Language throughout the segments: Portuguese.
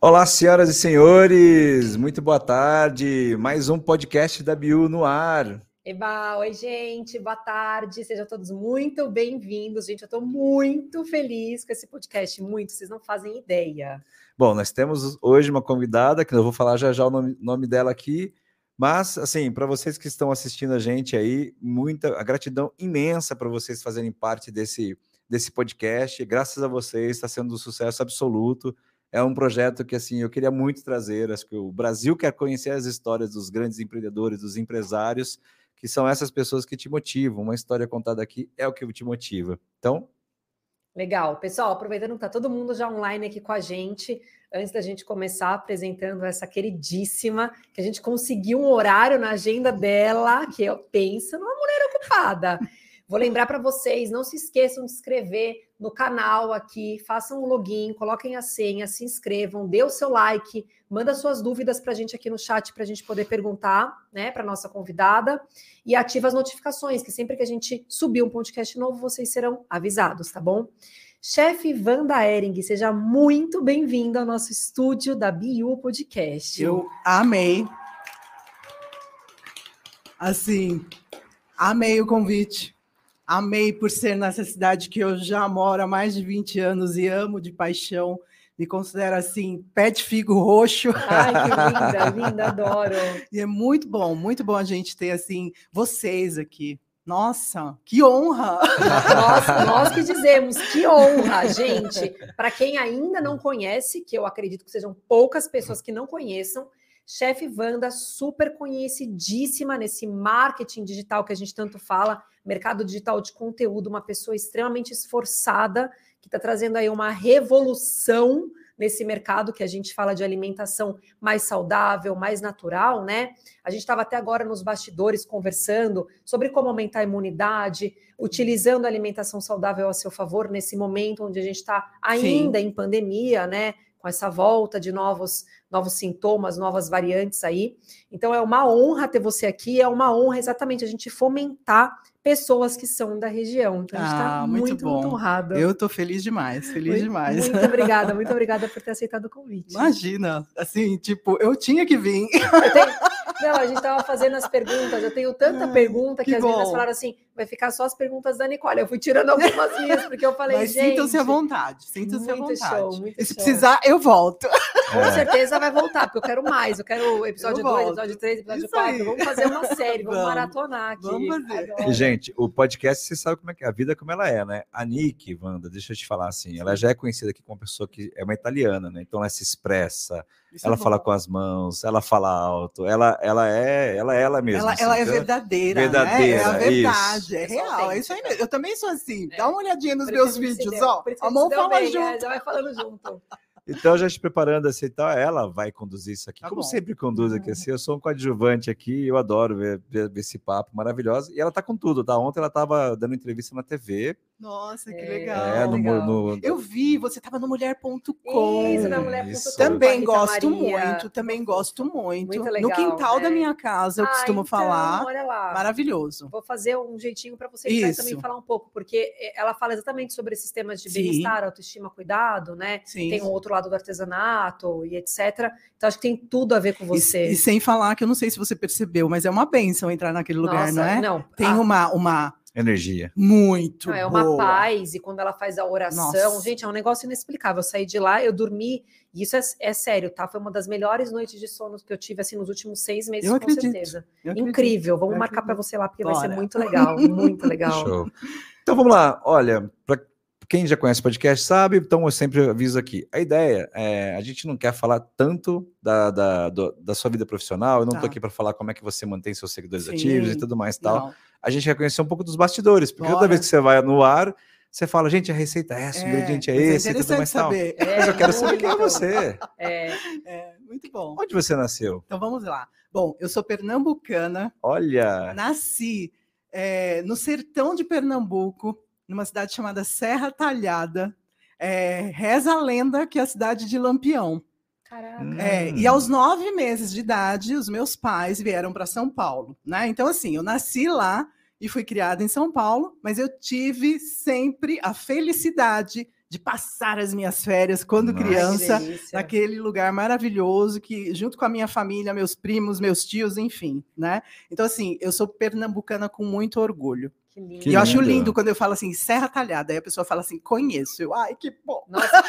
Olá, senhoras e senhores, muito boa tarde. Mais um podcast da Biu no ar. Eba, oi, gente, boa tarde, sejam todos muito bem-vindos. Gente, eu estou muito feliz com esse podcast, muito, vocês não fazem ideia. Bom, nós temos hoje uma convidada, que eu vou falar já já o nome, nome dela aqui, mas, assim, para vocês que estão assistindo a gente aí, muita a gratidão imensa para vocês fazerem parte desse, desse podcast. Graças a vocês, está sendo um sucesso absoluto é um projeto que assim eu queria muito trazer. Acho que o Brasil quer conhecer as histórias dos grandes empreendedores, dos empresários, que são essas pessoas que te motivam. Uma história contada aqui é o que te motiva. Então. Legal, pessoal. Aproveitando que está todo mundo já online aqui com a gente, antes da gente começar apresentando essa queridíssima, que a gente conseguiu um horário na agenda dela, que eu penso numa mulher ocupada. Vou lembrar para vocês, não se esqueçam de inscrever no canal aqui, façam o um login, coloquem a senha, se inscrevam, dê o seu like, manda suas dúvidas para a gente aqui no chat para a gente poder perguntar, né, para nossa convidada e ativa as notificações, que sempre que a gente subir um podcast novo, vocês serão avisados, tá bom? Chefe Wanda Ering, seja muito bem-vindo ao nosso estúdio da BU Podcast. Eu amei. Assim, amei o convite. Amei por ser nessa cidade que eu já moro há mais de 20 anos e amo de paixão. Me considero assim, pé de figo roxo. Ai, que linda, linda, adoro. E é muito bom, muito bom a gente ter assim vocês aqui. Nossa, que honra! Nós, nós que dizemos, que honra, gente. Para quem ainda não conhece, que eu acredito que sejam poucas pessoas que não conheçam, chefe Wanda, super conhecidíssima nesse marketing digital que a gente tanto fala, mercado digital de conteúdo, uma pessoa extremamente esforçada, que está trazendo aí uma revolução nesse mercado que a gente fala de alimentação mais saudável, mais natural, né? A gente estava até agora nos bastidores conversando sobre como aumentar a imunidade, utilizando a alimentação saudável a seu favor nesse momento onde a gente está ainda Sim. em pandemia, né? Com essa volta de novos novos sintomas, novas variantes aí. Então é uma honra ter você aqui, é uma honra exatamente a gente fomentar pessoas que são da região. Então a gente está ah, muito, muito, muito honrado. Eu estou feliz demais, feliz muito, demais. Muito obrigada, muito obrigada por ter aceitado o convite. Imagina, assim, tipo, eu tinha que vir. Não, a gente estava fazendo as perguntas, eu tenho tanta Ai, pergunta que, que as meninas falaram assim, vai ficar só as perguntas da Nicole. Eu fui tirando algumas minhas, porque eu falei, Mas gente... sintam-se à vontade, sintam-se à vontade. Show, muito e se show. precisar, eu volto. Com é. certeza vai voltar, porque eu quero mais. Eu quero episódio 2, episódio 3, episódio 4. Vamos fazer uma série, vamos, vamos maratonar aqui. Vamos fazer. Gente, o podcast, você sabe como é que é, a vida como ela é, né? A Nick, Wanda, deixa eu te falar assim, ela já é conhecida aqui como uma pessoa que é uma italiana, né? Então ela se expressa, isso ela é fala com as mãos, ela fala alto, ela, ela é ela é ela mesma. Ela, assim, ela é verdadeira. Verdadeira. Né? É a verdade, isso. é real. É isso aí mesmo. Eu também sou assim. Dá uma olhadinha nos meus vídeos, ó. A mão fala junto. É, já vai falando junto. Então, já te preparando assim, então, ela vai conduzir isso aqui, tá como bom. sempre conduz aqui. Assim, eu sou um coadjuvante aqui, eu adoro ver, ver, ver esse papo maravilhoso. E ela tá com tudo, tá? Ontem ela estava dando entrevista na TV. Nossa, que é, legal. É, no, legal. No, eu vi, você estava no mulher.com. Isso, na mulher.com. Também gosto Maria. muito, também gosto muito. muito legal, no quintal da minha casa, eu ah, costumo então, falar. Olha lá. Maravilhoso. Vou fazer um jeitinho para você também falar um pouco, porque ela fala exatamente sobre esses temas de bem-estar, autoestima, cuidado, né? Sim. Tem um outro lado do artesanato e etc. Então, acho que tem tudo a ver com você. E, e sem falar que eu não sei se você percebeu, mas é uma benção entrar naquele lugar, Nossa, não é? Não. Tem ah. uma, uma energia. Muito. Não, é uma boa. paz, e quando ela faz a oração, Nossa. gente, é um negócio inexplicável. Eu saí de lá, eu dormi, e isso é, é, sério, tá? Foi uma das melhores noites de sono que eu tive assim nos últimos seis meses, eu com acredito. certeza. Eu Incrível. Vamos eu marcar para você lá, porque Bora. vai ser muito legal, muito legal. Show. Então vamos lá, olha, para quem já conhece o podcast sabe, então eu sempre aviso aqui. A ideia é, a gente não quer falar tanto da, da, do, da sua vida profissional, eu não estou tá. aqui para falar como é que você mantém seus seguidores Sim. ativos e tudo mais e tal. Não. A gente quer conhecer um pouco dos bastidores, porque Bora. toda vez que você vai no ar, você fala, gente, a receita é essa, o é, ingrediente é, é esse, é e tudo mais saber. tal. É, Mas eu quero saber quem é você. É. é, muito bom. Onde você nasceu? Então vamos lá. Bom, eu sou pernambucana. Olha! Nasci é, no sertão de Pernambuco, numa cidade chamada Serra Talhada. É, reza a lenda que é a cidade de Lampião. Caraca. É, e aos nove meses de idade, os meus pais vieram para São Paulo. Né? Então, assim, eu nasci lá e fui criada em São Paulo, mas eu tive sempre a felicidade de passar as minhas férias quando Nossa. criança, naquele lugar maravilhoso que, junto com a minha família, meus primos, meus tios, enfim, né? Então, assim, eu sou pernambucana com muito orgulho. Que lindo. Que e eu acho lindo. lindo quando eu falo assim, Serra Talhada, aí a pessoa fala assim, conheço. Eu, ai, que bom. Nossa,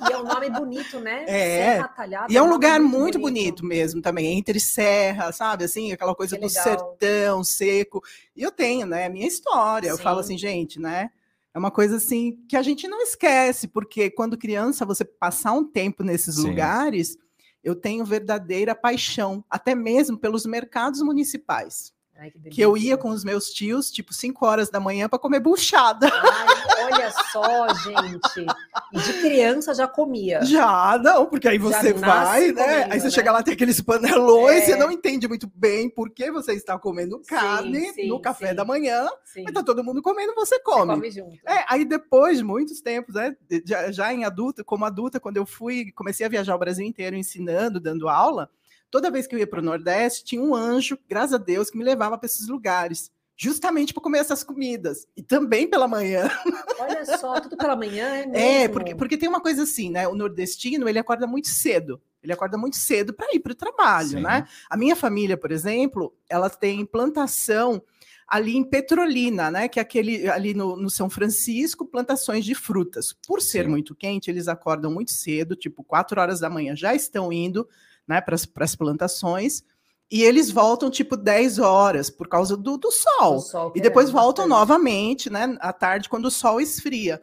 e, e é um nome bonito, né? É. Serra Talhada. E é um nome lugar muito bonito mesmo também, entre serra, sabe? Assim, aquela coisa do sertão seco. E eu tenho, né? A minha história. Eu Sim. falo assim, gente, né? É uma coisa assim que a gente não esquece, porque quando criança você passar um tempo nesses Sim. lugares, eu tenho verdadeira paixão, até mesmo pelos mercados municipais. Ai, que, Que eu ia com os meus tios, tipo, 5 horas da manhã, para comer buchada. Ai, olha só, gente. E de criança já comia. Já, não, porque aí você vai, né? comendo, Aí você né? chega lá, tem aqueles panelões, É. você não entende muito bem por que você está comendo carne sim, no café sim. da manhã, Sim. mas tá todo mundo comendo, você Você come. come junto. É, aí depois de muitos tempos, né? Já, já em adulta, como adulta, quando eu fui, comecei a viajar o Brasil inteiro ensinando, dando aula, toda vez que eu ia para o Nordeste, tinha um anjo, graças a Deus, que me levava para esses lugares. Justamente para comer essas comidas. E também pela manhã. Olha só, tudo pela manhã é mesmo. É, porque, porque tem uma coisa assim, né? O nordestino, ele acorda muito cedo. Ele acorda muito cedo para ir para o trabalho, Sim. né? A minha família, por exemplo, ela tem plantação ali em Petrolina, né? Que é aquele ali no, no São Francisco, plantações de frutas. Por ser Sim. muito quente, eles acordam muito cedo, tipo 4 horas da manhã, já estão indo né, para as plantações. E eles voltam tipo 10 horas por causa do, do sol. Sol E depois querendo voltam bastante. novamente, né, à tarde, quando o sol esfria.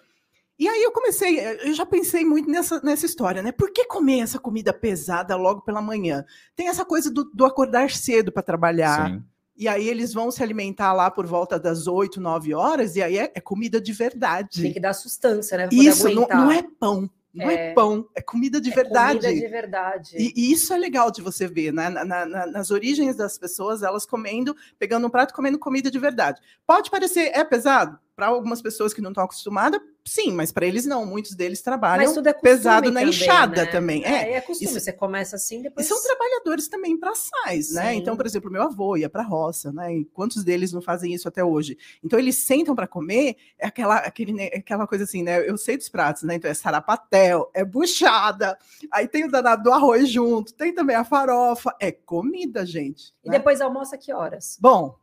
E aí eu comecei, eu já pensei muito nessa, nessa história, né? Por que comer essa comida pesada logo pela manhã? Tem essa coisa do, do acordar cedo para trabalhar. Sim. E aí eles vão se alimentar lá por volta das 8, 9 horas, e aí é, é comida de Tem verdade. que dar sustância, né? Isso, não, não é pão. Não é. É. pão, é comida de É verdade. Comida de verdade. E, e isso é legal de você ver, né? Na- na- na- nas origens das pessoas, elas comendo, pegando um prato e comendo comida de verdade. Pode parecer, é pesado? Para algumas pessoas que não estão acostumadas, sim, mas para eles não. Muitos deles trabalham. É pesado na também, enxada né? também, é. É, é costume. Isso- Você começa assim, E depois. são trabalhadores também braçais, né? Sim. Então, por exemplo, meu avô ia para a roça, né? E quantos deles não fazem isso até hoje? Então, eles sentam para comer, é aquela, aquele, né, aquela coisa assim, né? Eu sei dos pratos, né? Então, é sarapatel, é buchada, aí tem o danado do arroz junto, tem também a farofa, é comida, gente. E né? depois almoça que horas? Bom,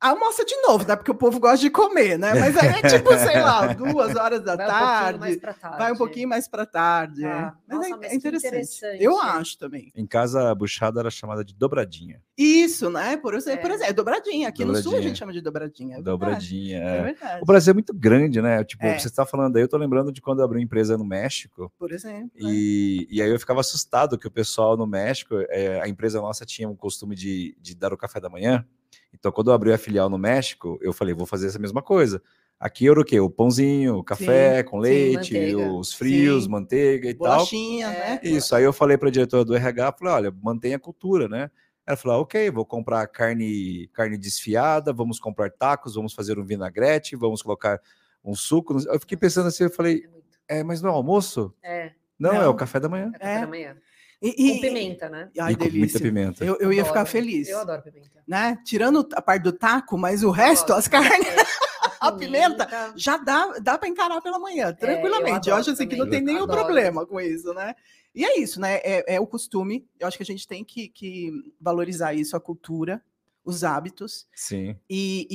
almoça de novo, né? Porque o povo gosta de comer, né? Mas aí é tipo, sei lá, duas horas da Vai um pouquinho tarde. mais pra tarde. Vai um pouquinho mais para tarde. é. Ah, Mas nossa, é, mas é interessante. interessante. Eu acho também. Em casa, a buchada era chamada de dobradinha. Isso, né? Por exemplo, por É. exemplo, é dobradinha. Aqui no sul a Dobradinha. gente chama de dobradinha. É dobradinha. É é. verdade. O Brasil é muito grande, né? Tipo, É. você está falando aí, eu tô lembrando de quando eu abri uma empresa no México. Por exemplo. né? E, e aí eu ficava assustado que o pessoal no México, é, a empresa nossa tinha um costume de, de dar o café da manhã. Então, quando eu abri a filial no México, eu falei, vou fazer essa mesma coisa. Aqui era o quê? O pãozinho, o café com leite, manteiga. os frios, Sim. manteiga e tal. Bolachinha, É. né? Isso, aí eu falei para a diretora do RH, falei, olha, mantenha a cultura, né? Ela falou, ah, ok, vou comprar carne, carne desfiada, vamos comprar tacos, vamos fazer um vinagrete, vamos colocar um suco. Eu fiquei pensando assim, eu falei, É é, mas não é almoço? É, Não, é Não. o café da manhã. é manhã. E, Com e- pimenta, né? Ai, e com muita delícia. pimenta. Eu, eu ia Adoro. ficar feliz. Eu adoro pimenta. Né? Tirando a parte do taco, mas o resto, as carnes, a pimenta, já dá, dá para encarar pela manhã, tranquilamente. É, eu eu acho assim que não tem nenhum Adoro. problema com isso, né? E é isso, né? É, é o costume. Eu acho que a gente tem que, que valorizar isso, a cultura, os hábitos. Sim. E,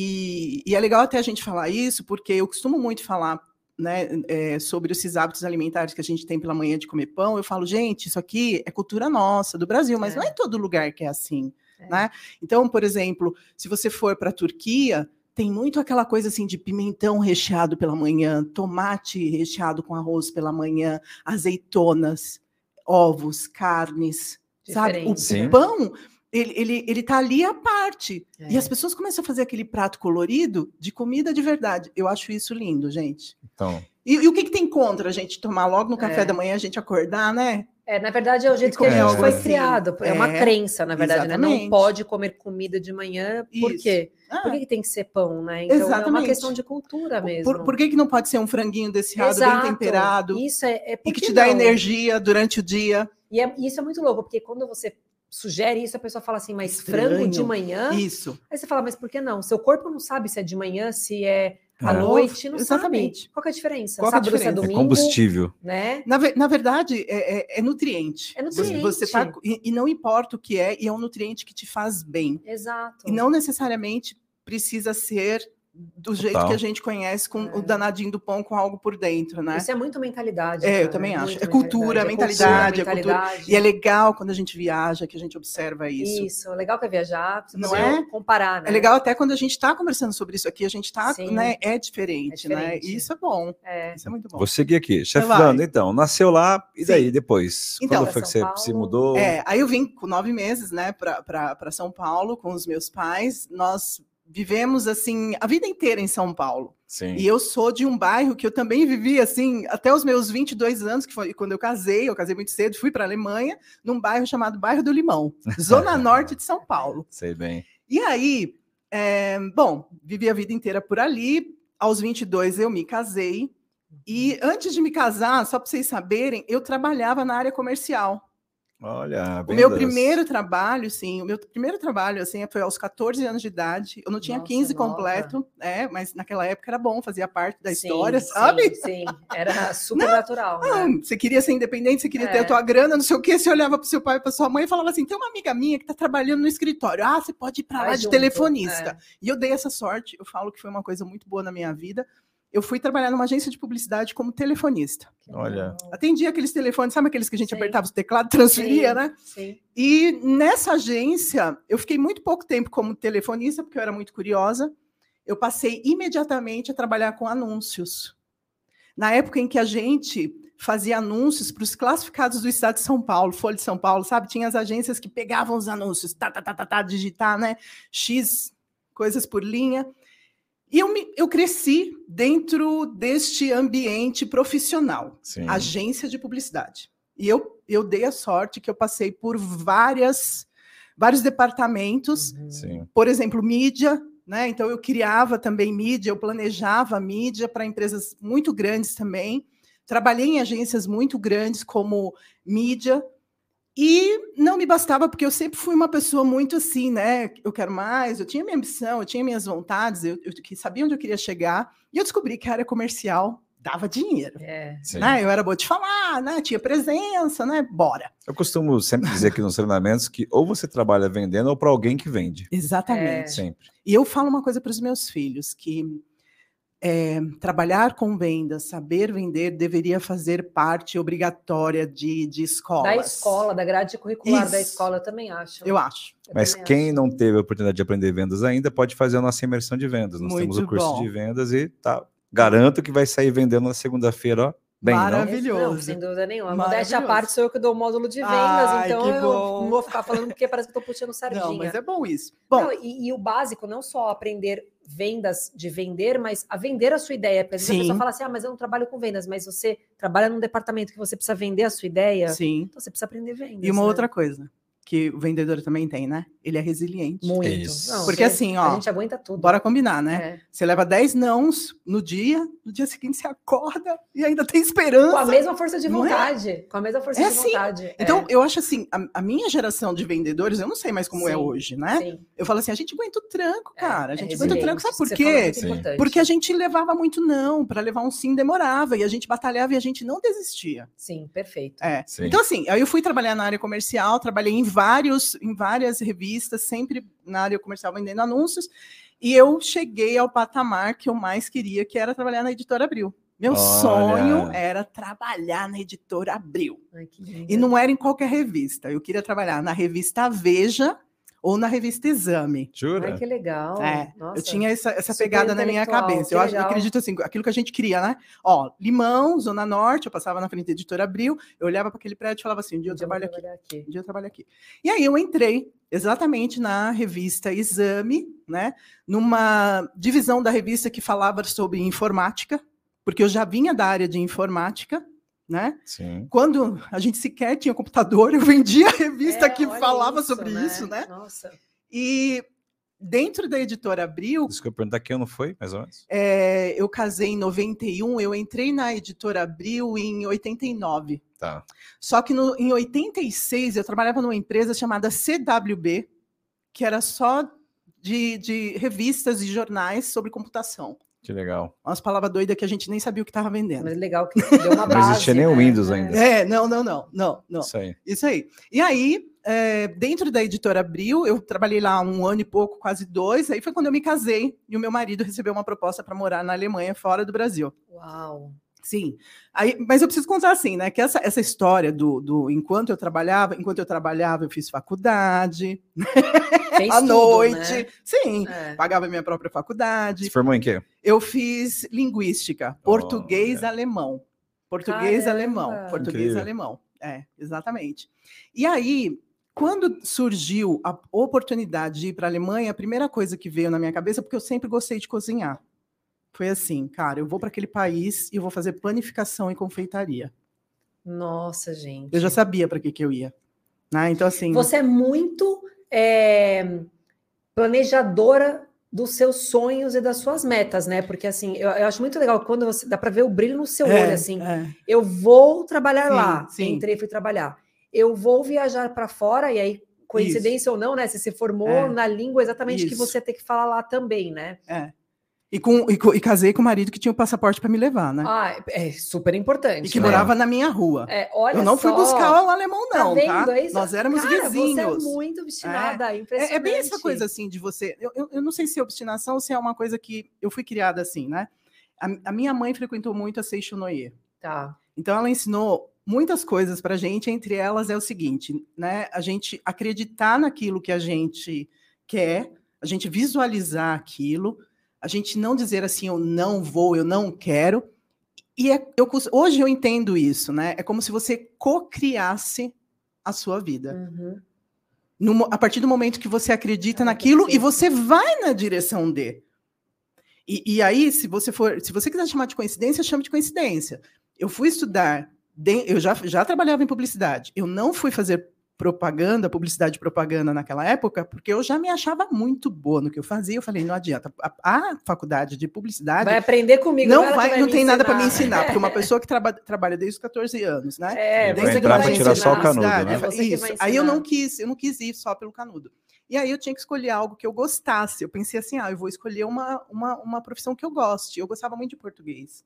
e- e é legal até a gente falar isso, porque eu costumo muito falar né, é, sobre esses hábitos alimentares que a gente tem pela manhã de comer pão. Eu falo, gente, isso aqui é cultura nossa, do Brasil, mas É. não é em todo lugar que é assim. É. Né? Então, por exemplo, se você for para a Turquia, tem muito aquela coisa assim de pimentão recheado pela manhã, tomate recheado com arroz pela manhã, azeitonas, ovos, carnes, sabe? O, Diferente, Sim. né? pão, ele, ele, ele tá ali à parte. E É. as pessoas começam a fazer aquele prato colorido de comida de verdade. Eu acho isso lindo, gente. Então, E, e o que, que tem contra a gente tomar logo no café É. da manhã, a gente acordar, né? É, na verdade, é o jeito que a gente foi assim. criado. É uma É, crença, na verdade, né? Não exatamente. pode comer comida de manhã. Por Isso. quê? Ah, Por que, que tem que ser pão, né? Então é uma Exatamente. questão de cultura mesmo. por, por que, que não pode ser um franguinho desfiado, Exato. bem temperado, Isso é, é e por que te dá não? energia durante o dia? E é- isso é muito louco, porque quando você sugere isso, a pessoa fala assim, mas Estranho. frango de manhã? Isso. Aí você fala, mas por que não? Seu corpo não sabe se é de manhã, se é À É. noite, não Exatamente. sabe. Qual que é a diferença? Qual que é a é diferença? É domingo, combustível. né? Na, na verdade, é, é- é nutriente. É Você- nutriente. Você tá, e, e não importa o que é, e é um nutriente que te faz bem. Exato. E não necessariamente precisa ser do jeito Total. que a gente conhece, com É. o danadinho do pão com algo por dentro, né? Isso é muito mentalidade. É, eu cara, também acho. muito É cultura, mentalidade, é cultura. mentalidade. E é legal quando a gente viaja, que a gente observa isso. Isso, legal que é viajar, Não você é? comparar, né? É legal até quando a gente está conversando sobre isso aqui, a gente está, né? É diferente, É né? diferente. E isso é bom. É. Isso é muito bom. Vou seguir aqui. Chefe Vai. Wanda, então, nasceu lá, e Sim. daí depois? Então, Quando foi que São você Paulo. se mudou? É, aí eu vim com nove meses, né, para São Paulo com os meus pais. Nós vivemos assim a vida inteira em São Paulo. Sim. E eu sou de um bairro que eu também vivi assim até os meus 22 anos, que foi quando eu casei. Eu casei muito cedo, fui para a Alemanha, num bairro chamado Bairro do Limão, zona norte de São Paulo. Sei bem. E aí, é, bom, vivi a vida inteira por ali. Aos 22 eu me casei. E antes de me casar, só para vocês saberem, eu trabalhava na área comercial. Olha, O meu primeiro trabalho, sim, o meu primeiro trabalho, assim, foi aos 14 anos de idade. Eu não tinha Nossa, 15 nova. completo, é, mas naquela época era bom, fazia parte da Sim, história, sim, sabe? Sim, era super natural. Ah, né? você queria ser independente, você queria ter É. a tua grana, não sei o quê, você olhava para seu pai e para sua mãe e falava assim: tem uma amiga minha que está trabalhando no escritório. Ah, você pode ir para Vai lá de junto, telefonista. é. E eu dei essa sorte, eu falo que foi uma coisa muito boa na minha vida. Eu fui trabalhar numa agência de publicidade como telefonista. Olha. Atendia aqueles telefones, sabe aqueles que a gente Sim. apertava os teclados, transferia, Sim, né? Sim. E nessa agência, eu fiquei muito pouco tempo como telefonista, porque eu era muito curiosa. Eu passei imediatamente a trabalhar com anúncios. Na época em que a gente fazia anúncios para os classificados do estado de São Paulo, Folha de São Paulo, sabe? Tinha as agências que pegavam os anúncios, tá, tá, tá, tá, tá digitar, né? X coisas por linha. E eu, me, eu cresci dentro deste ambiente profissional Sim. agência de publicidade. E eu, eu dei a sorte que eu passei por várias, vários departamentos, Uhum. Sim. por exemplo, mídia, né? Então eu criava também mídia, eu planejava mídia para empresas muito grandes também. Trabalhei em agências muito grandes como mídia. E não me bastava, porque eu sempre fui uma pessoa muito assim, né? Eu quero mais, eu tinha minha ambição, eu tinha minhas vontades, eu, eu que- sabia onde eu queria chegar. E eu descobri que a área comercial dava dinheiro. É. Né? Eu era boa de falar, né? Tinha presença, né? Bora. Eu costumo sempre dizer aqui nos treinamentos que ou você trabalha vendendo ou para alguém que vende. Exatamente. Sempre. E eu falo uma coisa para os meus filhos, que é, trabalhar com vendas, saber vender, deveria fazer parte obrigatória de, de escolas. Da escola, da grade curricular da Isso. escola, eu também acho. Eu acho. Eu Mas quem acho. não teve a oportunidade de aprender vendas ainda pode fazer a nossa imersão de vendas. Nós temos o Muito curso bom. de vendas e tá, garanto que vai sair vendendo na segunda-feira, ó. Bem? Maravilhoso. Não, sem dúvida nenhuma. Modéstia à parte, sou eu que dou o módulo de vendas, Ai, então eu bom. não vou ficar falando porque parece que eu tô puxando sardinha. Não, mas é bom isso. Bom, Não, e, e o básico, não só aprender vendas de vender, mas a vender a sua ideia. Porque às vezes a pessoa fala assim: ah, mas eu não trabalho com vendas, mas você trabalha num departamento que você precisa vender a sua ideia, sim. então você precisa aprender vendas. E uma né? outra coisa que o vendedor também tem, né? Ele é resiliente. Muito. Isso. Porque você- assim, A ó, gente aguenta tudo. bora combinar, né? É. Você leva 10 nãos no dia, no dia seguinte você acorda e ainda tem esperança. Com a mesma força de Não é? vontade. Com a mesma força É de sim. vontade. Então, é. eu acho assim, a, a minha geração de vendedores, eu não sei mais como é Sim, hoje, né? Sim. Eu falo assim, a gente aguenta o tranco, cara. a É gente aguenta o tranco, sabe por é quê? Porque a gente levava muito não, para levar um sim demorava, e a gente batalhava e a gente não desistia. Sim, perfeito. É. Sim. Então, assim, aí eu fui trabalhar na área comercial, trabalhei em vários, em várias revistas, sempre na área comercial vendendo anúncios, e eu cheguei ao patamar que eu mais queria, que era trabalhar na editora Abril. Meu Olha. sonho era trabalhar na editora Abril. Ai. E não era em qualquer revista. Eu queria trabalhar na revista Veja ou na revista Exame. Jura? Ai, que legal. É, Nossa. eu tinha essa, essa pegada na minha cabeça. Eu, acho, eu acredito assim, aquilo que a gente cria, né? Ó, Limão, Zona Norte, eu passava na frente da editora Abril, eu olhava para aquele prédio e falava assim: um dia eu eu trabalho aqui, aqui. um dia eu trabalho aqui. E aí eu entrei exatamente na revista Exame, né? Numa divisão da revista que falava sobre informática, porque eu já vinha da área de informática, né? Sim. Quando a gente sequer tinha computador, eu vendia a revista É, que falava sobre isso, né? Nossa. E dentro da editora Abril, Isso que eu perguntar que ano foi, mais ou menos? é, eu casei em 91, eu entrei na editora Abril em 89. Tá. Só que no, em 86 eu trabalhava numa empresa chamada CWB, que era só de, de revistas e jornais sobre computação. Que legal. Umas palavras doidas que a gente nem sabia o que estava vendendo. Mas legal que deu uma base. Não existia nem o né? Windows ainda. É, não, não, não, não, não. Isso aí. Isso aí. E aí, é, dentro da editora Abril, eu trabalhei lá um ano e pouco, quase dois. Aí foi quando eu me casei e o meu marido recebeu uma proposta para morar na Alemanha, fora do Brasil. Uau. Sim. Aí, mas eu preciso contar assim, né? Que essa, essa história do, do enquanto eu trabalhava, enquanto eu trabalhava, eu fiz faculdade Fez à tudo, noite. né? Sim. É. Pagava minha própria faculdade. Se formou em quê? Eu fiz linguística, português, Olha. alemão. Português, Caramba! alemão. Português, Incrível. alemão. É, exatamente. E aí, quando surgiu a oportunidade de ir para a Alemanha, a primeira coisa que veio na minha cabeça, porque eu sempre gostei de cozinhar, foi assim, cara, eu vou para aquele país e vou fazer panificação e confeitaria. Nossa, gente. Eu já sabia para que, que eu ia. Né? Então, assim. Você é muito é, planejadora dos seus sonhos e das suas metas, né? Porque assim, eu, eu acho muito legal quando você dá para ver o brilho no seu é, olho, assim. é. Eu vou trabalhar Sim, lá. sim. Entrei e fui trabalhar. Eu vou viajar para fora, e aí, coincidência ou não, né? Você se formou É. na língua exatamente que Isso. você tem que falar lá também, né? é. E, com, e, e casei com o marido que tinha o passaporte para me levar, né? Ah, é super importante. e que né? morava na minha rua. É, olha eu não fui só. buscar o alemão, não, tá tá? Nós éramos Cara, vizinhos. Você é muito obstinada, É, impressionante. É, é bem essa coisa assim de você. Eu, eu, eu não sei se é obstinação ou se é uma coisa que eu fui criada assim, né? A, a minha mãe frequentou muito a Seixonoye. Tá. Então ela ensinou muitas coisas para gente. Entre elas é o seguinte, né? A gente acreditar naquilo que a gente quer, a gente visualizar aquilo, a gente não dizer assim, eu não vou, eu não quero. E é- eu, hoje eu entendo isso, né? É como se você co-criasse a sua vida. Uhum. No a partir do momento que você acredita Ah, naquilo e você vai na direção de. E, e aí, se você for, se você quiser chamar de coincidência, chame de coincidência. Eu fui estudar, de- eu já, já trabalhava em publicidade. Eu não fui fazer propaganda, publicidade e propaganda naquela época, porque eu já me achava muito boa no que eu fazia. Eu falei, não adianta. A, a faculdade de publicidade Vai aprender comigo. não que vai, não tem nada para me ensinar. ensinar, porque uma pessoa que traba- trabalha desde os 14 anos, né? É, Vai que entrar vai pra tirar só o ensinar. canudo, né? Isso. vai Aí eu não ensinar. quis, eu não quis ir só pelo canudo. E aí eu tinha que escolher algo que eu gostasse. Eu pensei assim, ah, eu vou escolher uma, uma, uma profissão que eu goste. Eu gostava muito de português.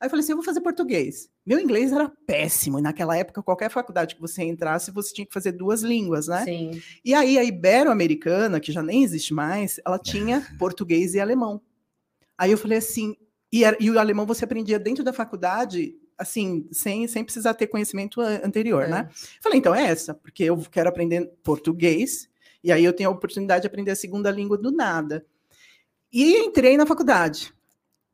Aí eu falei assim, eu vou fazer português. Meu inglês era péssimo. E naquela época, qualquer faculdade que você entrasse, você tinha que fazer duas línguas, né? Sim. E aí a Ibero-Americana, que já nem existe mais, ela tinha português e alemão. Aí eu falei assim, e, era- e o alemão você aprendia dentro da faculdade, assim, sem, sem precisar ter conhecimento an- anterior, É. né? Falei, então é essa, porque eu quero aprender português, e aí eu tenho a oportunidade de aprender a segunda língua do nada. E entrei na faculdade.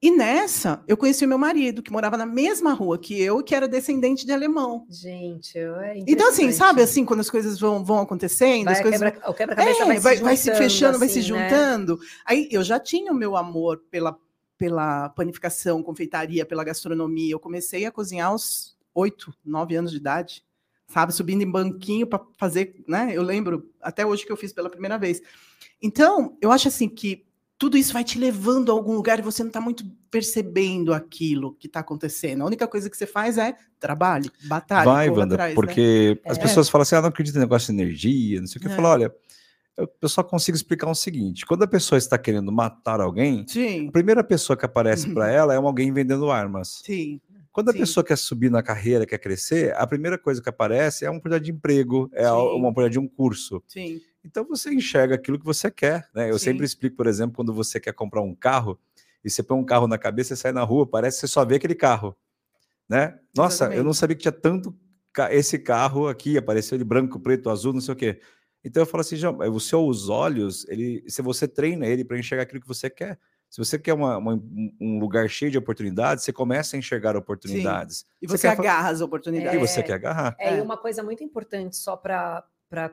E nessa, eu conheci o meu marido, que morava na mesma rua que eu, que era descendente de alemão. Gente, é Então, assim, sabe assim, quando as coisas vão, vão acontecendo, Vai as coisas quebra- o quebra-cabeça é, vai, vai, se, vai se juntando, fechando, vai se assim, né? juntando. Aí eu já tinha o meu amor pela, pela panificação, confeitaria, pela gastronomia. Eu comecei a cozinhar aos oito, nove anos de idade, sabe? Subindo em banquinho para fazer, né? Eu lembro até hoje que eu fiz pela primeira vez. Então, eu acho assim que tudo isso vai te levando a algum lugar e você não está muito percebendo aquilo que está acontecendo. A única coisa que você faz é trabalhe, batalhe, Vai, Wanda, atrás, né? porque as É. pessoas falam assim, ah, não acredito em negócio de energia, não sei o que. Eu É. falo, olha, eu, eu só consigo explicar o seguinte, quando a pessoa está querendo matar alguém, Sim, a primeira pessoa que aparece para ela é alguém vendendo armas. sim, Quando a Sim. pessoa quer subir na carreira, quer crescer, a primeira coisa que aparece é uma oportunidade de emprego, é Sim. uma oportunidade de um curso. sim. Então você enxerga aquilo que você quer, né? Eu Sim. sempre explico, por exemplo, quando você quer comprar um carro e você põe um carro na cabeça, você sai na rua, parece que você só vê aquele carro, né? Nossa, eu não Exatamente. sabia que tinha tanto ca- esse carro aqui, apareceu de branco, preto, azul, não sei o quê. Então eu falo assim, já, os seus olhos, ele, se você treina ele para enxergar aquilo que você quer. Se você quer uma- uma- um lugar cheio de oportunidades, você começa a enxergar oportunidades. E você, quer fa- agarra as E oportunidades. você É. quer agarrar. É, e É. uma coisa muito importante, só para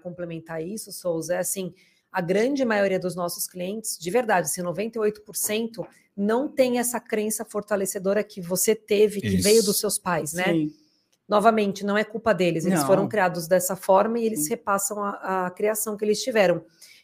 complementar isso, Souza, é assim: a grande maioria dos nossos clientes, de verdade, assim, 98%, não tem essa crença fortalecedora que você teve, que Isso. veio dos seus pais, né? Sim, Novamente, não é culpa deles, eles Não. foram criados dessa forma e eles Sim. repassam a, a criação que eles tiveram.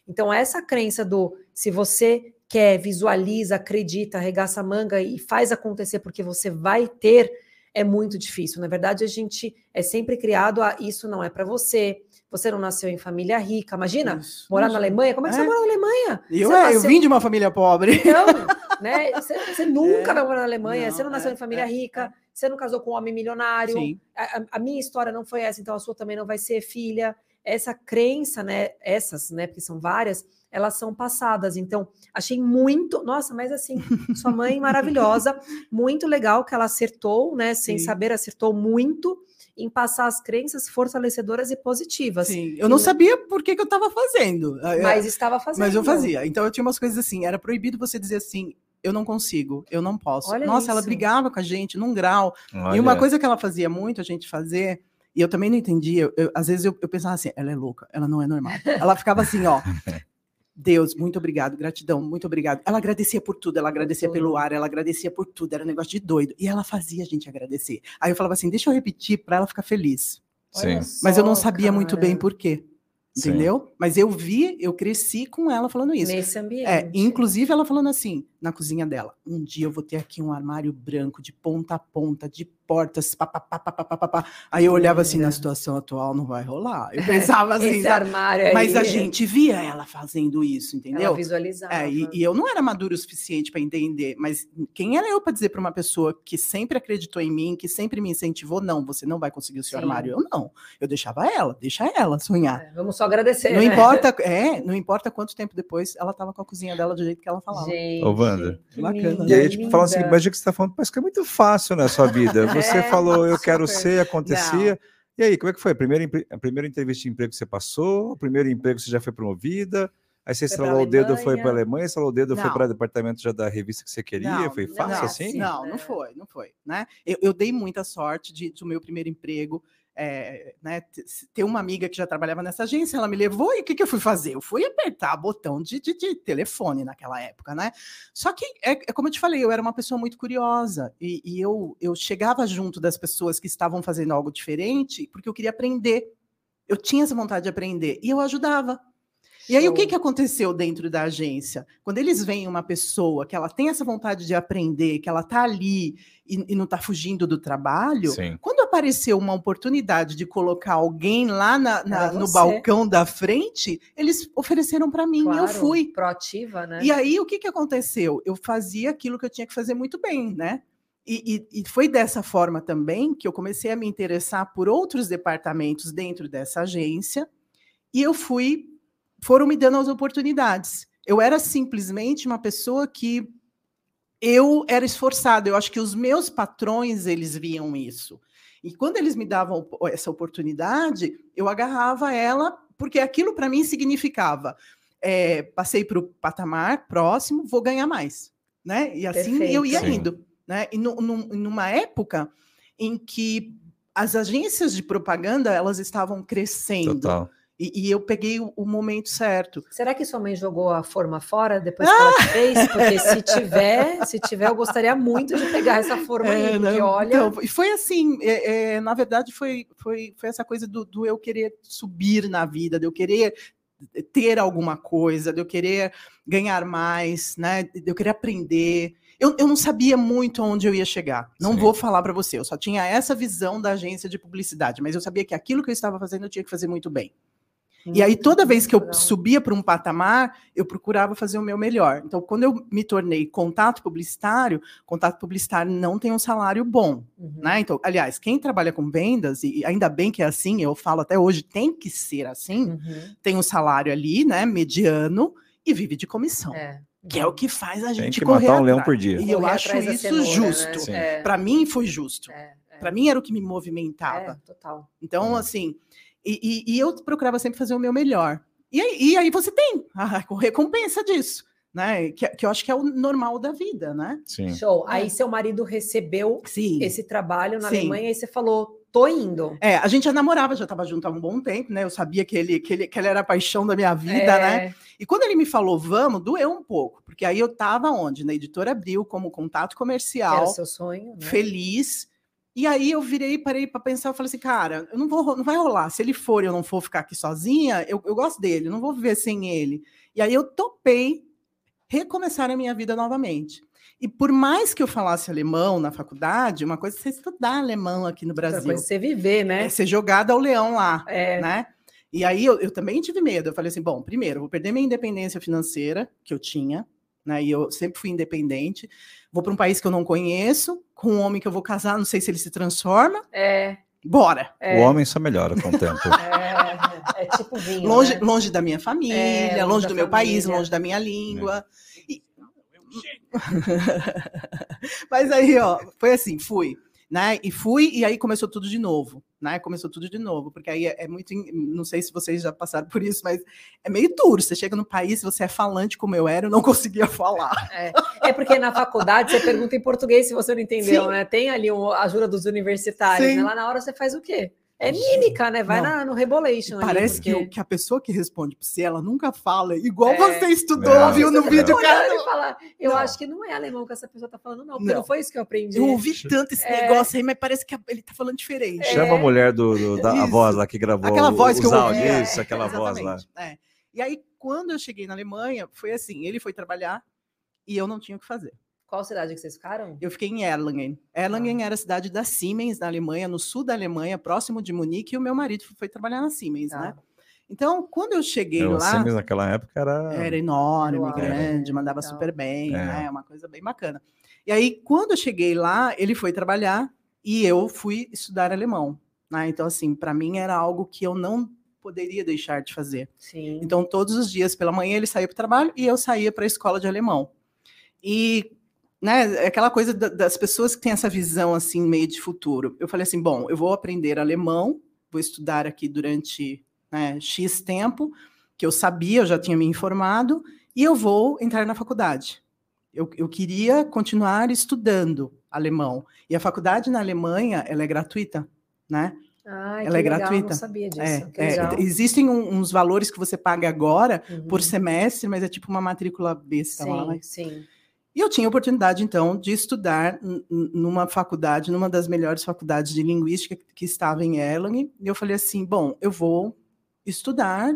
Então, essa crença do se você quer, visualiza, acredita, arregaça a manga e faz acontecer porque você vai ter, é muito difícil. Na verdade, a gente é sempre criado a isso não é para você. Você não nasceu em família rica. Imagina Isso, morar imagina. na Alemanha. Como é que É. você mora na Alemanha? Eu, é, eu nasceu- vim de uma família pobre. Então, né? Você, você nunca É. vai morar na Alemanha. Não, você não nasceu é, em família é, rica. Você não casou com um homem milionário. A- a minha história não foi essa, então a sua também não vai ser filha. Essa crença, né? Essas, né? Porque são várias, elas são passadas. Então, achei muito. Nossa, mas assim, sua mãe maravilhosa, muito legal que ela acertou, né? Sem Sim. saber, acertou muito em passar as crenças fortalecedoras e positivas. Sim. Eu não E- sabia por que, que eu estava fazendo. É, Mas estava fazendo. Mas eu fazia. Então eu tinha umas coisas assim, era proibido você dizer assim, eu não consigo, eu não posso. Olha Nossa, ela isso. brigava com a gente num grau. E Olha, uma coisa que ela fazia muito a gente fazer, e eu também não entendia, eu- eu- às vezes eu, eu pensava assim, ela é louca, ela não é normal. Ela ficava assim, ó. Deus, muito obrigado, gratidão, muito obrigado. Ela agradecia por tudo, ela agradecia pelo ar, ela agradecia por tudo, era um negócio de doido. E ela fazia a gente agradecer. Aí eu falava assim, deixa eu repetir para ela ficar feliz. Sim. Mas eu não sabia muito bem cara, por quê. Sim. Entendeu? Mas eu vi, eu cresci com ela falando isso. Nesse ambiente. É, inclusive ela falando assim, na cozinha dela, um dia eu vou ter aqui um armário branco de ponta a ponta, de portas, papapá, papapá, papapá. Aí eu olhava assim, na Linda. situação atual não vai rolar. Eu pensava assim, Esse sabe? armário aí. mas a gente via ela fazendo isso, ela entendeu? visualizava. É, e, e eu não era madura o suficiente para entender, mas quem era eu para dizer para uma pessoa que sempre acreditou em mim, que sempre me incentivou, não, você não vai conseguir o seu Sim. armário. Eu não. Eu deixava ela, deixa ela sonhar. É, Vamos só agradecer. Não né? importa, é, não importa quanto tempo depois ela tava com a cozinha dela do jeito que ela falava. Gente, Wanda. que Bacana, E aí, tipo, falando assim, imagina que você está falando, parece que é muito fácil na sua vida. Você É, falou, eu quero super. ser, acontecia. E aí, como é que foi? A primeira, a primeira entrevista de emprego que você passou? O primeiro emprego você já foi promovida? Aí você Foi estralou o dedo, foi para a Alemanha. Estralou o dedo, foi Não. para o departamento já da revista que você queria? Não, foi não, fácil não, assim? Não, É. não foi, não foi, né? Eu, eu dei muita sorte de, do meu primeiro emprego, é, né, ter uma amiga que já trabalhava nessa agência, ela me levou e o que, que eu fui fazer? Eu fui apertar botão de, de, de telefone naquela época, né? Só que, é, é como eu te falei, eu era uma pessoa muito curiosa e, e eu, eu chegava junto das pessoas que estavam fazendo algo diferente porque eu queria aprender. Eu tinha essa vontade de aprender e eu ajudava. E aí, o que, que aconteceu dentro da agência? Quando eles veem uma pessoa que ela tem essa vontade de aprender, que ela está ali e, e não está fugindo do trabalho, Sim. quando apareceu uma oportunidade de colocar alguém lá na- na- no balcão da frente, eles ofereceram para mim e eu Claro, fui. Proativa, né? E aí, o que, que aconteceu? Eu fazia aquilo que eu tinha que fazer muito bem, né? E, e- e foi dessa forma também que eu comecei a me interessar por outros departamentos dentro dessa agência, e eu fui, foram me dando as oportunidades. Eu era simplesmente uma pessoa que eu era esforçada. Eu acho que os meus patrões eles viam isso. E quando eles me davam essa oportunidade, eu agarrava ela, porque aquilo para mim significava é, passei para o patamar próximo, vou ganhar mais, né? E assim eu ia Perfeito. indo, né? E nu- num- numa época em que as agências de propaganda elas estavam crescendo Total. E, e eu peguei o, o momento certo. Será que sua mãe jogou a forma fora depois que ela te fez? Porque se tiver, se tiver, eu gostaria muito de pegar essa forma aí, É, porque não, olha. então, e foi assim, é, é, na verdade, foi, foi, foi essa coisa do, do eu querer subir na vida, de eu querer ter alguma coisa, de eu querer ganhar mais, né? De eu querer aprender. Eu, eu não sabia muito onde eu ia chegar. Não Sim. vou falar para você. Eu só tinha essa visão da agência de publicidade, mas eu sabia que aquilo que eu estava fazendo eu tinha que fazer muito bem. E aí, toda vez que eu subia para um patamar, eu procurava fazer o meu melhor. Então, quando eu me tornei contato publicitário, contato publicitário não tem um salário bom, Uhum. né? Então, aliás, quem trabalha com vendas, e ainda bem que é assim, eu falo até hoje, tem que ser assim, Uhum. tem um salário ali, né, mediano, e vive de comissão, É. que é o que faz a Tem gente que correr matar um leão por dia. E eu Correr acho atrás da isso cenoura, justo. né? Sim. É, Para mim foi justo. é, é. Para mim era o que me movimentava. É, total. Então, Hum. assim, e, e- e eu procurava sempre fazer o meu melhor. E aí, e aí você tem a recompensa disso, né? Que, que eu acho que é o normal da vida, né? Sim. Show. É. Aí seu marido recebeu Sim. esse trabalho na Sim. Alemanha e você falou, tô indo. É, a gente já namorava, já estava junto há um bom tempo, né? Eu sabia que ele, que ele, que ele era a paixão da minha vida, né? É, E quando ele me falou, vamos, doeu um pouco, porque aí eu estava onde? Na editora Abril, como contato que era comercial, o seu sonho, né? feliz. E aí eu virei, parei para pensar, eu falei assim, cara, eu não vou, não vai rolar. Se ele for e eu não for ficar aqui sozinha, eu, eu gosto dele, não vou viver sem ele. E aí eu topei recomeçar a minha vida novamente. E por mais que eu falasse alemão na faculdade, uma coisa é você estudar alemão aqui no Outra Brasil. coisa é você viver, né? É ser jogada ao leão lá, É. né? E aí eu, eu também tive medo. Eu falei assim, bom, primeiro, vou perder minha independência financeira, que eu tinha, né? E eu sempre fui independente. Vou para um país que eu não conheço, com um homem que eu vou casar, não sei se ele se transforma. É, Bora! é, O homem só melhora com o tempo. é, é tipo vinho. Longe, né? longe da minha família, É, longe longe do meu país, família. longe da minha língua. E- Mas aí, ó, foi assim, fui, né? E fui, e aí começou tudo de novo, né? Começou tudo de novo, porque aí é, é muito, in- não sei se vocês já passaram por isso, mas é meio duro. Você chega no país, você é falante como eu era, eu não conseguia falar. É porque na faculdade você pergunta em português se você não entendeu, Sim. né? Tem ali um- a ajuda dos universitários, né? Lá na hora você faz o quê? É mímica, né? Vai na, no Rebolation. Parece que, porque- o- que a pessoa que responde para você, ela nunca fala, igual É. você estudou, Não, viu no vídeo, Olhando cara. e falar, eu Não. acho que não é alemão que essa pessoa tá falando, não, porque não, Não. foi isso que eu aprendi. Eu ouvi tanto esse É. negócio aí, mas parece que ele tá falando diferente. Chama a mulher do, do- da voz lá que gravou Aquela voz que eu ouvia. isso, aquela voz lá. É. E aí, quando eu cheguei na Alemanha, foi assim: ele foi trabalhar e eu não tinha o que fazer. Qual cidade que vocês ficaram? Eu fiquei em Erlangen. Erlangen era a cidade da Siemens, na Alemanha, no sul da Alemanha, próximo de Munique, e o meu marido foi trabalhar na Siemens, Tá. né? Então, quando eu cheguei Eu, lá. Siemens naquela época era. Era enorme, Uau, grande, mandava legal. super bem, É. né? Uma coisa bem bacana. E aí, quando eu cheguei lá, ele foi trabalhar e eu fui estudar alemão. Né? Então, assim, para mim era algo que eu não poderia deixar de fazer. Sim. Então, todos os dias pela manhã ele saía para o trabalho e eu saía para a escola de alemão. E né, é aquela coisa da- das pessoas que têm essa visão assim meio de futuro. Eu falei assim, bom, eu vou aprender alemão, vou estudar aqui durante né, x tempo, que eu sabia, eu já tinha me informado, e eu vou entrar na faculdade. Eu, eu queria continuar estudando alemão. E a faculdade na Alemanha, ela é gratuita, né? Ai, ela é legal, gratuita. Não sabia disso. É, é, legal. existem um- uns valores que você paga agora por Uhum. semestre, mas é tipo uma matrícula besta lá. Sim, mas- sim. E eu tinha a oportunidade, então, de estudar numa faculdade, numa das melhores faculdades de linguística que estava em Erlangen. E eu falei assim: bom, eu vou estudar,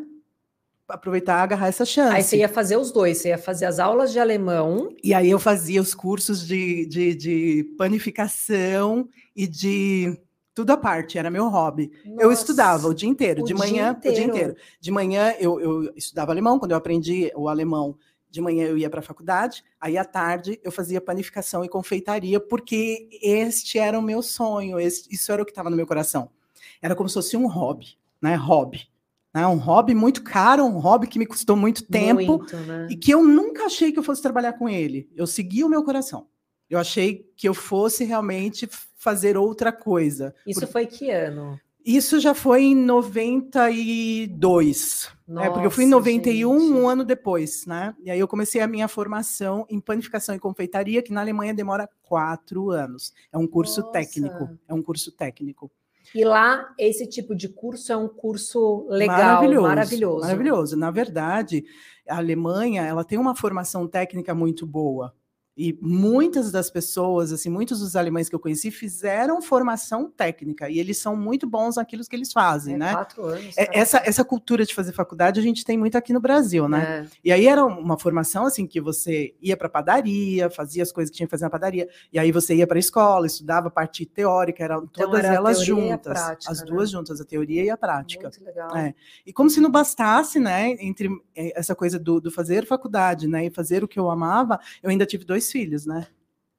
aproveitar agarrar essa chance. Aí você ia fazer os dois, você ia fazer as aulas de alemão. E aí eu fazia os cursos de, de, de panificação e de tudo à parte, era meu hobby. eu Nossa, estudava o dia inteiro, o de manhã, o dia inteiro. inteiro. De manhã eu, eu estudava alemão, quando eu aprendi o alemão, de manhã eu ia para a faculdade, aí à tarde eu fazia panificação e confeitaria, porque este era o meu sonho, esse- isso era o que estava no meu coração. Era como se fosse um hobby, né? Hobby. Né? Um hobby muito caro, um hobby que me custou muito tempo Muito, né? e que eu nunca achei que eu fosse trabalhar com ele. Eu segui o meu coração. Eu achei que eu fosse realmente fazer outra coisa. Isso foi que ano? Isso já foi em 92. é, porque eu fui em Nossa, 91, gente. um ano depois, né? E aí eu comecei a minha formação em panificação e confeitaria, que na Alemanha demora quatro anos. É um curso Nossa. técnico. É um curso técnico. E lá, esse tipo de curso é um curso legal, maravilhoso, maravilhoso. Maravilhoso. Na verdade, a Alemanha ela tem uma formação técnica muito boa. E muitas das pessoas, assim, muitos dos alemães que eu conheci fizeram formação técnica e eles são muito bons naquilo que eles fazem, É, né? Quatro anos. É. Essa, essa cultura de fazer faculdade a gente tem muito aqui no Brasil, né? É. E aí era uma formação assim que você ia para padaria, fazia as coisas que tinha que fazer na padaria, e aí você ia para a escola, estudava a parte teórica, eram Então todas era elas juntas, prática, as né? duas juntas, a teoria e a prática. Muito legal. É. E como se não bastasse, né, entre eh, essa coisa do, do fazer faculdade, né, e fazer o que eu amava, eu ainda tive dois filhos, né?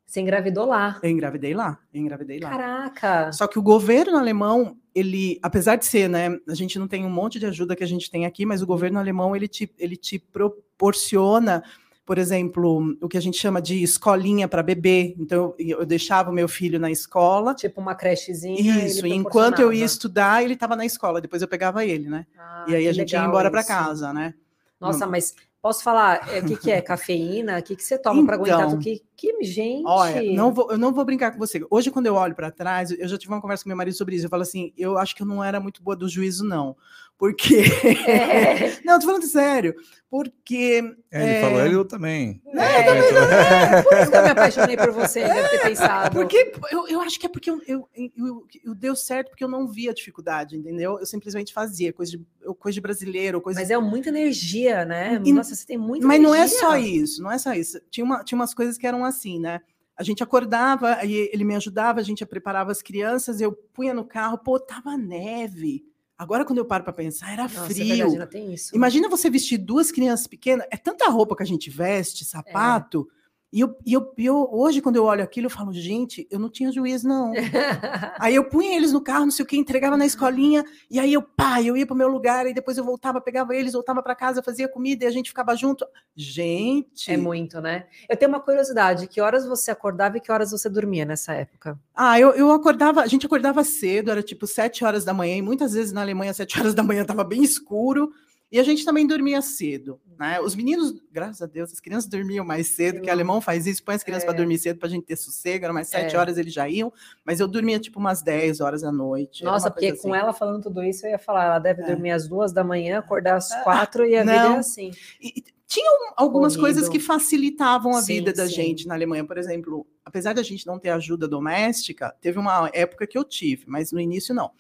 Você engravidou lá. Eu engravidei lá, eu engravidei lá. Caraca! Só que o governo alemão, ele, apesar de ser, né, a gente não tem um monte de ajuda que a gente tem aqui, mas o governo alemão, ele te, ele te proporciona, por exemplo, o que a gente chama de escolinha para bebê. Então, eu, eu deixava o meu filho na escola, Tipo uma crechezinha. isso, e enquanto eu ia estudar, ele estava na escola, depois eu pegava ele, né? Ah, e aí a gente ia embora para casa, né? Nossa, mas posso falar é, o que, que é cafeína? O que, que você toma para aguentar? Então, tudo? Que, que gente! Olha, não vou, eu não vou brincar com você. Hoje, quando eu olho para trás, eu já tive uma conversa com meu marido sobre isso. Eu falo assim, eu acho que eu não era muito boa do juízo, não. Porque. É, não, tô falando sério. Porque. É, ele é, falou, ele eu também. é, por isso que eu me apaixonei por você, deve ter pensado. Porque eu, eu acho que é porque eu, eu, eu, eu deu certo porque eu não via dificuldade, entendeu? Eu simplesmente fazia coisa de. coisa de brasileiro, coisa Mas é muita energia, né? E- Nossa, você tem muita Mas não é energia. só isso, não é só isso. Tinha, uma, tinha umas coisas que eram assim, né? A gente acordava, aí ele me ajudava, a gente preparava as crianças, eu punha no carro, pô, tava neve. Agora, quando eu paro para pensar, era Nossa, é frio. verdade, ainda tem isso. Imagina você vestir duas crianças pequenas, é tanta roupa que a gente veste, sapato. E, eu, e eu, eu- hoje, quando eu olho aquilo, eu falo, gente, eu não tinha juízo, não. Aí eu punha eles no carro, não sei o que, entregava na escolinha, e aí eu, pá, eu ia pro meu lugar, e depois eu voltava, pegava eles, voltava para casa, fazia comida, e a gente ficava junto. Gente, É muito, né? Eu tenho uma curiosidade: que horas você acordava e que horas você dormia nessa época? ah, eu, eu acordava, a gente acordava cedo, era tipo sete horas da manhã, e muitas vezes na Alemanha, sete horas da manhã, tava bem escuro, e a gente também dormia cedo, né? Os meninos, graças a Deus, as crianças dormiam mais cedo, que Eu- alemão faz isso, põe as crianças para É. dormir cedo para a gente ter sossego, era mais sete É. horas eles já iam, mas eu dormia tipo umas 10 horas da noite. Nossa, porque coisa com assim. ela falando tudo isso, eu ia falar, ela deve É. dormir às duas da manhã, acordar às Ah, quatro e a vida é não. assim. E tinham algumas Corrido. coisas que facilitavam a Sim, vida da sim. gente na Alemanha. Por exemplo, apesar da gente não ter ajuda doméstica, teve uma época que eu tive, mas no início não.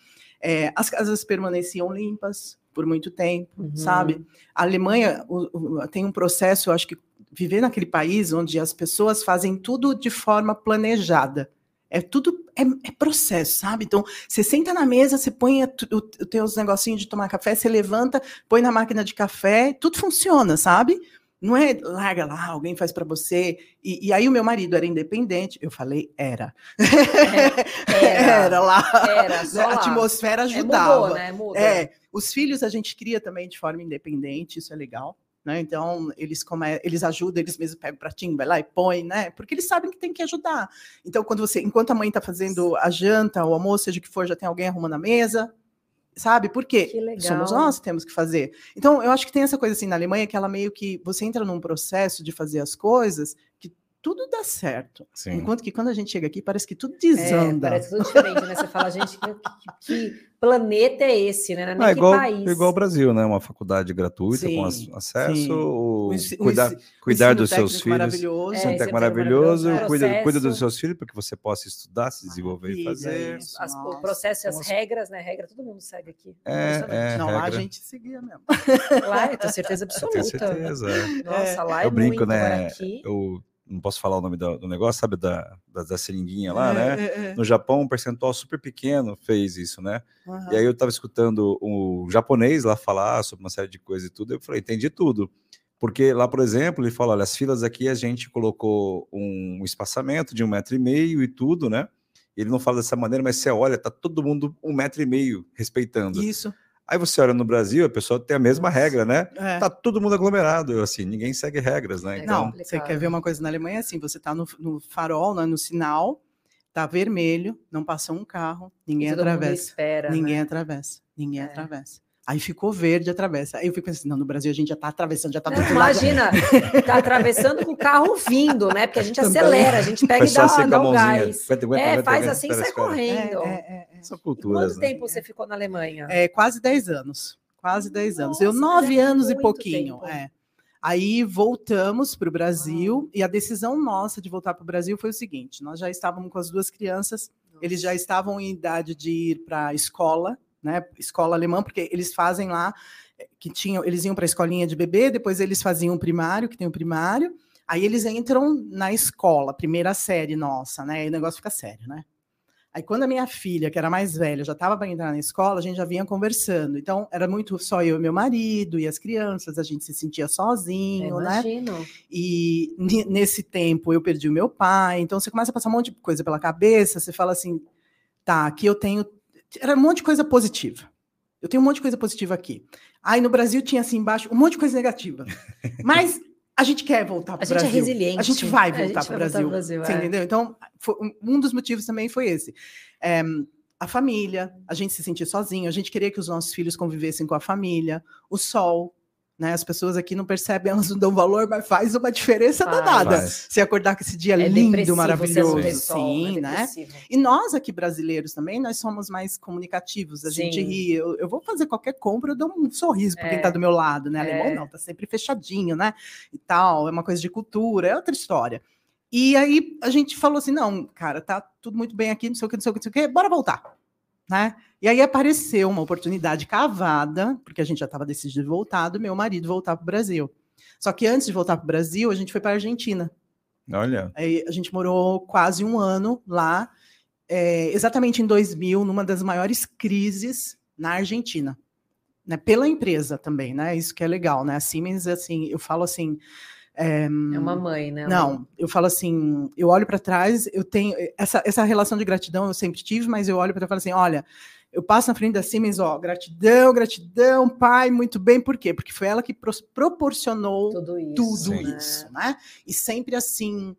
É, as casas permaneciam limpas por muito tempo, Uhum. sabe? A Alemanha o- o- tem um processo, eu acho que viver naquele país onde as pessoas fazem tudo de forma planejada. É tudo, é, é processo, sabe? Então, você senta na mesa, você põe os teus negocinhos de tomar café, você levanta, põe na máquina de café, tudo funciona, sabe? Não é larga lá, alguém faz para você. E, e aí o meu marido era independente, eu falei era. Era. lá. Era, só a atmosfera É, ajudava. mudou, né? Muda. É, os filhos a gente cria também de forma independente, isso é legal. Né? Então, eles, come... eles ajudam, eles mesmos pegam o pratinho, vai lá e põe, né? Porque eles sabem que tem que ajudar. Então, quando você, enquanto a mãe está fazendo a janta, o almoço, seja o que for, já tem alguém arrumando a mesa, sabe? Por quê? Que legal. Somos nós que temos que fazer. Então, eu acho que tem essa coisa assim na Alemanha que ela meio que você entra num processo de fazer as coisas que tudo dá certo. Sim. Enquanto que quando a gente chega aqui, parece que tudo É, desanda. parece tudo diferente, né? Você fala, gente, que, que- que planeta é esse, né? Não é nem Ah, que igual, país. igual o Brasil, né? Uma faculdade gratuita com Sim, ac- acesso, sim. o- ensi- o cuidar, cuidar dos seus filhos. Maravilhoso. É, é é maravilhoso. maravilhoso. Cuida, cuida dos seus filhos para que você possa estudar, se desenvolver e fazer. isso. As- o processo e as regras, né? Regra, todo mundo segue aqui. É, Impressionante. é. Não, lá a regra. gente seguia mesmo. Lá, eu tenho certeza Eu absoluta. tenho certeza. é. Nossa, lá é Eu brinco, muito, né? Aqui, Eu não posso falar o nome do, do negócio, sabe? Da, da, da seringuinha lá, É, né? é, é. No Japão, um percentual super pequeno fez isso, né? Aham. E aí eu estava escutando o japonês lá falar sobre uma série de coisas e tudo, eu falei, entendi tudo. Porque lá, por exemplo, ele fala, olha, as filas aqui a gente colocou um espaçamento de um metro e meio e tudo, né? Ele não fala dessa maneira, mas você olha, tá todo mundo um metro e meio respeitando. Isso. Aí você olha no Brasil, a pessoa tem a mesma Nossa. regra, né? É. Tá todo mundo aglomerado, eu, assim, ninguém segue regras, né? É, Então, Não, você quer ver uma coisa na Alemanha? Assim, você tá no, no farol, né, no sinal, tá vermelho, não passou um carro, ninguém atravessa. espera. Ninguém né? atravessa. Ninguém É. atravessa. Aí ficou verde, atravessa. Aí eu fico pensando, não, no Brasil a gente já tá atravessando, já tá do Não, outro lado. imagina, tá atravessando com o carro vindo, né? Porque a gente Também. acelera, a gente pega e dá, dá o gás. aguenta, aguenta, É, aguenta, faz aguenta, assim e sai correndo. É, é, é, São E culturas, quanto né? tempo você ficou na Alemanha? é. Quase 10 anos. Quase 10 anos. Eu, Nossa, nove mas é anos e pouquinho. tempo. É. Aí voltamos para o Brasil e a decisão nossa de voltar para o Brasil foi o seguinte: nós já estávamos com as duas crianças, eles já estavam em idade de ir para a escola, né? Escola alemã, porque eles fazem lá eh, que tinham, eles iam para a escolinha de bebê, depois eles faziam o primário, que tem o primário, aí eles entram na escola, primeira série nossa, né? E o negócio fica sério, né? Aí quando a minha filha, que era mais velha, já estava para entrar na escola, a gente já vinha conversando. Então era muito só eu e meu marido e as crianças, a gente se sentia sozinho, né? imagino. E nesse tempo eu perdi o meu pai, então você começa a passar um monte de coisa pela cabeça, você fala assim, tá, aqui eu tenho. Era um monte de coisa positiva. Eu tenho um monte de coisa positiva aqui. Aí no Brasil tinha assim embaixo um monte de coisa negativa. Mas a gente quer voltar A para o gente é Brasil. resiliente. A gente vai a voltar gente para o vai voltar Brasil. pro Brasil, Você é. entendeu? Então, foi- um dos motivos também foi esse. É, a família, a gente se sentir sozinho, a gente queria que os nossos filhos convivessem com a família, o sol. Né? As pessoas aqui não percebem, elas não dão valor, mas faz uma diferença Faz. danada. Faz. Se acordar com esse dia É lindo, maravilhoso. sol, Sim, é né? E nós aqui brasileiros também, nós somos mais comunicativos, a gente Sim. ri. Eu, eu vou fazer qualquer compra, eu dou um sorriso para É. quem está do meu lado, né? É. Alemão não, tá sempre fechadinho, né? E tal, é uma coisa de cultura, é outra história. E aí a gente falou assim: não, cara, tá tudo muito bem aqui, não sei o que, não sei o que, não sei o que, bora voltar. Né? E aí apareceu uma oportunidade cavada, porque a gente já estava decidido voltar, do meu marido voltar para o Brasil. Só que antes de voltar para o Brasil, a gente foi para a Argentina. Olha. Aí a gente morou quase um ano lá, é, exatamente em 2000, numa das maiores crises na Argentina. Né, pela empresa também, né? Isso que é legal, né? A Siemens, assim, eu falo assim. É, é uma mãe, né? Não, eu falo assim, eu olho para trás, eu tenho essa, essa relação de gratidão eu sempre tive, mas eu olho para trás e falo assim, olha, eu passo na frente da Siemens, ó, gratidão, gratidão, pai, muito bem, por quê? Porque foi ela que proporcionou tudo isso, tudo isso né? E sempre assim,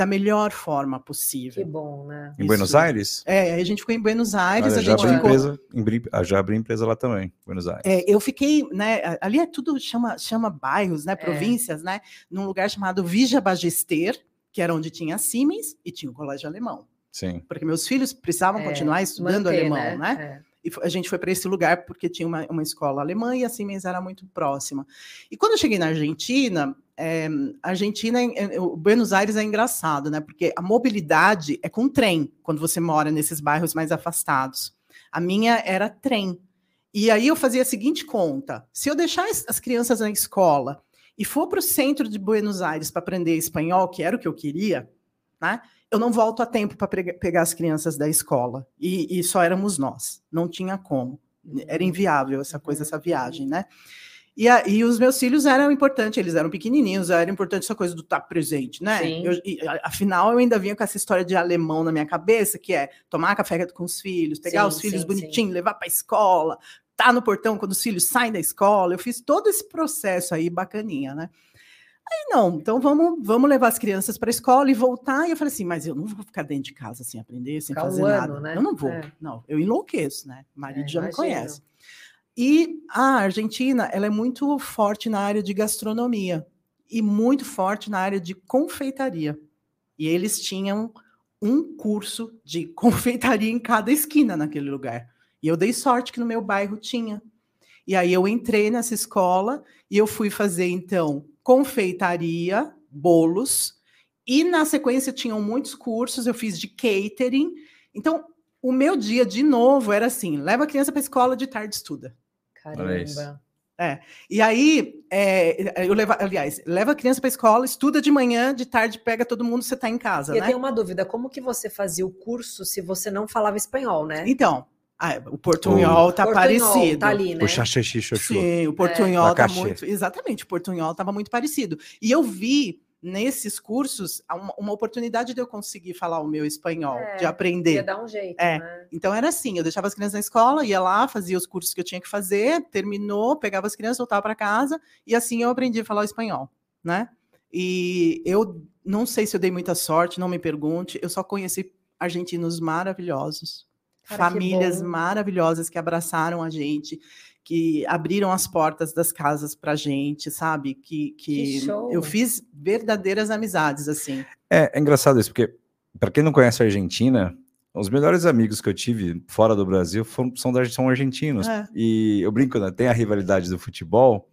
da melhor forma possível. Que bom, né? Em Isso. Buenos Aires? É, a gente ficou em Buenos Aires. Olha, a já, gente abri ficou... empresa, em, ah, já abri empresa lá também, Buenos Aires. É, eu fiquei, né? Ali é tudo, chama, chama bairros, né? É. Províncias, né? Num lugar chamado Vija Bagester, que era onde tinha a Siemens e tinha o colégio alemão. Sim. Porque meus filhos precisavam é, continuar estudando manter, alemão, né? né? É. E a gente foi para esse lugar porque tinha uma, uma escola alemã e a Siemens era muito próxima. E quando eu cheguei na Argentina, é, Argentina, o Buenos Aires é engraçado, né? Porque a mobilidade é com trem, quando você mora nesses bairros mais afastados. A minha era trem. E aí eu fazia a seguinte conta: se eu deixar as crianças na escola e for para o centro de Buenos Aires para aprender espanhol, que era o que eu queria, né? Eu não volto a tempo para pegar as crianças da escola. E, e, só éramos nós. Não tinha como. Era inviável essa coisa, essa viagem, né? E, a, e os meus filhos eram importantes, eles eram pequenininhos, era importante essa coisa do estar presente, né? Eu, e, afinal, eu ainda vinha com essa história de alemão na minha cabeça, que é tomar café com os filhos, pegar sim, os filhos bonitinhos, levar para a escola, tá no portão quando os filhos saem da escola. Eu fiz todo esse processo aí bacaninha, né? Aí não, então vamos, vamos levar as crianças para a escola e voltar. E eu falei assim, mas eu não vou ficar dentro de casa sem aprender, sem fazer nada. Né? Eu não vou, é. não, eu enlouqueço, né? O marido é, já imagino. me conhece. E a Argentina, ela é muito forte na área de gastronomia e muito forte na área de confeitaria. E eles tinham um curso de confeitaria em cada esquina naquele lugar. E eu dei sorte que no meu bairro tinha. E aí eu entrei nessa escola e eu fui fazer então confeitaria, bolos, e na sequência tinham muitos cursos, eu fiz de catering. Então, o meu dia, de novo, era assim: leva a criança para a escola, de tarde estuda. Caramba. É. E aí, é, eu levo, aliás, leva a criança para a escola, estuda de manhã, de tarde pega todo mundo, você está em casa. E né? eu tenho uma dúvida: como que você fazia o curso se você não falava espanhol, né? Então, ah, o portunhol tá portunhol, parecido. Tá ali, né? O xaxixi. Sim, o portunhol é. tá muito. Exatamente, o portunhol estava muito parecido. E eu vi nesses cursos uma, uma, oportunidade de eu conseguir falar o meu espanhol, é, de aprender. Ia dar um jeito. É. Né? Então era assim: eu deixava as crianças na escola, ia lá, fazia os cursos que eu tinha que fazer, terminou, pegava as crianças, voltava para casa, e assim eu aprendi a falar o espanhol, né? E eu não sei se eu dei muita sorte, não me pergunte, eu só conheci argentinos maravilhosos Cara, famílias maravilhosas que abraçaram a gente, que abriram as portas das casas para gente, sabe? Que, que, que eu fiz verdadeiras amizades assim. É, é engraçado isso, porque para quem não conhece a Argentina, os melhores amigos que eu tive fora do Brasil foram, são, são argentinos. É. E eu brinco, né? Tem a rivalidade do futebol,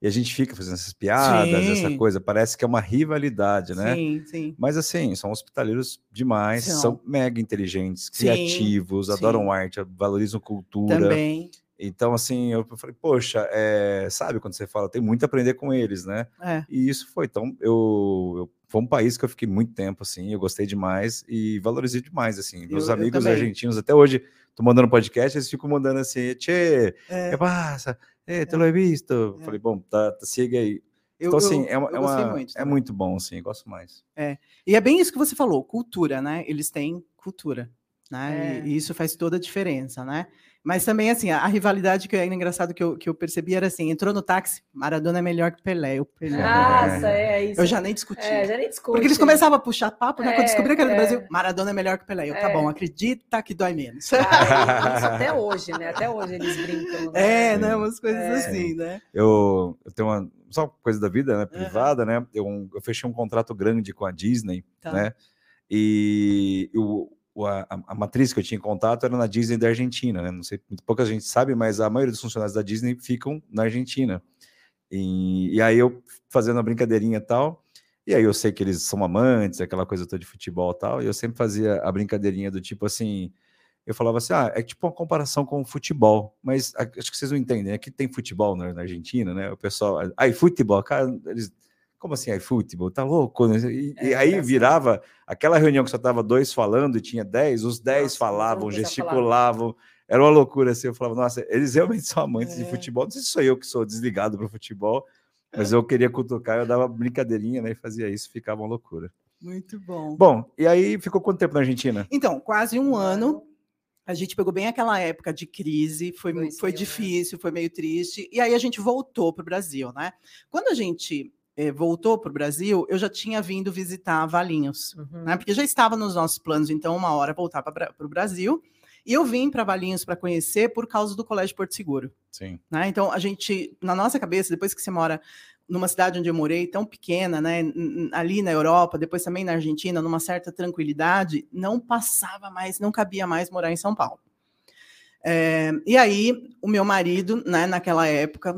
e a gente fica fazendo essas piadas, sim. essa coisa, parece que é uma rivalidade, né? Sim, sim. Mas assim, são hospitaleiros demais, são, são mega inteligentes, criativos, sim, adoram sim. arte, valorizam cultura. Também. Então, assim, eu falei, poxa, é... sabe quando você fala, tem muito a aprender com eles, né? É. E isso foi. Então, eu, eu, foi um país que eu fiquei muito tempo, assim, eu gostei demais e valorizei demais, assim. Meus eu, amigos eu argentinos, até hoje, tô mandando podcast, eles ficam mandando assim, tchê, é. passa? É, te lo he visto. É. Falei, bom, tá, tá siga aí. Eu, então, assim, eu, é, uma, é, uma, muito, é muito bom, assim, gosto mais. É. E é bem isso que você falou, cultura, né? Eles têm cultura, né? É. E, e isso faz toda a diferença, né? Mas também, assim, a, a, rivalidade que é engraçado que eu, que eu percebi era assim: entrou no táxi, Maradona é melhor que Pelé. Eu, Pelé. Nossa, é isso. Eu já nem discuti. É, já nem discuti. Porque eles começavam a puxar papo, né? É, Quando descobri que era do é. Brasil, Maradona é melhor que Pelé. Eu, tá é. bom, acredita que dói menos. Ah, isso até hoje, né? Até hoje eles brincam. Né? É, né? Umas coisas é. assim, né? Eu, eu tenho uma. Só coisa da vida, né? Privada, uhum. né? Eu, eu fechei um contrato grande com a Disney, tá. né? E o a, a, matriz que eu tinha em contato era na Disney da Argentina, né? Não sei, pouca gente sabe, mas a maioria dos funcionários da Disney ficam na Argentina. E, e aí eu fazendo a brincadeirinha e tal, e aí eu sei que eles são amantes, aquela coisa toda de futebol e tal, e eu sempre fazia a brincadeirinha do tipo assim, eu falava assim: ah, é tipo uma comparação com o futebol, mas acho que vocês não entendem. Aqui tem futebol na, na Argentina, né? O pessoal, aí futebol, cara, eles como assim aí futebol? Tá louco? Né? E, é, e aí é virava aquela reunião que só tava dois falando e tinha dez, os dez nossa, falavam, gesticulavam. Era uma loucura assim. Eu falava, nossa, eles realmente são amantes é. de futebol. Não sei se sou eu que sou desligado para o futebol, mas eu queria cutucar, eu dava brincadeirinha, né? E fazia isso, ficava uma loucura. Muito bom. Bom, e aí ficou quanto tempo na Argentina? Então, quase um ano. A gente pegou bem aquela época de crise, foi, foi, foi né? difícil, né? foi meio triste, e aí a gente voltou para o Brasil, né? Quando a gente voltou para o Brasil, eu já tinha vindo visitar Valinhos, uhum. né? Porque já estava nos nossos planos, então, uma hora voltar para o Brasil. E eu vim para Valinhos para conhecer por causa do Colégio Porto Seguro. Sim. Né? Então, a gente, na nossa cabeça, depois que você mora numa cidade onde eu morei, tão pequena, né, ali na Europa, depois também na Argentina, numa certa tranquilidade, não passava mais, não cabia mais morar em São Paulo. É, e aí, o meu marido, né, naquela época,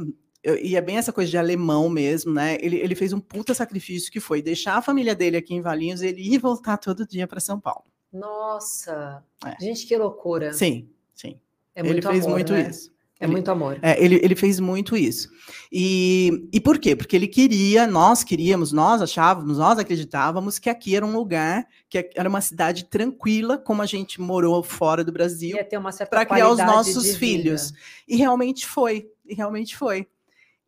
e é bem essa coisa de alemão mesmo, né? Ele, ele fez um puta sacrifício que foi deixar a família dele aqui em Valinhos, ele ir voltar todo dia para São Paulo. Nossa, é. gente, que loucura. Sim, sim. É muito ele fez amor, muito né? isso. É ele, muito amor. É, ele, ele fez muito isso. E, e por quê? Porque ele queria, nós queríamos, nós achávamos, nós acreditávamos que aqui era um lugar, que era uma cidade tranquila, como a gente morou fora do Brasil, para criar os nossos filhos. E realmente foi. E realmente foi.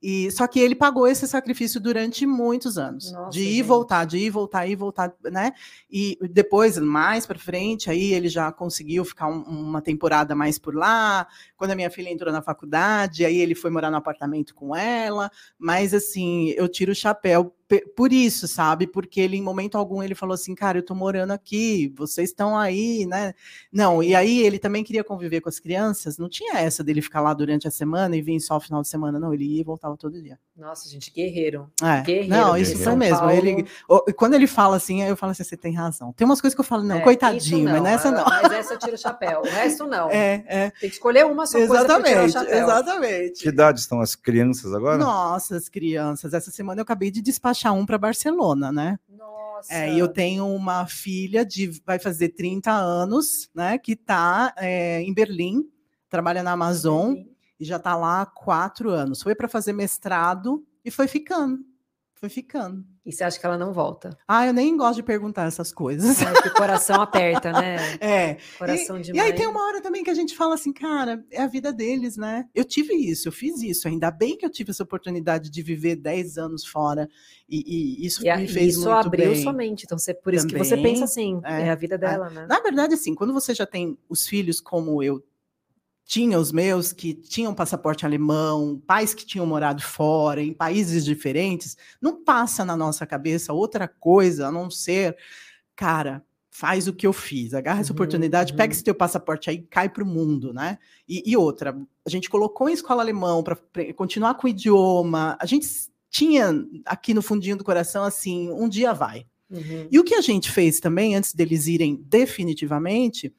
E só que ele pagou esse sacrifício durante muitos anos, Nossa, de ir e voltar, de ir e voltar, ir e voltar, né? E depois, mais para frente, aí ele já conseguiu ficar um, uma temporada mais por lá. Quando a minha filha entrou na faculdade, aí ele foi morar no apartamento com ela. Mas assim, eu tiro o chapéu por isso, sabe? Porque ele, em momento algum, ele falou assim, cara, eu tô morando aqui, vocês estão aí, né? Não, e aí ele também queria conviver com as crianças, não tinha essa dele ficar lá durante a semana e vir só o final de semana, não, ele ia e voltava todo dia. Nossa, gente, guerreiro. É. Guerreiro. Não, isso foi mesmo. Paulo... Ele, quando ele fala assim, eu falo assim, você tem razão. Tem umas coisas que eu falo, não, é, coitadinho, não, mas nessa não. Mas essa eu tiro o chapéu, o resto não. É, é. Tem que escolher uma só exatamente, coisa pra tirar o chapéu. Exatamente. Que idade estão as crianças agora? Nossa, as crianças. Essa semana eu acabei de despachar um para Barcelona, né? Nossa. É, e eu tenho uma filha de vai fazer 30 anos, né? Que está é, em Berlim, trabalha na Amazon e já está lá há quatro anos. Foi para fazer mestrado e foi ficando. Foi ficando. E você acha que ela não volta? Ah, eu nem gosto de perguntar essas coisas. É, o coração aperta, né? É. Coração e, demais. E aí tem uma hora também que a gente fala assim, cara, é a vida deles, né? Eu tive isso, eu fiz isso. Ainda bem que eu tive essa oportunidade de viver 10 anos fora. E, e isso e, me fez isso muito abriu bem. sua mente. Então, você, por isso também, que você pensa assim, é, é a vida é. dela, é. né? Na verdade, assim, quando você já tem os filhos como eu tinha os meus que tinham passaporte alemão, pais que tinham morado fora, em países diferentes, não passa na nossa cabeça outra coisa a não ser, cara, faz o que eu fiz, agarra uhum, essa oportunidade, uhum. pega esse teu passaporte aí e cai para o mundo, né? E, e, outra, a gente colocou em escola alemão para continuar com o idioma, a gente tinha aqui no fundinho do coração assim, um dia vai. Uhum. E o que a gente fez também, antes deles irem definitivamente,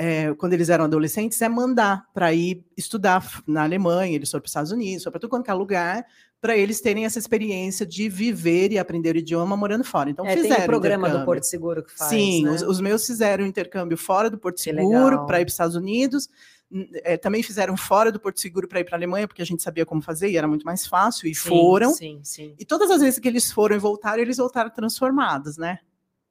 é, quando eles eram adolescentes, é mandar para ir estudar na Alemanha, eles foram para os Estados Unidos, para tudo quanto é lugar, para eles terem essa experiência de viver e aprender o idioma morando fora. Então, é, fizeram tem o programa do Porto Seguro que faz. Sim, né? os, os, meus fizeram intercâmbio fora do Porto Seguro para ir para os Estados Unidos. É, também fizeram fora do Porto Seguro para ir para a Alemanha, porque a gente sabia como fazer e era muito mais fácil, e sim, foram. Sim, sim. E todas as vezes que eles foram e voltaram, eles voltaram transformados, né?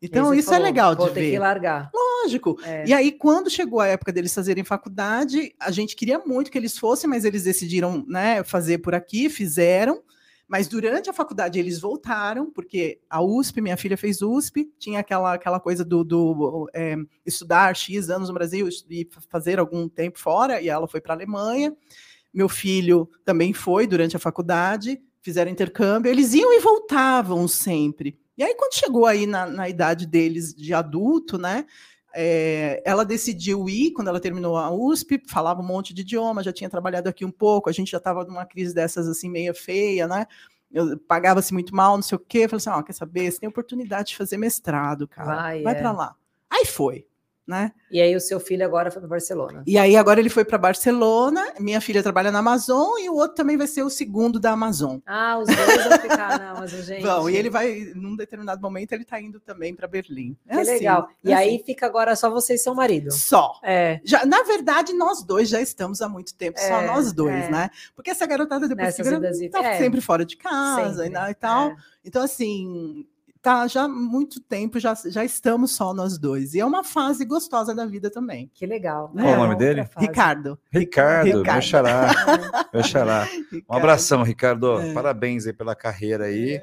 Então, isso é falou, é legal de vou ver. Ter que largar. Lógico. É. E aí, quando chegou a época deles fazerem faculdade, a gente queria muito que eles fossem, mas eles decidiram né, fazer por aqui, fizeram. Mas durante a faculdade eles voltaram, porque a USP, minha filha fez USP, tinha aquela, aquela coisa do, do é, estudar X anos no Brasil e fazer algum tempo fora, e ela foi para a Alemanha. Meu filho também foi durante a faculdade, fizeram intercâmbio, eles iam e voltavam sempre. E aí, quando chegou aí na, na idade deles de adulto, né? É, ela decidiu ir quando ela terminou a USP, falava um monte de idioma, já tinha trabalhado aqui um pouco, a gente já estava numa crise dessas assim, meio feia, né? Pagava-se muito mal, não sei o quê. Eu falei assim: oh, quer saber? Você tem oportunidade de fazer mestrado, cara. Vai, vai é. para lá. Aí foi. Né? E aí o seu filho agora foi para Barcelona. E aí agora ele foi para Barcelona, minha filha trabalha na Amazon e o outro também vai ser o segundo da Amazon. Ah, os dois vão ficar na Amazon, gente. Vão, e ele vai, num determinado momento, ele tá indo também para Berlim. É que assim, legal. é E assim. aí fica agora só você e seu marido. Só. É. Já, na verdade, nós dois já estamos há muito tempo, só É, nós dois, é. né? Porque essa garotada depois Nessas que vira, tá é. sempre fora de casa Sempre. e, tal. Então, assim, tá já há muito tempo, já, já estamos só nós dois. E é uma fase gostosa da vida também. Que legal. Qual o nome dele? fase. Ricardo. Ricardo, meu Ricardo. xará, meu xará. Ricardo. Um abração, Ricardo. É. Parabéns aí pela carreira aí.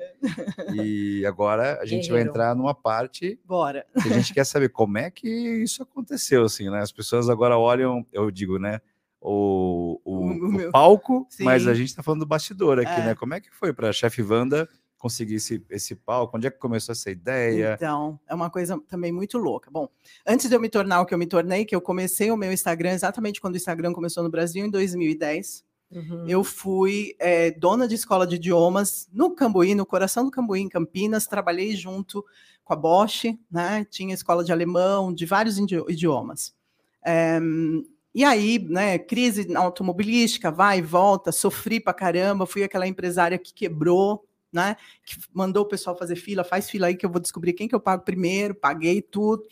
E agora a gente vai Guerreiro. entrar numa parte Bora. que a gente quer saber como é que isso aconteceu, assim, né? As pessoas agora olham, eu digo, né? O, o, O- o palco, Sim. mas a gente está falando do bastidor aqui, É. né? Como é que foi para a chefe Wanda conseguir esse, esse palco? Onde é que começou essa ideia? Então, é uma coisa também muito louca. Bom, antes de eu me tornar o que eu me tornei, que eu comecei o meu Instagram exatamente quando o Instagram começou no Brasil, em 2010. Uhum. Eu fui eh, dona de escola de idiomas no Cambuí, no coração do Cambuí, em Campinas. Trabalhei junto com a Bosch, né? Tinha escola de alemão, de vários idi- idiomas. Eh, e aí, né, crise automobilística, vai e volta, sofri pra caramba, fui aquela empresária que quebrou, né? Que mandou o pessoal fazer fila, faz fila aí que eu vou descobrir quem que eu pago primeiro, paguei tudo,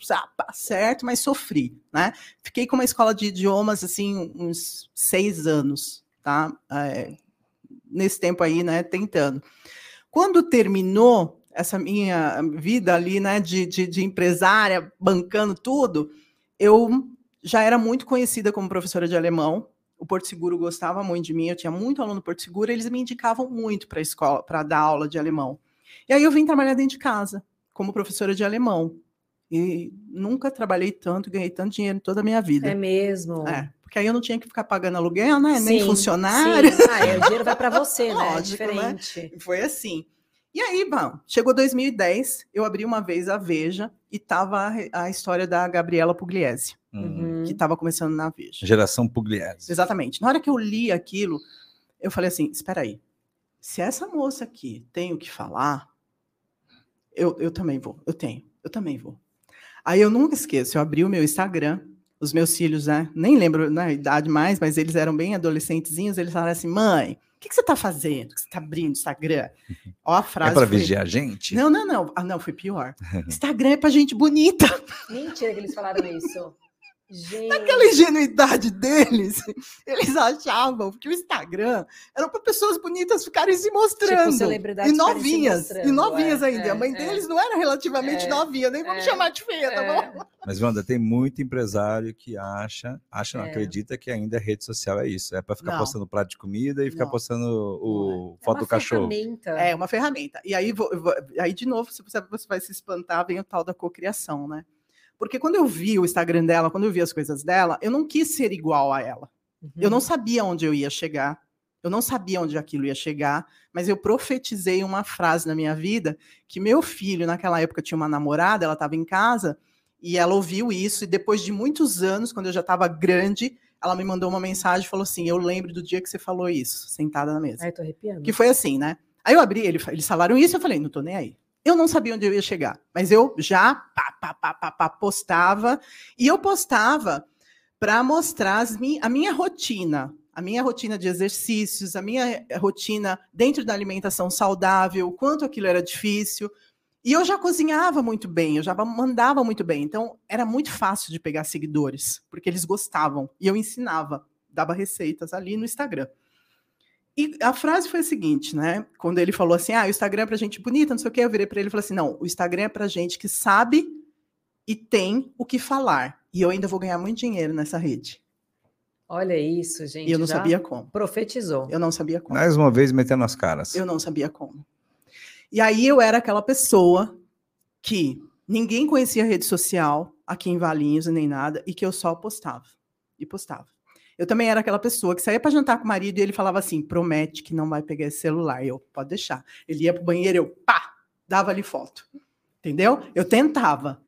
certo, mas sofri, né? Fiquei com uma escola de idiomas, assim, uns seis anos, tá? É, nesse tempo aí, né, tentando. Quando terminou essa minha vida ali, né, de, de, de empresária, bancando tudo, eu já era muito conhecida como professora de alemão. O Porto Seguro gostava muito de mim, eu tinha muito aluno no Porto Seguro, eles me indicavam muito para a escola, para dar aula de alemão. E aí eu vim trabalhar dentro de casa, como professora de alemão. E nunca trabalhei tanto, ganhei tanto dinheiro em toda a minha vida. É mesmo. É, porque aí eu não tinha que ficar pagando aluguel, né? Nem Sim, funcionário. sim. Ah, é, o dinheiro vai para você, né? É Lógico, né? diferente. Foi assim. E aí, bom, chegou 2010, eu abri uma vez a Veja e tava a, a história da Gabriela Pugliese, Hum, Uhum. que estava começando na Veja. Geração Pugliese. Exatamente. Na hora que eu li aquilo, eu falei assim: espera aí, se essa moça aqui tem o que falar, eu, eu também vou, eu tenho, eu também vou. Aí eu nunca esqueço, eu abri o meu Instagram, os meus filhos, né? Nem lembro na idade mais, mas eles eram bem adolescentezinhos, eles falaram assim: mãe, o que, que você está fazendo? O que você está abrindo o Instagram? Ó, a É frase. para foi- vigiar a gente? Não, não, não. Ah, não, foi pior. Instagram é pra gente bonita. Mentira que eles falaram isso. Gente. Aquela ingenuidade deles, eles achavam que o Instagram era para pessoas bonitas ficarem se mostrando. Tipo, celebridades e novinhas. mostrando, e novinhas é, ainda. é, a mãe é. deles não era relativamente É, novinha, nem vamos é, chamar de feia, tá bom? É, Mas, Wanda, tem muito empresário que acha, acha, não É. acredita que ainda rede social é isso. É para ficar Não. postando prato de comida e ficar Não. postando o é foto uma do cachorro. ferramenta. É uma ferramenta. E aí, vou- vou- aí de novo, se você, você vai se espantar, vem o tal da cocriação, né? Porque quando eu vi o Instagram dela, quando eu vi as coisas dela, eu não quis ser igual a ela. Eu Uhum. não sabia onde eu ia chegar. Eu não sabia onde aquilo ia chegar, mas eu profetizei uma frase na minha vida que meu filho, naquela época, tinha uma namorada, ela estava em casa, e ela ouviu isso, e depois de muitos anos, quando eu já estava grande, ela me mandou uma mensagem e falou assim: Eu lembro do dia que você falou isso, sentada na mesa. Ai, tô arrepiando. Que foi assim, né? Aí eu abri, ele, eles falaram isso, eu falei, não tô nem aí. Eu não sabia onde eu ia chegar, mas eu já pá, pá, pá, pá, pá, postava, e eu postava para mostrar a minha rotina, a minha rotina de exercícios, a minha rotina dentro da alimentação saudável, o quanto aquilo era difícil. E eu já cozinhava muito bem, eu já mandava muito bem, então era muito fácil de pegar seguidores, porque eles gostavam, e eu ensinava, dava receitas ali no Instagram. E a frase foi a seguinte, né? Quando ele falou assim: ah, o Instagram é pra gente bonita, não sei o quê, eu virei para ele e falei assim: não, o Instagram é pra gente que sabe e tem o que falar. E eu ainda vou ganhar muito dinheiro nessa rede. Olha isso, gente. E eu não já sabia como. Profetizou. Eu não sabia como. Mais uma vez metendo as caras. Eu não sabia como. E aí eu era aquela pessoa que ninguém conhecia rede social aqui em Valinhos e nem nada, e que eu só postava. E postava. Eu também era aquela pessoa que saía para jantar com o marido e ele falava assim: promete que não vai pegar esse celular. Eu, pode deixar. Ele ia pro banheiro, eu, pá, dava ali foto. Entendeu? Eu tentava.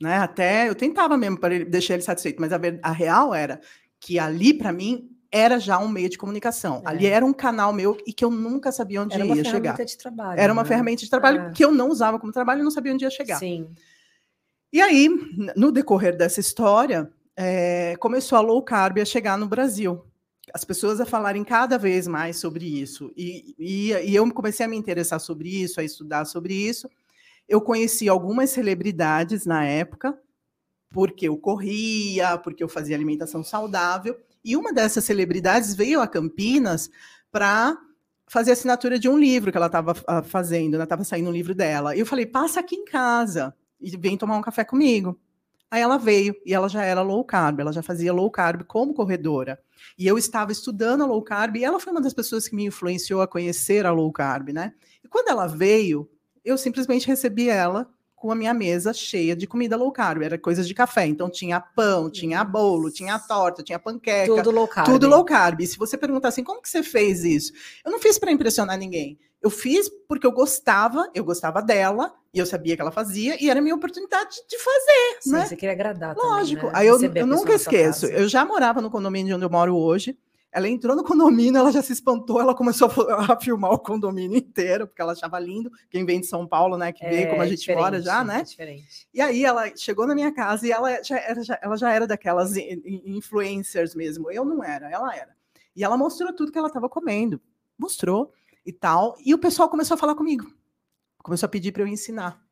Né? Até eu tentava mesmo para deixar ele satisfeito, mas a, a real era que ali, para mim, era já um meio de comunicação. É. Ali era um canal meu e que eu nunca sabia onde Era uma ia ferramenta chegar. de trabalho. Era uma né? ferramenta de trabalho É. que eu não usava como trabalho e não sabia onde ia chegar. Sim. E aí, no decorrer dessa história, é, começou a low carb a chegar no Brasil. As pessoas a falarem cada vez mais sobre isso. E, e, e eu comecei a me interessar sobre isso, a estudar sobre isso. Eu conheci algumas celebridades na época, porque eu corria, porque eu fazia alimentação saudável. E uma dessas celebridades veio a Campinas para fazer assinatura de um livro que ela estava uh, fazendo, estava né? saindo um livro dela. E eu falei, passa aqui em casa e vem tomar um café comigo. Aí ela veio e ela já era low carb, ela já fazia low carb como corredora. E eu estava estudando a low carb e ela foi uma das pessoas que me influenciou a conhecer a low carb, né? E quando ela veio, eu simplesmente recebi ela com a minha mesa cheia de comida low carb, era coisas de café. Então tinha pão, tinha bolo, tinha torta, tinha panqueca. Tudo low carb. Tudo low carb. E se você perguntar assim, como que você fez isso? Eu não fiz para impressionar ninguém. Eu fiz porque eu gostava, eu gostava dela, e eu sabia que ela fazia, e era minha oportunidade de fazer. Sim, né? você queria agradar. Lógico. Também, né? Aí eu, eu nunca esqueço. Eu já morava no condomínio onde eu moro hoje. Ela entrou no condomínio, ela já se espantou, ela começou a, filmar o condomínio inteiro, porque ela achava lindo. Quem vem de São Paulo, né, que vê é, como a gente mora já, né? É e aí ela chegou na minha casa e ela já era, já, ela já era daquelas influencers mesmo. Eu não era, ela era. E ela mostrou tudo que ela estava comendo. Mostrou e tal. E o pessoal começou a falar comigo. Começou a pedir para eu ensinar.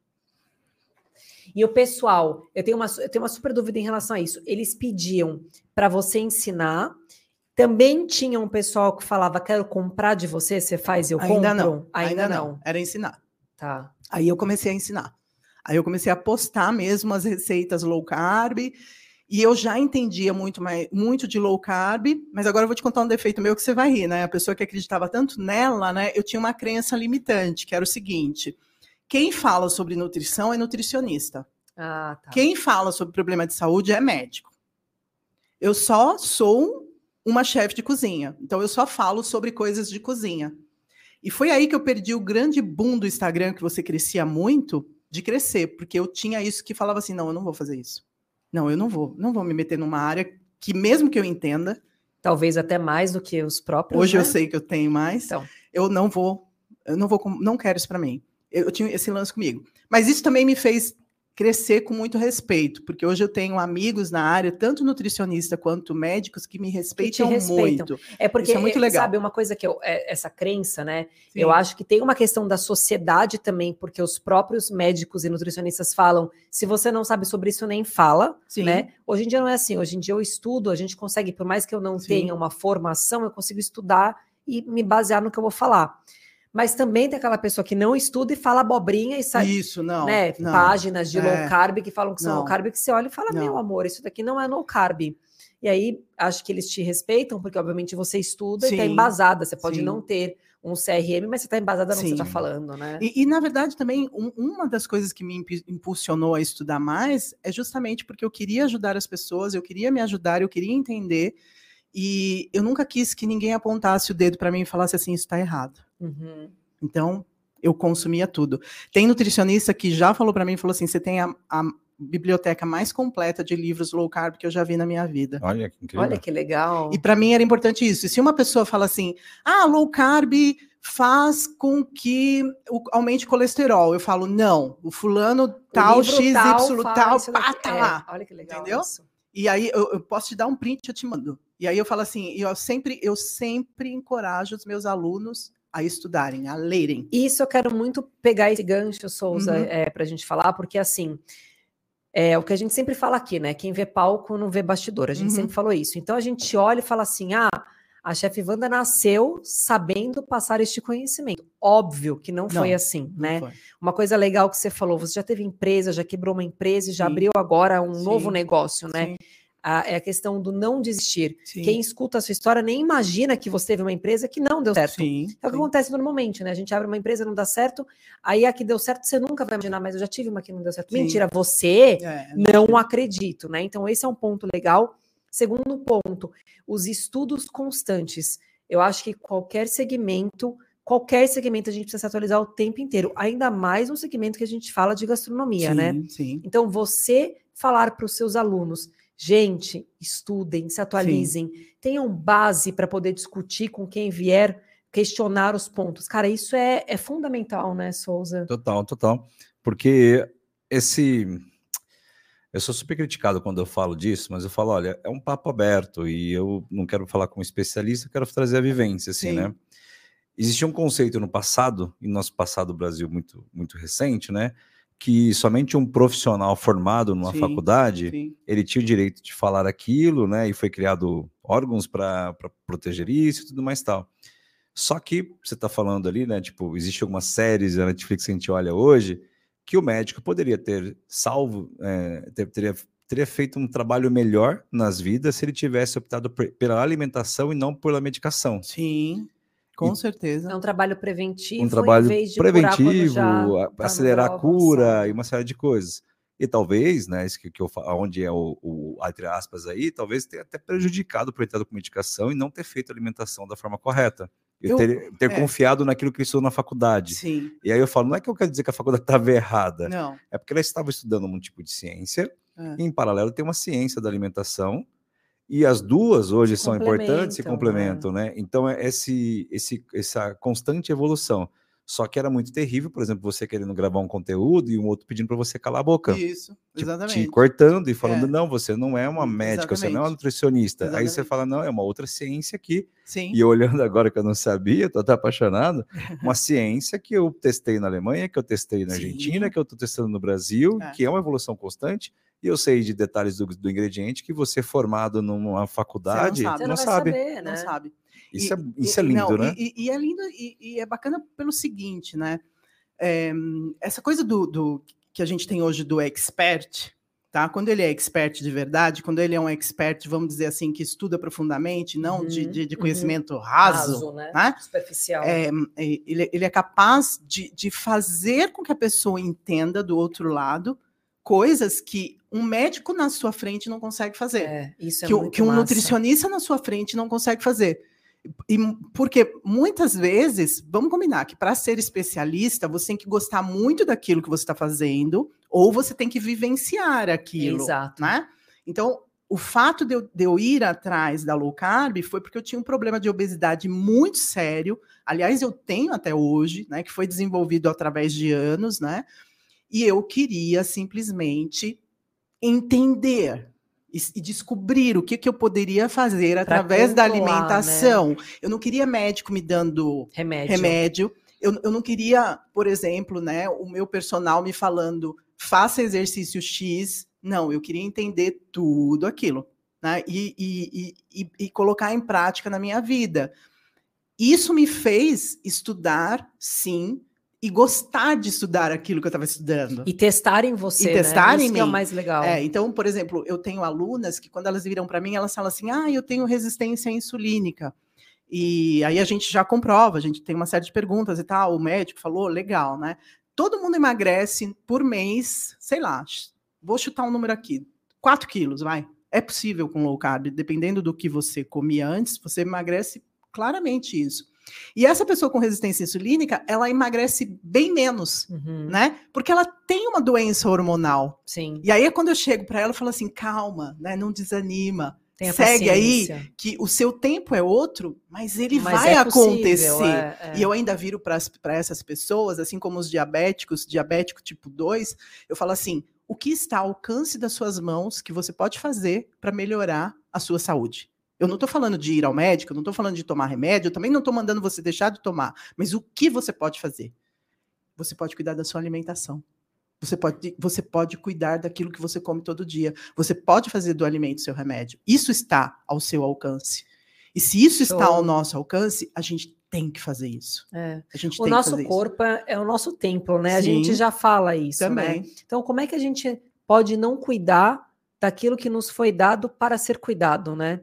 E o pessoal, eu tenho, uma, eu tenho uma super dúvida em relação a isso. Eles pediam para você ensinar. Também tinha um pessoal que falava: quero comprar de você, você faz, eu ainda compro. Não, ainda, ainda não. não. Era ensinar. Tá. Aí eu comecei a ensinar. Aí eu comecei a postar mesmo as receitas low carb. E eu já entendia muito, mais, muito de low carb, mas agora eu vou te contar um defeito meu que você vai rir, né? A pessoa que acreditava tanto nela, né? Eu tinha uma crença limitante, que era o seguinte: quem fala sobre nutrição é nutricionista. Ah, tá. Quem fala sobre problema de saúde é médico. Eu só sou uma chefe de cozinha, então eu só falo sobre coisas de cozinha. E foi aí que eu perdi o grande boom do Instagram, que você crescia muito, de crescer, porque eu tinha isso que falava assim: não, eu não vou fazer isso. Não, eu não vou, não vou me meter numa área que, mesmo que eu entenda. Talvez até mais do que os próprios. Hoje né? eu sei que eu tenho mais. Então. Eu não vou, eu não vou, não quero isso para mim eu tinha esse lance comigo. Mas isso também me fez crescer com muito respeito, porque hoje eu tenho amigos na área, tanto nutricionista quanto médicos, que me respeitam, que respeitam. muito. É porque, Isso é muito legal. sabe, uma coisa que eu, é, essa crença, né? Sim. Eu acho que tem uma questão da sociedade também, porque os próprios médicos e nutricionistas falam, se você não sabe sobre isso, nem fala, Sim. né? Hoje em dia não é assim, hoje em dia eu estudo, a gente consegue, por mais que eu não Sim. tenha uma formação, eu consigo estudar e me basear no que eu vou falar mas também tem aquela pessoa que não estuda e fala abobrinha e sai. Isso, não. Né, não páginas de é, low carb que falam que são não. low carb, que você olha e fala: não. meu amor, isso daqui não é low carb. E aí, acho que eles te respeitam, porque obviamente você estuda Sim. e está embasada. Você pode Sim. não ter um CRM, mas você está embasada no que você está falando, né? E, e, na verdade, também, um, uma das coisas que me impulsionou a estudar mais é justamente porque eu queria ajudar as pessoas, eu queria me ajudar, eu queria entender. E eu nunca quis que ninguém apontasse o dedo para mim e falasse assim: isso está errado. Uhum. Então, eu consumia tudo. Tem nutricionista que já falou para mim, falou assim, você tem a, a, biblioteca mais completa de livros low carb que eu já vi na minha vida. Olha que incrível. Olha que legal. E para mim era importante isso. E se uma pessoa fala assim, ah, low carb faz com que aumente o colesterol. Eu falo, não, o fulano tal, X, tal, Y, tal, pá, tá é, lá. Olha que legal Entendeu? Isso. E aí eu, eu, posso te dar um print, eu te mando. E aí eu falo assim, eu sempre, eu sempre encorajo os meus alunos a estudarem, a lerem. Isso eu quero muito pegar esse gancho, Souza, uhum. é, para a gente falar, porque assim. É o que a gente sempre fala aqui, né? Quem vê palco não vê bastidor. A gente uhum. sempre falou isso. Então a gente olha e fala assim: ah, a chefe Wanda nasceu sabendo passar este conhecimento. Óbvio que não, não foi assim, né? Foi. Uma coisa legal que você falou: você já teve empresa, já quebrou uma empresa e já Sim. abriu agora um Sim. novo negócio, né? Sim a, é a questão do não desistir. Sim. Quem escuta a sua história nem imagina que você teve uma empresa que não deu certo. Sim, é o que acontece normalmente, né? A gente abre uma empresa não dá certo, aí a que deu certo você nunca vai imaginar, mas eu já tive uma que não deu certo. Sim. Mentira, você é, não, não acredito, né? Então esse é um ponto legal. Segundo ponto, os estudos constantes. Eu acho que qualquer segmento qualquer segmento a gente precisa se atualizar o tempo inteiro, ainda mais um segmento que a gente fala de gastronomia, sim, né? Sim. Então, você falar para os seus alunos, Gente, estudem, se atualizem, Sim. tenham base para poder discutir com quem vier questionar os pontos. Cara, isso é, é fundamental, né, Souza? Total, total. Porque esse Eu sou super criticado quando eu falo disso, mas eu falo, olha, é um papo aberto e eu não quero falar com um especialista, eu quero trazer a vivência, assim, Sim. né? Existia um conceito no passado, e nosso passado do Brasil muito, muito recente, né? Que somente um profissional formado numa Sim, faculdade Sim. ele tinha o direito de falar aquilo, né? E foi criado órgãos para proteger isso e tudo mais tal. Só que você está falando ali, né? Tipo, existe algumas séries da Netflix que a gente olha hoje que o médico poderia ter salvo, é, ter- teria, teria feito um trabalho melhor nas vidas se ele tivesse optado por- pela alimentação e não pela medicação. Sim, com E- certeza. É um trabalho preventivo, Um trabalho em vez de curar quando preventivo, já tá acelerar a cura avançado. e uma série de coisas. E talvez, né, isso que, que eu onde é o, o, entre aspas aí, talvez tenha até prejudicado por ele estar com medicação e não ter feito a alimentação da forma correta. Eu, Eu- ter, ter é. confiado naquilo que ele estudou na faculdade. Sim, E aí eu falo, não é que eu quero dizer que a faculdade estava errada, não. é porque ela estava estudando um tipo de ciência, É. e em paralelo tem uma ciência da alimentação, e as duas hoje são importantes e complementam, complementam, né? Então é esse, esse, essa constante evolução. Só que era muito terrível, por exemplo, você querendo gravar um conteúdo e um outro pedindo para você calar a boca. Isso, Tipo, te exatamente. cortando e falando, É. não, você não é uma médica, você não é uma Exatamente. nutricionista. Aí você Exatamente. fala, não, é uma outra ciência aqui. Sim, E olhando agora que eu não sabia, tô até apaixonado, uma ciência que eu testei na Alemanha, que eu testei na Sim. Argentina, que eu tô testando no Brasil, É. que é uma evolução constante, e eu sei de detalhes do, do ingrediente que você formado numa faculdade sabe. Você não, não, vai sabe. saber, né? não sabe. Isso, E- é, isso é e- lindo, não, né? E, e- é lindo e, e é bacana pelo seguinte, né? É, essa coisa do, do- que a gente tem hoje do expert, tá? Quando ele é expert de verdade, quando ele é um expert, vamos dizer assim, que estuda profundamente, não de, Uhum, de- de uhum. conhecimento raso, né? né? Superficial. É, é, ele, ele é capaz de, de fazer com que a pessoa entenda do outro lado coisas que um médico na sua frente não consegue fazer É, isso é que, o- muito que um massa. nutricionista na sua frente não consegue fazer. E, porque muitas vezes, vamos combinar que para ser especialista, você tem que gostar muito daquilo que você está fazendo, ou você tem que vivenciar aquilo. Exato. Né? Então, o fato de eu, de eu ir atrás da low carb foi porque eu tinha um problema de obesidade muito sério. Aliás, eu tenho até hoje, né? Que foi desenvolvido através de anos, né? E eu queria simplesmente entender e, descobrir o que, que eu poderia fazer através da controlar, né? alimentação. Eu não queria médico me dando Remédio. remédio. Eu, eu não queria, por exemplo, né, o meu personal me falando faça exercício X. Não, eu queria entender tudo aquilo né, e, e, e- e colocar em prática na minha vida. Isso me fez estudar, sim, e gostar de estudar aquilo que eu estava estudando. E testar em você, E testar né? Isso é o mais legal. É, então, por exemplo, eu tenho alunas que quando elas viram para mim, elas falam assim: "Ah, eu tenho resistência insulínica". E aí a gente já comprova, a gente tem uma série de perguntas e tal, o médico falou, legal, né? Todo mundo emagrece por mês, sei lá, vou chutar um número aqui, 4 quilos, vai. É possível com low carb, dependendo do que você comia antes, você emagrece claramente isso. E essa pessoa com resistência insulínica, ela emagrece bem menos, Uhum, né? Porque ela tem uma doença hormonal. Sim. E aí é quando eu chego para ela, eu falo assim: calma, né? Não desanima. Tenha Segue aí, paciência. que o seu tempo é outro, mas ele Mas vai é possível, acontecer. é, é. E eu ainda viro para essas pessoas, assim como os diabéticos, diabético tipo 2, eu falo assim: o que está ao alcance das suas mãos que você pode fazer para melhorar a sua saúde? Eu não estou falando de ir ao médico, eu não estou falando de tomar remédio, eu também não estou mandando você deixar de tomar, mas o que você pode fazer? Você pode cuidar da sua alimentação. Você pode, você pode cuidar daquilo que você come todo dia. Você pode fazer do alimento seu remédio. Isso está ao seu alcance. E se isso está ao nosso alcance, a gente tem que fazer isso. É. A gente O tem nosso que fazer corpo é, é o nosso templo, né? A Sim. gente já fala isso, isso. né? Também. Então, como é que a gente pode não cuidar daquilo que nos foi dado para ser cuidado, né?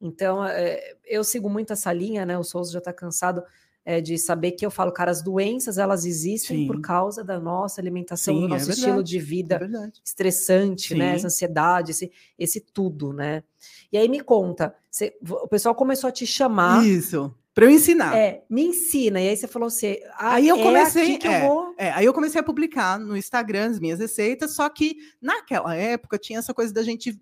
Então, é, eu sigo muito essa linha, né? O Souza já está cansado é, de saber que eu falo, cara, as doenças elas existem Sim. por causa da nossa alimentação, do Sim, é nosso verdade, estilo de É vida verdade. estressante, né? Sim. Essa ansiedade, esse, esse tudo, né? E aí me conta, você- o pessoal começou a te chamar, Isso. Para eu ensinar. é, me ensina. E aí você falou assim, ah, Aí eu é comecei- que é. eu vou. É, aí eu comecei a publicar no Instagram as minhas receitas, só que naquela época tinha essa coisa da gente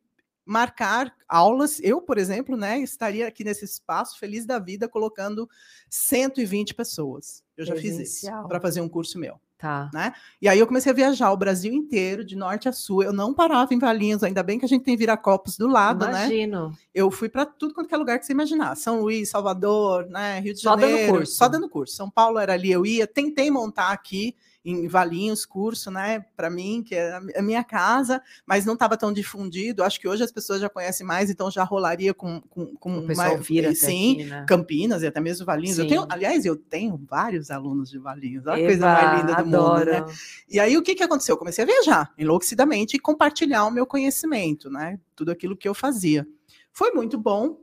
marcar aulas. Eu, por exemplo, né, estaria aqui nesse espaço feliz da vida colocando 120 pessoas. Eu já fiz isso Presencial. para fazer um curso meu. Tá. Né? E aí eu comecei a viajar o Brasil inteiro, de norte a sul. Eu não parava em Valinhos, ainda bem que a gente tem Viracopos do lado, Imagino. né? Eu fui para tudo quanto é lugar que você imaginar. São Luís, Salvador, né? Rio de Só dando Janeiro. curso. Só dando curso. São Paulo era ali, eu ia. Tentei montar aqui em Valinhos curso, né? Para mim, que é a minha casa, mas não estava tão difundido. Acho que hoje as pessoas já conhecem mais, então já rolaria com, com, com O pessoal mais- vira até sim, aqui, né? Campinas e até mesmo Valinhos. Eu tenho, aliás, eu tenho vários alunos de Valinhos. Olha a coisa mais linda do adoro. mundo, né? E aí o que, que aconteceu? Eu comecei a viajar enlouquecidamente e compartilhar o meu conhecimento, né? Tudo aquilo que eu fazia. Foi muito bom,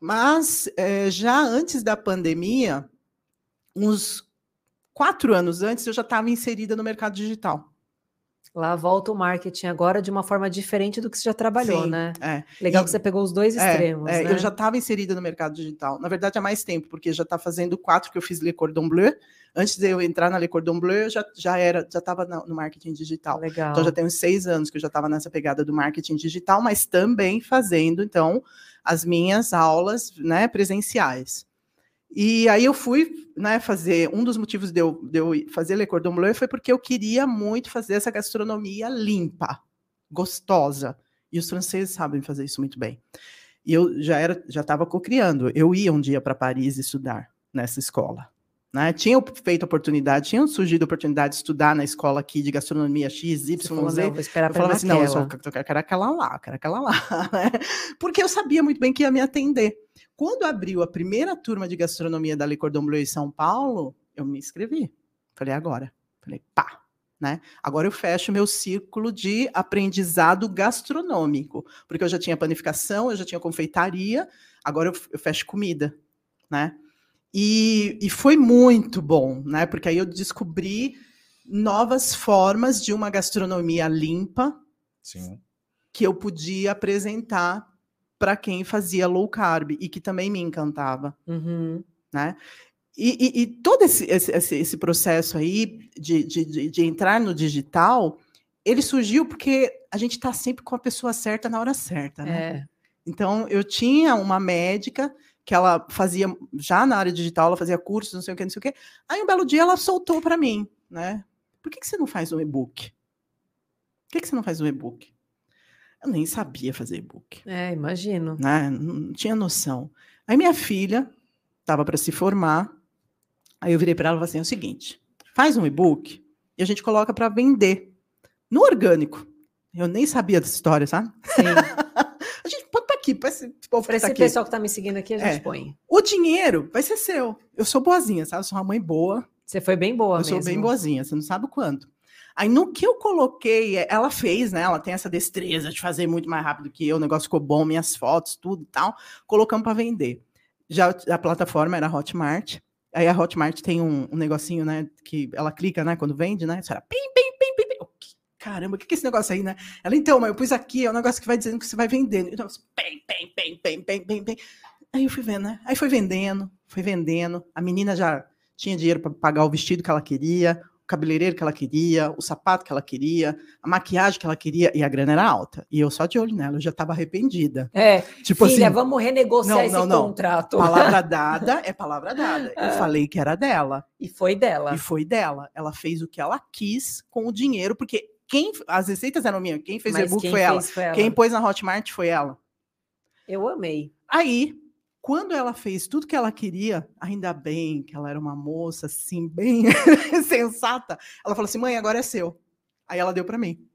mas eh, já antes da pandemia, uns quatro anos antes, eu já estava inserida no mercado digital. Lá volta o marketing agora de uma forma diferente do que você já trabalhou, Sim, né? É. Legal E- que você pegou os dois É, extremos, é, né? Eu já estava inserida no mercado digital. Na verdade, há mais tempo, porque já está fazendo quatro que eu fiz Le Cordon Bleu. Antes de eu entrar na Le Cordon Bleu, eu já, já era, já estava no marketing digital. Legal. Então já tem uns seis anos que eu já estava nessa pegada do marketing digital, mas também fazendo então as minhas aulas, né, presenciais. E aí eu fui, né, fazer um dos motivos de eu, de eu fazer Le Cordon Bleu foi porque eu queria muito fazer essa gastronomia limpa, gostosa. E os franceses sabem fazer isso muito bem. E eu já era, já estava cocriando. Eu ia um dia para Paris estudar nessa escola. Né? Tinha feito oportunidade, tinha surgido oportunidade de estudar na escola aqui de gastronomia X, Y, falou, Z. não, vou esperar Eu falava assim, não, eu só eu quero aquela lá, eu quero aquela lá. né? Porque eu sabia muito bem que ia me atender. Quando abriu a primeira turma de gastronomia da Le Cordon Bleu em São Paulo, eu me inscrevi. Falei, agora. Falei, pá. Né? Agora eu fecho meu círculo de aprendizado gastronômico, porque eu já tinha panificação, eu já tinha confeitaria, agora eu, eu fecho comida, né? E, e foi muito bom, né? Porque aí eu descobri novas formas de uma gastronomia limpa Sim. que eu podia apresentar para quem fazia low carb e que também me encantava, Uhum. né? E, e- e todo esse, esse, esse- processo aí de, de, de- de entrar no digital, ele surgiu porque a gente está sempre com a pessoa certa na hora certa, né? É. Então, eu tinha uma médica que ela fazia, já na área digital, ela fazia cursos, não sei o que, não sei o que. Aí, um belo dia, ela soltou para mim, né? Por que, que você não faz um e-book? Por que, que você não faz um e-book? Eu nem sabia fazer e-book, É, imagino. né? Não tinha noção. Aí, minha filha estava para se formar, aí eu virei para ela e falei assim, é o seguinte, faz um e-book e a gente coloca para vender no orgânico. Eu nem sabia dessa história, sabe? Sim. A gente pode tá aqui, para esse povo Para que tá esse aqui. pessoal que tá me seguindo aqui, a gente É. põe. O dinheiro vai ser seu. Eu sou boazinha, sabe? Eu sou uma mãe boa. Você foi bem boa eu mesmo. sou bem boazinha, você não sabe o quanto. Aí no que eu coloquei, é, ela fez, né? Ela tem essa destreza de fazer muito mais rápido que eu, o negócio ficou bom, minhas fotos, tudo e tal. Colocamos para vender. Já a plataforma era Hotmart. Aí a Hotmart tem um, um negocinho, né? Que ela clica, né? Quando vende, né? Isso era pim, pim, pim, pim, pim. Eu, "Que- Caramba, o que, é esse negócio aí, né? Ela, então, mas eu pus aqui, é um negócio que vai dizendo que você vai vendendo. Então, pim, pim, pim, pim, pim, pim, pim. Aí eu fui vendo, né? Aí foi vendendo, foi vendendo. A menina já tinha dinheiro para pagar o vestido que ela queria, o cabeleireiro que ela queria, o sapato que ela queria, a maquiagem que ela queria, e a grana era alta. E eu só de olho nela, eu já estava arrependida. É, Tipo filha, assim, vamos renegociar Não, esse não, não. contrato. palavra dada é palavra dada. Eu Ah. falei que era dela. E foi dela. E foi dela. Ela fez o que ela quis com o dinheiro, porque quem as receitas eram minhas, quem fez o e-book foi foi ela. Quem pôs na Hotmart foi ela. Eu amei. Aí, quando ela fez tudo que ela queria, ainda bem que ela era uma moça assim, bem sensata, ela falou assim: mãe, agora é seu. Aí ela deu para mim.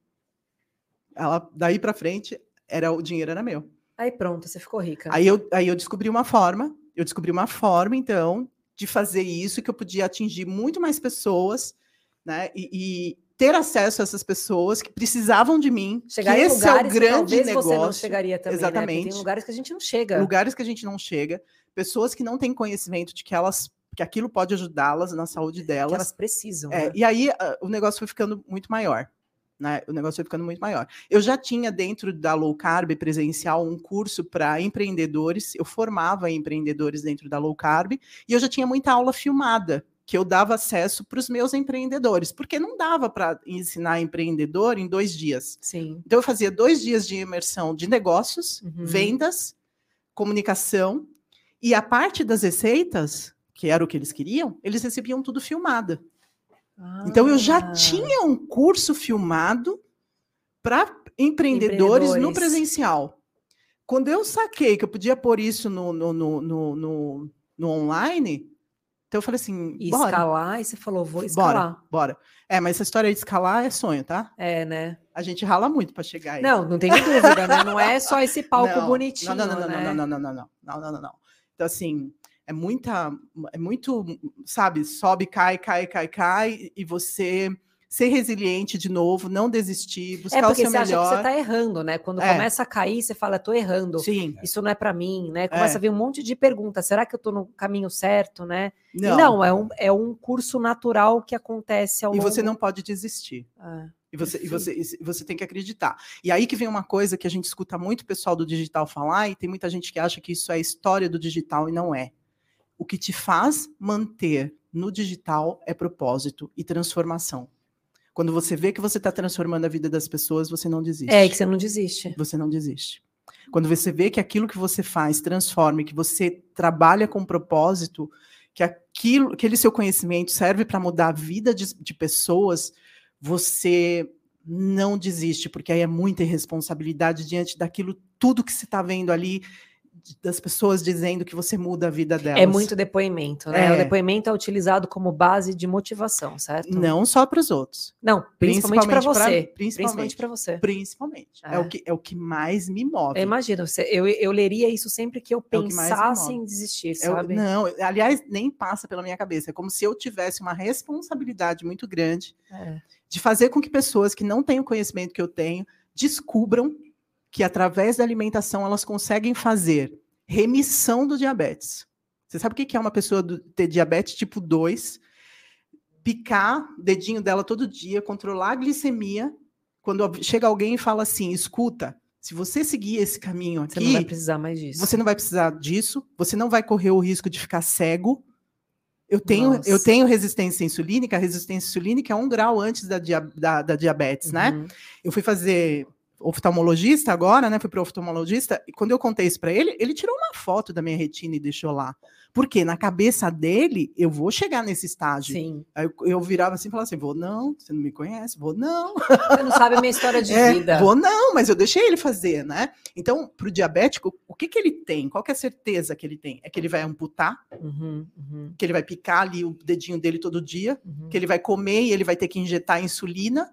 Ela, daí para frente, era o dinheiro era meu. Aí pronto, você ficou rica. Aí eu, aí eu descobri uma forma, eu descobri uma forma, então, de fazer isso que eu podia atingir muito mais pessoas, né? E, e ter acesso a essas pessoas que precisavam de mim. Chegar que em esse lugares é o que grande talvez negócio. você não chegaria também, né? Exatamente. tem lugares que a gente não chega. lugares que a gente não chega, pessoas que não têm conhecimento de que elas que aquilo pode ajudá-las na saúde que delas. elas precisam. É, né? e aí ah, o negócio foi ficando muito maior. Né? O negócio foi ficando muito maior. Eu já tinha dentro da low carb presencial um curso para empreendedores. Eu formava empreendedores dentro da low carb e eu já tinha muita aula filmada que eu dava acesso para os meus empreendedores, porque não dava para ensinar empreendedor em dois dias. Sim. Então eu fazia dois dias de imersão de negócios, Uhum. vendas, comunicação e a parte das receitas, que era o que eles queriam, eles recebiam tudo filmada. Então eu já Ah, tinha um curso filmado para empreendedores, no Empreendedores. presencial. Quando eu saquei que eu podia pôr isso no, no, no, no, no- no online, então eu falei assim, E bora, escalar, e você falou, vou escalar. bora, bora. É, mas essa história de escalar é sonho, tá? É, né? A gente rala muito para chegar aí. Não, não tenho dúvida, né? Não é só esse palco Não, bonitinho, Não, não, não, né? não, não, não, não, não, não, não, não, não. Então, assim, é muita, é muito, sabe, sobe, cai, cai, cai, cai, e você ser resiliente de novo, não desistir, buscar É o porque seu você acha que melhor. você tá errando, né? Quando É. começa a cair, você fala, tô errando. Sim, Isso não é para mim, né? Começa É. a vir um monte de perguntas. Será que eu tô no caminho certo, né? E não. Não, é, um, é um curso natural que acontece ao E longo... você não pode desistir. É. E você, e, você, e você tem que acreditar. E aí que vem uma coisa que a gente escuta muito o pessoal do digital falar, e tem muita gente que acha que isso é a história do digital, e não é. O que te faz manter no digital é propósito e transformação. Quando você vê que você está transformando a vida das pessoas, você não desiste. É, que você não desiste. Você não desiste. Quando você vê que aquilo que você faz transforma, que você trabalha com propósito, que aquilo, aquele seu conhecimento serve para mudar a vida de, de pessoas, você não desiste, porque aí é muita irresponsabilidade diante daquilo tudo que você está vendo ali, das pessoas dizendo que você muda a vida delas. É muito depoimento, né? O É. depoimento é utilizado como base de motivação, certo? Não só para os outros. Não, principalmente para pra- você. principalmente. Para você. Principalmente. É. É. o, que, é o que mais me move. Eu imagino, você- eu, eu leria isso sempre que eu É o pensasse move. em desistir, É o- sabe? não, aliás, nem passa pela minha cabeça. É como se eu tivesse uma responsabilidade muito grande É. de fazer com que pessoas que não têm o conhecimento que eu tenho descubram que através da alimentação elas conseguem fazer remissão do diabetes. Você sabe o que é uma pessoa ter diabetes tipo 2, picar o dedinho dela todo dia, controlar a glicemia, quando chega alguém e fala assim, escuta, se você seguir esse caminho aqui, Você não vai precisar mais disso. você não vai precisar disso, você não vai correr o risco de ficar cego. Eu tenho, eu tenho resistência insulínica, a resistência insulínica é um grau antes da, dia- da- da diabetes, né? Uhum. Eu fui fazer oftalmologista agora, né? Fui para oftalmologista, e quando eu contei isso para ele, ele tirou uma foto da minha retina e deixou lá. Porque na cabeça dele, eu vou chegar nesse estágio. Sim. Aí eu, eu virava assim e falava assim: vou não, você não me conhece, vou não. Você não sabe a minha história de É, vida. Vou não, mas eu deixei ele fazer, né? Então, para o diabético, o que, que ele tem? Qual que é a certeza que ele tem? É que ele vai amputar, Uhum, uhum, que ele vai picar ali o dedinho dele todo dia, uhum. que ele vai comer e ele vai ter que injetar insulina.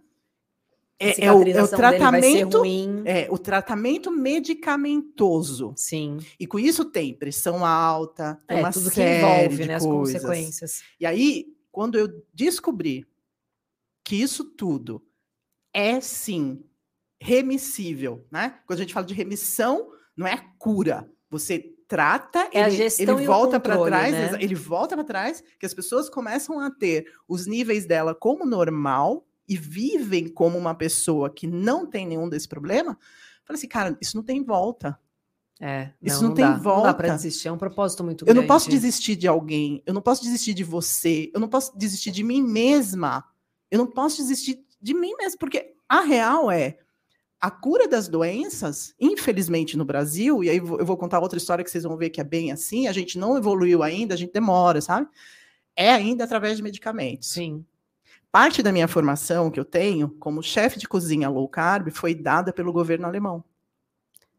É, é o, é o tratamento, é o tratamento medicamentoso. Sim. E com isso tem pressão alta, tem É, uma tudo que série envolve, de né? As coisas. consequências. E aí, quando eu descobri que isso tudo é sim remissível, né? Quando a gente fala de remissão, não é cura. Você trata, É ele, ele e volta para trás, né? ele volta para trás, que as pessoas começam a ter os níveis dela como normal e vivem como uma pessoa que não tem nenhum desse problema. Fala assim, cara, isso não tem volta. É, Isso não tem dá, Não dá para volta. desistir, é um propósito muito Eu grande. não posso desistir de alguém, eu não posso desistir de você, eu não posso desistir de mim mesma, eu não posso desistir de mim mesma, porque a real é a cura das doenças, infelizmente no Brasil, e aí eu vou contar outra história que vocês vão ver que é bem assim, a gente não evoluiu ainda, a gente demora, sabe? É ainda através de medicamentos. Sim. Parte da minha formação que eu tenho como chefe de cozinha low carb foi dada pelo governo alemão.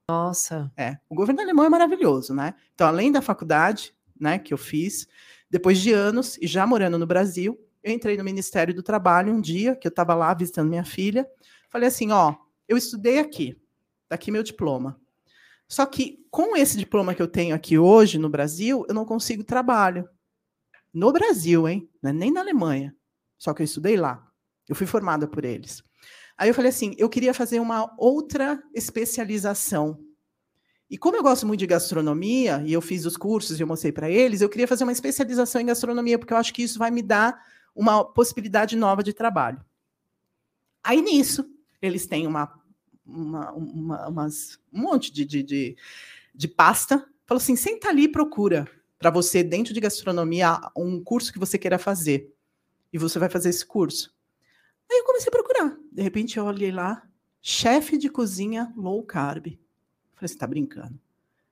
Nossa. É, o governo alemão é maravilhoso, né? Então, além da faculdade, né, que eu fiz, depois de anos e já morando no Brasil, eu entrei no Ministério do Trabalho um dia que eu estava lá visitando minha filha, falei assim, ó, eu estudei aqui, tá aqui meu diploma. Só que com esse diploma que eu tenho aqui hoje no Brasil, eu não consigo trabalho. No Brasil, hein? Não é nem na Alemanha. Só que eu estudei lá. Eu fui formada por eles. Aí eu falei assim, eu queria fazer uma outra especialização. E como eu gosto muito de gastronomia, e eu fiz os cursos e eu mostrei para eles, eu queria fazer uma especialização em gastronomia, porque eu acho que isso vai me dar uma possibilidade nova de trabalho. Aí nisso, eles têm uma, uma, uma- umas, um monte de, de, de, de pasta. Falou assim: senta ali e procura para você, dentro de gastronomia, um curso que você queira fazer. E você vai fazer esse curso. Aí eu comecei a procurar. De repente eu olhei lá, chefe de cozinha low carb. Falei, você tá brincando?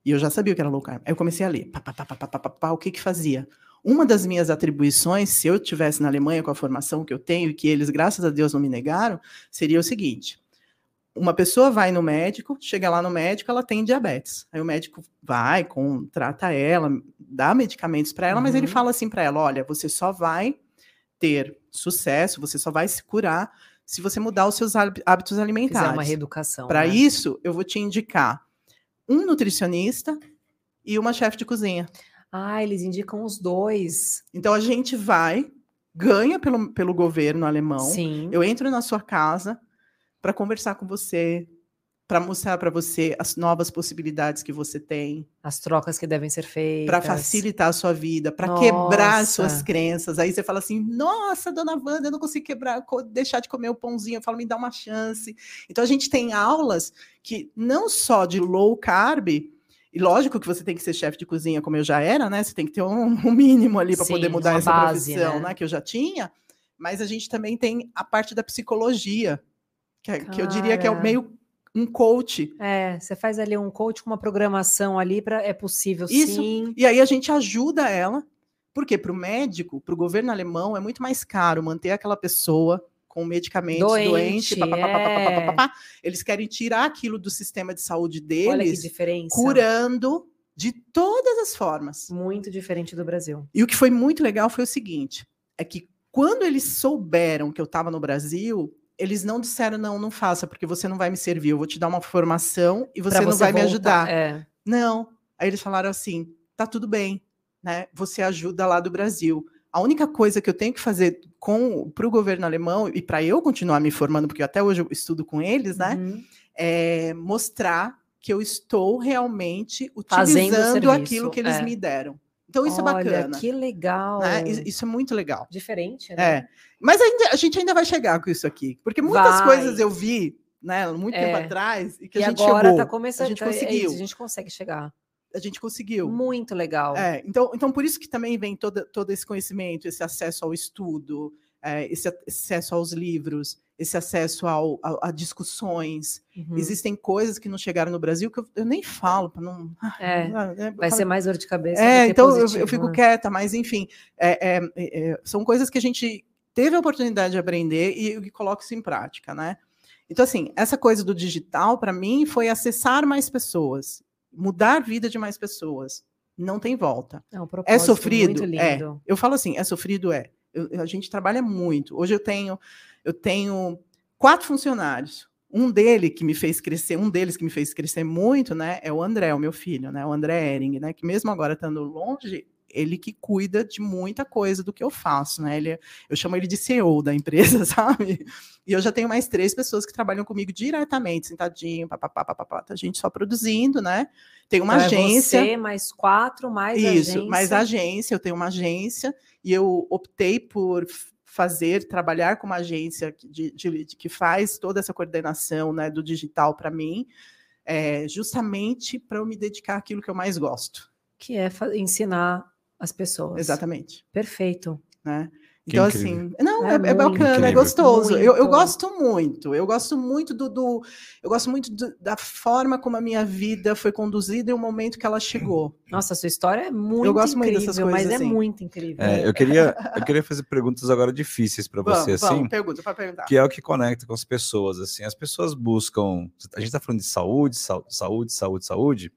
E eu já sabia o que era low carb. Aí eu comecei a ler. Pá, pá, pá, pá, pá, pá, pá, o que que fazia? uma das minhas atribuições, se eu tivesse na Alemanha com a formação que eu tenho e que eles, graças a Deus, não me negaram, seria o seguinte: uma pessoa vai no médico, chega lá no médico, ela tem diabetes. Aí o médico vai, com, trata ela, dá medicamentos para ela, uhum. mas ele uhum. fala assim para ela: olha, você só vai ter sucesso, você só vai se curar se você mudar os seus hábitos alimentares. Fizer uma reeducação. Para né? isso, eu vou te indicar um nutricionista e uma chefe de cozinha. Ah, eles indicam os dois. Então a gente vai, ganha pelo, pelo governo alemão. Sim. Eu entro na sua casa para conversar com você, para mostrar para você as novas possibilidades que você tem, as trocas que devem ser feitas, para facilitar a sua vida, para quebrar suas crenças. Aí você fala assim: "Nossa, dona Wanda, eu não consigo quebrar, deixar de comer o pãozinho". Eu falo: "Me dá uma chance". Então a gente tem aulas que não só de low carb, e lógico que você tem que ser chefe de cozinha, como eu já era, né? Você tem que ter um, um mínimo ali para poder mudar essa base, profissão, né? né? Que eu já tinha. Mas a gente também tem a parte da psicologia, que, é, que eu diria que é o meio um coach. É, você faz ali um coach com uma programação ali para é possível Isso. sim. E aí a gente ajuda ela, porque para o médico, para o governo alemão, é muito mais caro manter aquela pessoa com medicamentos doente, doente é. eles querem tirar aquilo do sistema de saúde deles, Olha que diferença. curando de todas as formas. Muito diferente do Brasil. E o que foi muito legal foi o seguinte, é que quando eles souberam que eu estava no Brasil, eles não disseram, não, não faça, porque você não vai me servir, eu vou te dar uma formação e você, você não vai voltar, me ajudar. É. Não. Aí eles falaram assim: tá tudo bem, né? Você ajuda lá do Brasil. A única coisa que eu tenho que fazer para o governo alemão e para eu continuar me formando, porque até hoje eu estudo com eles, né? Uhum. É mostrar que eu estou realmente utilizando aquilo que eles é. me deram. Então isso Olha, é bacana. Que legal. Né? Isso é muito legal. Diferente, né? É. Mas ainda, a gente ainda vai chegar com isso aqui, porque muitas vai. coisas eu vi, né, muito é. tempo atrás e que e a gente agora chegou. Tá começando, a gente conseguiu. É isso, a gente consegue chegar. A gente conseguiu. Muito legal. É, então, então por isso que também vem todo, todo esse conhecimento, esse acesso ao estudo, é, esse acesso aos livros, esse acesso ao, a, a discussões. Uhum. Existem coisas que não chegaram no Brasil que eu, eu nem falo para não. É, é, vai ser mais dor de cabeça. É, então positivo, eu, eu, fico né? quieta, mas enfim, é, é, é, são coisas que a gente teve a oportunidade de aprender e, e coloca isso em prática, né? Então, assim, essa coisa do digital, para mim, foi acessar mais pessoas, mudar a vida de mais pessoas. Não tem volta. É, um é sofrido? É. Eu falo assim, é sofrido? É. Eu, a gente trabalha muito. Hoje eu tenho eu tenho quatro funcionários. Um dele que me fez crescer, um deles que me fez crescer muito, né, é o André, o meu filho, né, o André Ering, né, que mesmo agora estando longe, ele que cuida de muita coisa do que eu faço, né? Ele, eu chamo ele de CEO da empresa, sabe? E eu já tenho mais três pessoas que trabalham comigo diretamente, sentadinho, papapá, papapá, a gente só produzindo, né? Tem uma então agência. É você, mais quatro, mais Isso, agência. mais agência, eu tenho uma agência e eu optei por fazer, trabalhar com uma agência de, de, de que faz toda essa coordenação né, do digital para mim, é, justamente para eu me dedicar àquilo que eu mais gosto. Que é ensinar as pessoas. Exatamente. Perfeito. Né? Então, assim, não, é, é, é bacana, é incrível. é gostoso. Eu, eu gosto muito, eu gosto muito do, do eu gosto muito do, da forma como a minha vida foi conduzida e o momento que ela chegou. Nossa, a sua história é muito eu gosto incrível, muito dessas coisas, mas é assim. é muito incrível. É, eu, queria, eu queria fazer perguntas agora difíceis para você, vamos, assim. Vamos, pergunta para perguntar. Que é o que conecta com as pessoas, assim. As pessoas buscam. A gente está falando de saúde, saúde, saúde, saúde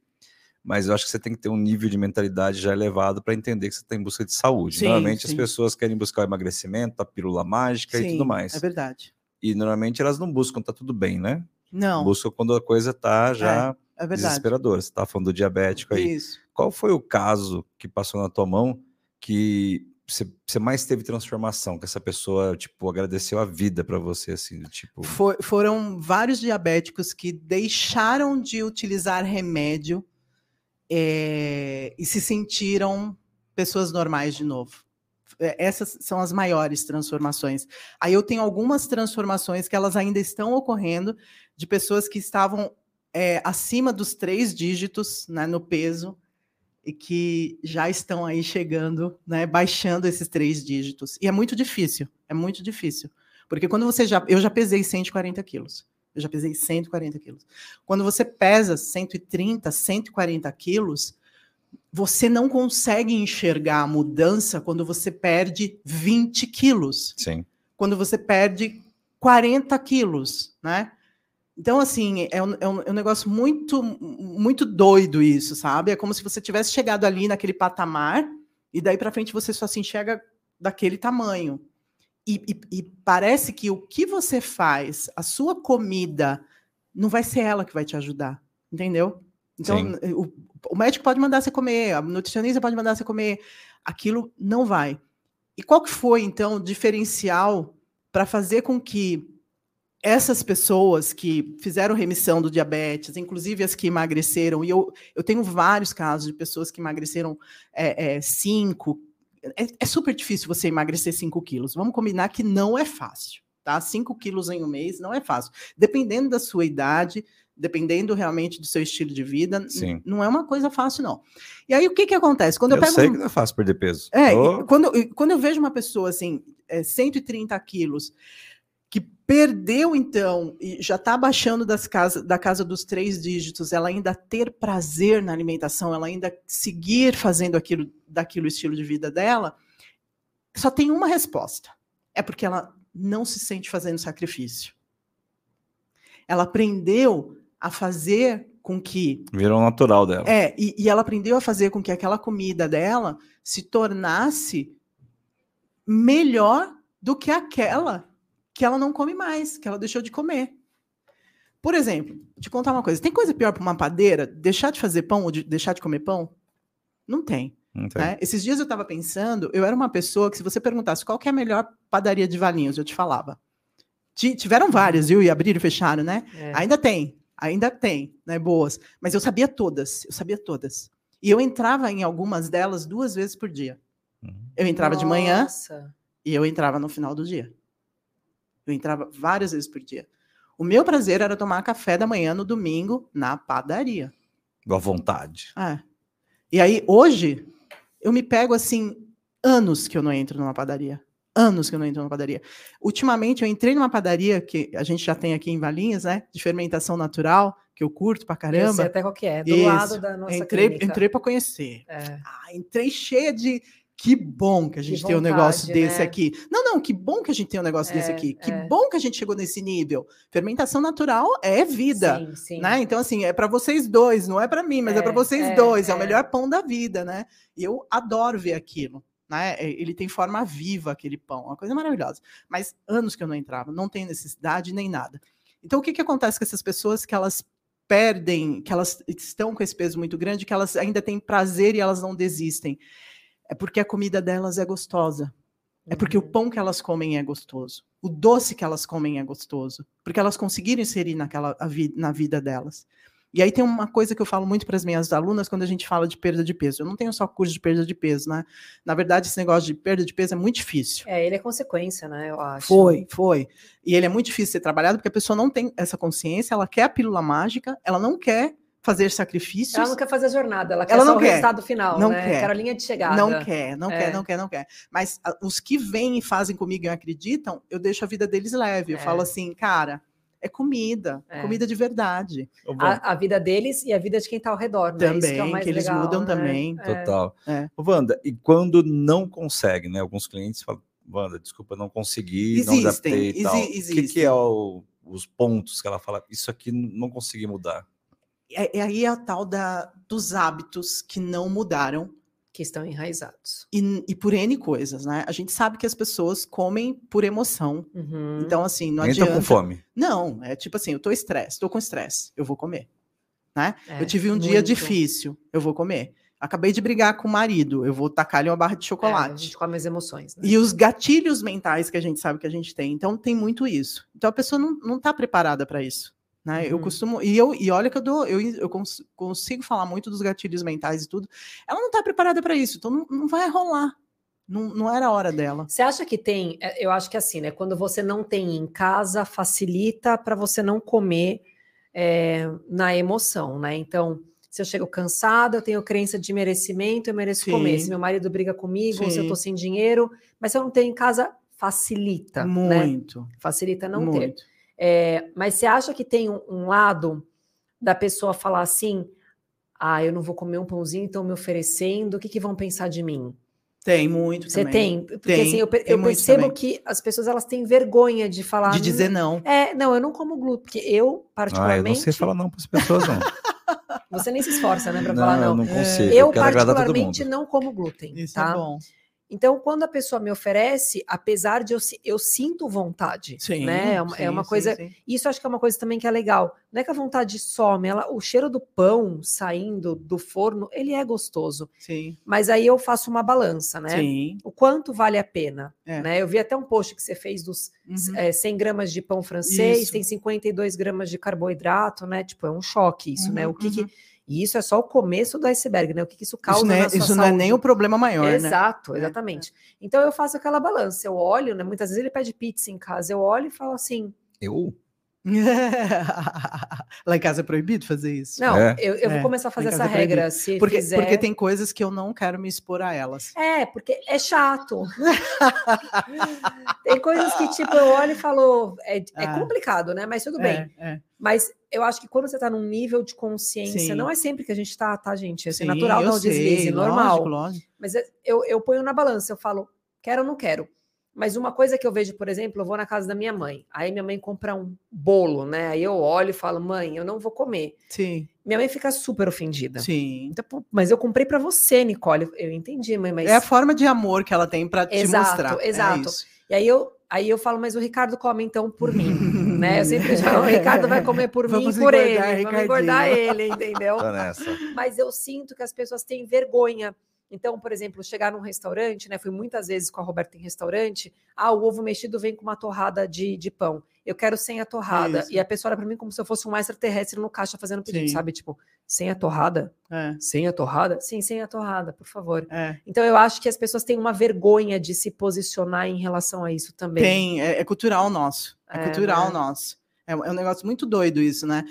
mas eu acho que você tem que ter um nível de mentalidade já elevado para entender que você está em busca de saúde. Sim, normalmente sim. as pessoas querem buscar o emagrecimento, a pílula mágica sim, e tudo mais. É verdade. E normalmente elas não buscam, tá tudo bem, né? Não. Buscam quando a coisa tá já é, é desesperadora. Você tá falando do diabético aí. Isso. Qual foi o caso que passou na tua mão que você, você mais teve transformação, que essa pessoa, tipo, agradeceu a vida para você, assim, tipo... For, foram vários diabéticos que deixaram de utilizar remédio é, e se sentiram pessoas normais de novo. Eh, essas são as maiores transformações. Aí eu tenho algumas transformações que elas ainda estão ocorrendo de pessoas que estavam é, acima dos três dígitos né, no peso e que já estão aí chegando, né, baixando esses três dígitos. E é muito difícil, é muito difícil. Porque quando você já. Eu já pesei 140 quilos. Eu já pesei 140 quilos. Quando você pesa 130, 140 quilos, você não consegue enxergar a mudança quando você perde 20 quilos. Sim. Quando você perde 40 quilos, né? Então, assim, é um, é um, é um negócio muito, muito doido isso, sabe? É como se você tivesse chegado ali naquele patamar e daí para frente você só se enxerga daquele tamanho. E, e, e, parece que o que você faz, a sua comida, não vai ser ela que vai te ajudar, entendeu? Então, o, o, médico pode mandar você comer, a nutricionista pode mandar você comer, aquilo não vai. E qual que foi, então, o diferencial para fazer com que essas pessoas que fizeram remissão do diabetes, inclusive as que emagreceram, e eu, eu tenho vários casos de pessoas que emagreceram 5, é, é, é, é, super difícil você emagrecer 5 quilos. Vamos combinar que não é fácil, tá? 5 quilos em um mês não é fácil. Dependendo da sua idade, dependendo realmente do seu estilo de vida, não é uma coisa fácil, não. E aí, o que que acontece? Quando eu, eu pego sei que não é fácil perder peso. É, oh. quando, quando eu vejo uma pessoa, assim, é, 130 quilos, perdeu, então, e já está baixando das casa, da casa dos três dígitos, ela ainda ter prazer na alimentação, ela ainda seguir fazendo aquilo, daquilo estilo de vida dela, só tem uma resposta. É porque ela não se sente fazendo sacrifício. Ela aprendeu a fazer com que. Virou natural dela. É, e, e ela aprendeu a fazer com que aquela comida dela se tornasse melhor do que aquela que ela não come mais, que ela deixou de comer. Por exemplo, te contar uma coisa: tem coisa pior para uma padeira deixar de fazer pão ou de deixar de comer pão? Não tem. Não tem. Né? Esses dias eu estava pensando, eu era uma pessoa que, se você perguntasse qual é a melhor padaria de Valinhos, eu te falava. tiveram várias, viu? E abriram e fecharam, né? É. Ainda tem, ainda tem, né? Boas. Mas eu sabia todas, eu sabia todas. E eu entrava em algumas delas duas vezes por dia. Uhum. Eu entrava Nossa. de manhã e eu entrava no final do dia. Eu entrava várias vezes por dia. O meu prazer era tomar café da manhã no domingo na padaria. À vontade. É. E aí, hoje, eu me pego assim, anos que eu não entro numa padaria. Anos que eu não entro numa padaria. Ultimamente, eu entrei numa padaria que a gente já tem aqui em Valinhas, né? De fermentação natural, que eu curto pra caramba. Eu sei até qual que é, do Isso. lado da nossa entrei, clínica. Entrei para conhecer. É. Ah, entrei cheia de que bom que a gente que tem um negócio desse né? aqui. Não, não, que bom que a gente tem um negócio é, desse aqui. Que é. bom que a gente chegou nesse nível. Fermentação natural é vida, sim, sim. né? Então assim, é para vocês dois, não é para mim, mas é, é para vocês é, dois, é. o é. melhor pão da vida, né? E eu adoro ver aquilo. Né? É, ele tem forma viva aquele pão, uma coisa maravilhosa. Mas anos que eu não entrava, não tem necessidade nem nada. Então o que que acontece com essas pessoas que elas perdem, que elas estão com esse peso muito grande, que elas ainda têm prazer e elas não desistem? É porque a comida delas é gostosa. É porque o uhum. pão que elas comem é gostoso. O doce que elas comem é gostoso. Porque elas conseguiram inserir naquela, na vida delas. E aí tem uma coisa que eu falo muito para as minhas alunas quando a gente fala de perda de peso. Eu não tenho só curso de perda de peso, né? Na verdade, esse negócio de perda de peso é muito difícil. É, ele é consequência, né? Eu acho. Foi, foi. E ele é muito difícil ser trabalhado porque a pessoa não tem essa consciência, ela quer a pílula mágica, ela não quer fazer sacrifícios. Ela não quer fazer a jornada, ela quer ela não só quer. o resultado final, não né? Quer. quer a linha de chegada. Não quer, não é. quer, não quer, não quer. Mas uh, os que vêm e fazem comigo e acreditam, eu deixo a vida deles leve. Eu é. falo assim, cara, é comida, é. comida de verdade. A, a, vida deles e a vida de quem está ao redor, né? Também, que, é que, eles legal, mudam né? também. É. Total. É. Wanda, e quando não consegue, né? Alguns clientes falam, Wanda, desculpa, não consegui, existem, não adaptei e tal. Existem. O que, que é o, os pontos que ela fala, isso aqui não consegui mudar? É, é aí a tal da, dos hábitos que não mudaram. Que estão enraizados. E, e, por N coisas, né? A gente sabe que as pessoas comem por emoção. Uhum. Então, assim, não Nem adianta. com fome. Não, é tipo assim, eu tô estresse, tô com estresse, eu vou comer. Né? É, eu tive um muito. dia difícil, eu vou comer. Acabei de brigar com o marido, eu vou tacar-lhe uma barra de chocolate. É, a gente come as emoções. Né? E os gatilhos mentais que a gente sabe que a gente tem. Então, tem muito isso. Então, a pessoa não, não tá preparada para isso. Né? Uhum. Eu costumo. E, eu, e olha que eu dou, eu, eu cons, consigo falar muito dos gatilhos mentais e tudo. Ela não está preparada para isso, então não, não vai rolar. Não, não era a hora dela. Você acha que tem? É, eu acho que assim, né? Quando você não tem em casa, facilita para você não comer é, na emoção, né? Então, se eu chego cansada, eu tenho crença de merecimento, eu mereço Sim. comer. Se meu marido briga comigo, Sim. ou se eu tô sem dinheiro, mas se eu não tenho em casa, facilita. Né? Muito. Né? Facilita não Muito. ter. É, mas você acha que tem um, um lado da pessoa falar assim: Ah, eu não vou comer um pãozinho, estão me oferecendo, o que, que vão pensar de mim? Tem muito Você tem? Porque Tem, assim, eu, tem eu percebo que as pessoas elas têm vergonha de falar. De dizer não. É, não, eu não como glúten, porque eu, Ah, eu não particularmente. sei falar não para as pessoas, não. Você nem se esforça, né, pra não, falar eu não. não consigo. Eu, todo particularmente, mundo. não como glúten. Isso tá? é bom. Então, quando a pessoa me oferece, apesar de eu, eu sinto vontade, Sim. né? É uma, é sim, uma sim, coisa. sim. Isso acho que é uma coisa também que é legal. Não é que a vontade some, ela, o cheiro do pão saindo do forno, ele é gostoso. Sim. Mas aí eu faço uma balança, né? Sim. O quanto vale a pena? É. Né? Eu vi até um post que você fez dos Uhum. é, 100 gramas de pão francês, Isso. tem 52 gramas de carboidrato, né? Tipo, é um choque isso, né? Uhum, O que, que- uhum. E isso é só o começo do iceberg, né? O que, que isso causa Isso, não é, isso não é nem o saúde. problema maior, né? Exato, É, exatamente. Então eu faço aquela balança. Eu olho, né? Muitas vezes ele pede pizza em casa. Eu olho e falo assim: Eu? Lá em casa é proibido fazer isso. não, É? eu, eu vou É, começar a fazer essa é regra. Se Porque, fizer... porque tem coisas que eu não quero me expor a elas. É, porque é chato. tem coisas que, tipo, eu olho e falo, é, é Ah. complicado, né? Mas tudo bem. É, é. Mas eu acho que quando você tá num nível de consciência, Sim. não é sempre que a gente tá, tá, gente? É Sim, natural um deslize, normal. Lógico, lógico. Mas eu, eu ponho na balança, eu falo, quero ou não quero. Mas uma coisa que eu vejo, por exemplo, eu vou na casa da minha mãe. Aí minha mãe compra um bolo, né? Aí eu olho e falo, mãe, eu não vou comer. Sim, Minha mãe fica super ofendida. sim. Então, mas eu comprei para você, Nicole. Eu entendi, mãe, mas. É a forma de amor que ela tem para te Exato, mostrar. É exato. isso. E aí eu, aí eu falo, mas o Ricardo come então por mim, né? Eu sempre falo, o Ricardo vai comer por Vamos mim e por ele, engordar, vamos engordar ele, entendeu? Tô nessa. Mas eu sinto que as pessoas têm vergonha. Então, por exemplo, chegar num restaurante, né? Fui muitas vezes com a Roberta em restaurante. Ah, o ovo mexido vem com uma torrada de, de pão. Eu quero sem a torrada. Isso. E a pessoa olha para mim como se eu fosse um extraterrestre no caixa fazendo pedido, Sim. sabe? Tipo, sem a torrada? É, Sem a torrada? Sim, sem a torrada, por favor. é. Então, eu acho que as pessoas têm uma vergonha de se posicionar em relação a isso também. Tem, é, é cultural nosso. É, É, cultural né? nosso. É, um- é um negócio muito doido isso, né?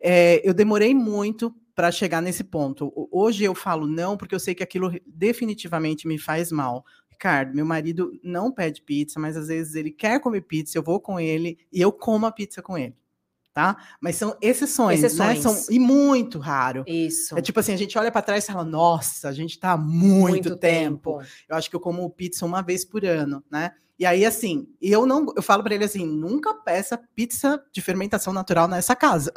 É, eu demorei muito para chegar nesse ponto. Hoje eu falo não, porque eu sei que aquilo definitivamente me faz mal. Ricardo, meu marido não pede pizza, mas às vezes ele quer comer pizza, eu vou com ele e eu como a pizza com ele. Tá? Mas são exceções, né? Exceções. São, e muito raro. Isso. É tipo assim, a gente olha para trás e fala, nossa, a gente tá há muito, tempo. Eu acho que eu como pizza uma vez por ano, né? E aí, assim, eu não, eu falo para ele assim, nunca peça pizza de fermentação natural nessa casa,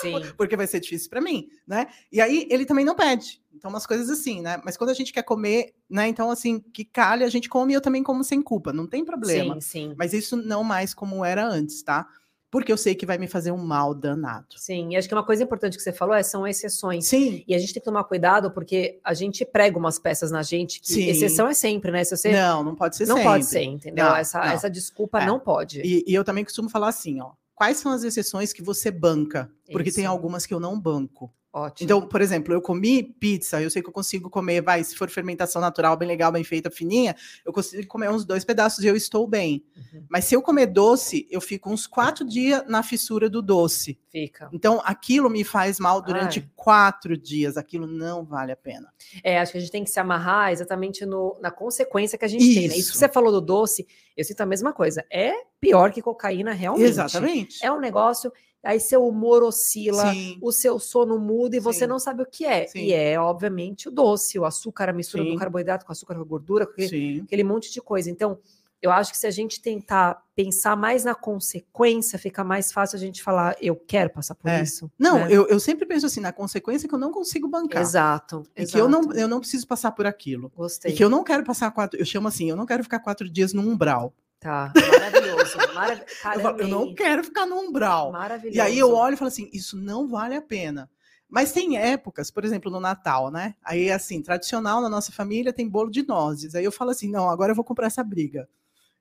Sim. porque vai ser difícil para mim, né? E aí ele também não pede. Então, umas coisas assim, né? Mas quando a gente quer comer, né? Então, assim, que calha, a gente come e eu também como sem culpa, não tem problema. Sim, sim. Mas isso não mais como era antes, tá? Porque eu sei que vai me fazer um mal danado. Sim, e acho que uma coisa importante que você falou é são exceções. Sim. E a gente tem que tomar cuidado porque a gente prega umas peças na gente que Sim. exceção é sempre, né? Se você Não, não pode ser não sempre. pode ser, entendeu? Não, essa, não. essa desculpa É. não pode. E, e eu também costumo falar assim, ó. Quais são as exceções que você banca? Porque tem Isso. algumas que eu não banco. Ótimo. Então, por exemplo, eu comi pizza, eu sei que eu consigo comer, vai, se for fermentação natural, bem legal, bem feita, fininha, eu consigo comer uns dois pedaços e eu estou bem. Uhum. Mas se eu comer doce, eu fico uns quatro dias na fissura do doce. fica. Então, aquilo me faz mal durante Ai. quatro dias. Aquilo não vale a pena. É, acho que a gente tem que se amarrar exatamente no, na consequência que a gente tem. Né? Isso Isso. que você falou do doce, eu sinto a mesma coisa. É pior que cocaína, realmente. Exatamente. É um negócio, aí seu humor oscila, Sim. o seu sono muda e você Sim. não sabe o que é. Sim. E é, obviamente, o doce, o açúcar, a mistura do carboidrato com açúcar, com gordura, com aquele, aquele monte de coisa. Então, eu acho que se a gente tentar pensar mais na consequência, fica mais fácil a gente falar, eu quero passar por É. isso. Não, né? eu, eu sempre penso assim, na consequência que eu não consigo bancar. Exato. E que eu não, eu não preciso passar por aquilo. Gostei. E que eu não quero passar quatro. Eu chamo assim, eu não quero ficar quatro dias no umbral. Tá, maravilhoso. Marav... Eu, falo, eu não quero ficar no umbral. Maravilhoso. E aí eu olho e falo assim, isso não vale a pena. Mas tem épocas, por exemplo, no Natal, né? Aí, assim, tradicional na nossa família tem bolo de nozes. Aí eu falo assim, não, agora eu vou comprar essa briga.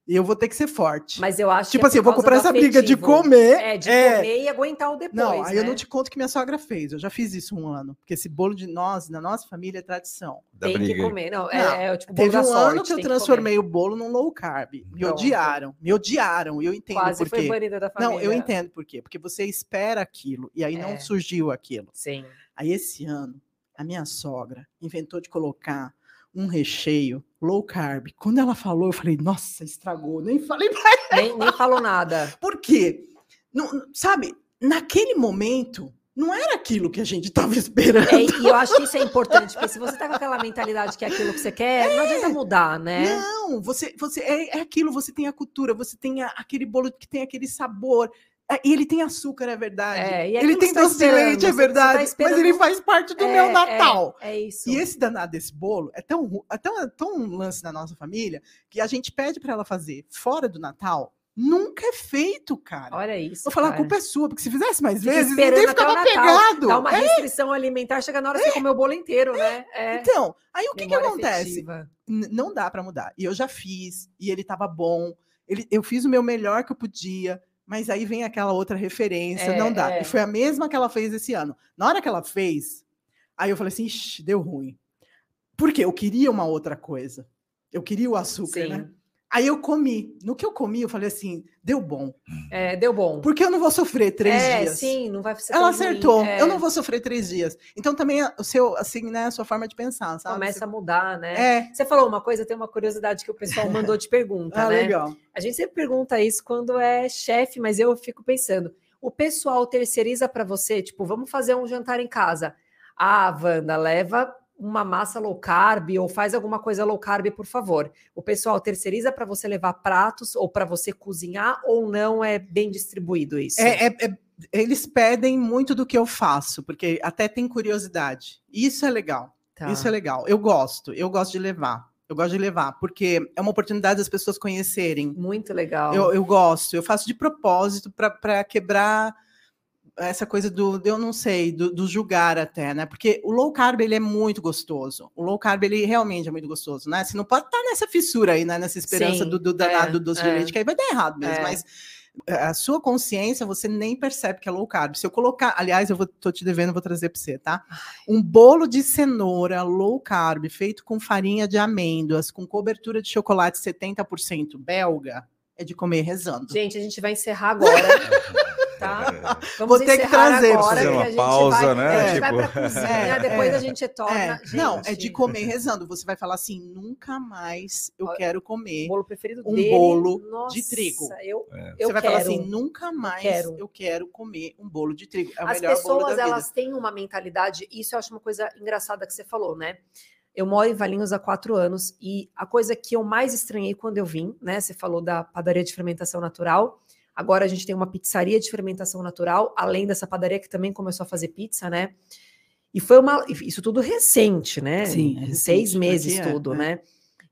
E eu vou ter que ser forte. Mas eu acho tipo que é assim, eu vou comprar essa briga de afetivo. comer. É, de é. comer e aguentar o depois. Não, aí eu né? não te conto que minha sogra fez. Eu já fiz isso um ano. Porque esse bolo de nozes na nossa família é tradição. Da Tem que briga. aí. comer. Não, Não, é, é o tipo bolo Teve da um sorte, ano que eu transformei o bolo num low carb. Me Pronto. odiaram. Me odiaram. E eu entendo Quase por foi quê. banida da família. Não, eu entendo por quê. Porque você espera aquilo e aí É. não surgiu aquilo. Sim. Aí esse ano, a minha sogra inventou de colocar um recheio low carb. Quando ela falou, eu falei, nossa, estragou. Nem falei pra Nem, nem falou nada. Por quê? Não, sabe, naquele momento, não era aquilo que a gente estava esperando. É, e eu acho que isso é importante, porque se você tá com aquela mentalidade que é aquilo que você quer, não adianta mudar, né? Não, você, você é, é aquilo, você tem a cultura, você tem a- aquele bolo que tem aquele sabor. É, E ele tem açúcar, é verdade. É, é ele tem tá doce de leite, é tá verdade. mas esperando- ele faz parte do É, meu é, Natal. É, isso. E esse danado desse bolo é tão, é tão, é tão um lance da nossa família que a gente pede para ela fazer fora do Natal, nunca é feito, cara. Olha isso. Vou falar, a culpa é sua, porque se fizesse mais Fica vezes, ninguém ficava Natal, pegado. Dá uma É, restrição alimentar, chega na hora de você comer o bolo inteiro, né? É. Então, aí o que, que acontece? não dá para mudar. E eu já fiz, e ele tava bom. Ele, eu fiz o meu melhor que eu podia, mas aí vem aquela outra referência, É, não dá. é. E foi a mesma que ela fez esse ano. Na hora que ela fez, aí eu falei assim, Ixi, deu ruim. Porque eu queria uma outra coisa. Eu queria o açúcar, Sim. né? Aí eu comi. No que eu comi, eu falei assim, deu bom. É, deu bom. Porque eu não vou sofrer três é, dias. sim, não vai ser Ela tão ruim, acertou. é. Eu não vou sofrer três dias. Então também é o seu, assim, né, a sua forma de pensar, sabe? Começa a mudar, né? É. Você falou uma coisa, tem uma curiosidade que o pessoal mandou de pergunta, Ah, né? legal. A gente sempre pergunta isso quando é chefe, mas eu fico pensando, o pessoal terceiriza para você, tipo, vamos fazer um jantar em casa. Ah, Wanda, leva uma massa low carb ou faz alguma coisa low carb, por favor. O pessoal terceiriza para você levar pratos ou para você cozinhar ou não é bem distribuído isso? É, é- é- eles pedem muito do que eu faço, porque até tem curiosidade. Isso é legal. Tá. Isso é legal. Eu gosto. Eu gosto de levar. Eu gosto de levar, porque é uma oportunidade das pessoas conhecerem. muito legal. Eu, eu gosto. Eu faço de propósito para quebrar essa coisa do, eu não sei, do, do julgar até, né? Porque o low carb ele é muito gostoso. O low carb ele realmente é muito gostoso, né? Você não pode estar nessa fissura aí, né? Nessa esperança Sim, do, do danado é, do doce é. de leite, que aí vai dar errado mesmo. É. Mas a sua consciência, você nem percebe que é low carb. Se eu colocar, aliás, eu vou, tô te devendo, vou trazer para você, tá? Um bolo de cenoura low carb, feito com farinha de amêndoas, com cobertura de chocolate 70% belga, é de comer rezando. Gente, a gente vai encerrar agora, tá? Vamos Vou ter que trazer, agora, fazer uma a gente pausa, vai, né? A gente vai Tipo- pra cozinha, É, depois é, a gente retorna. É, não, é de Gente, comer rezando. Você vai falar assim: nunca mais eu Olha, quero comer. Bolo preferido um dele, bolo de nossa, trigo. Eu, É. eu Você vai quero. falar assim: nunca mais quero. eu quero comer um bolo de trigo. É o As pessoas, elas têm uma mentalidade, isso eu acho uma coisa engraçada que você falou, né? Eu moro em Valinhos há quatro anos e a coisa que eu mais estranhei quando eu vim, né? Você falou da padaria de fermentação natural. Agora a gente tem uma pizzaria de fermentação natural, além dessa padaria que também começou a fazer pizza, né? E foi uma. Isso tudo recente, né? Sim, é recente. Seis meses é, tudo, é. né?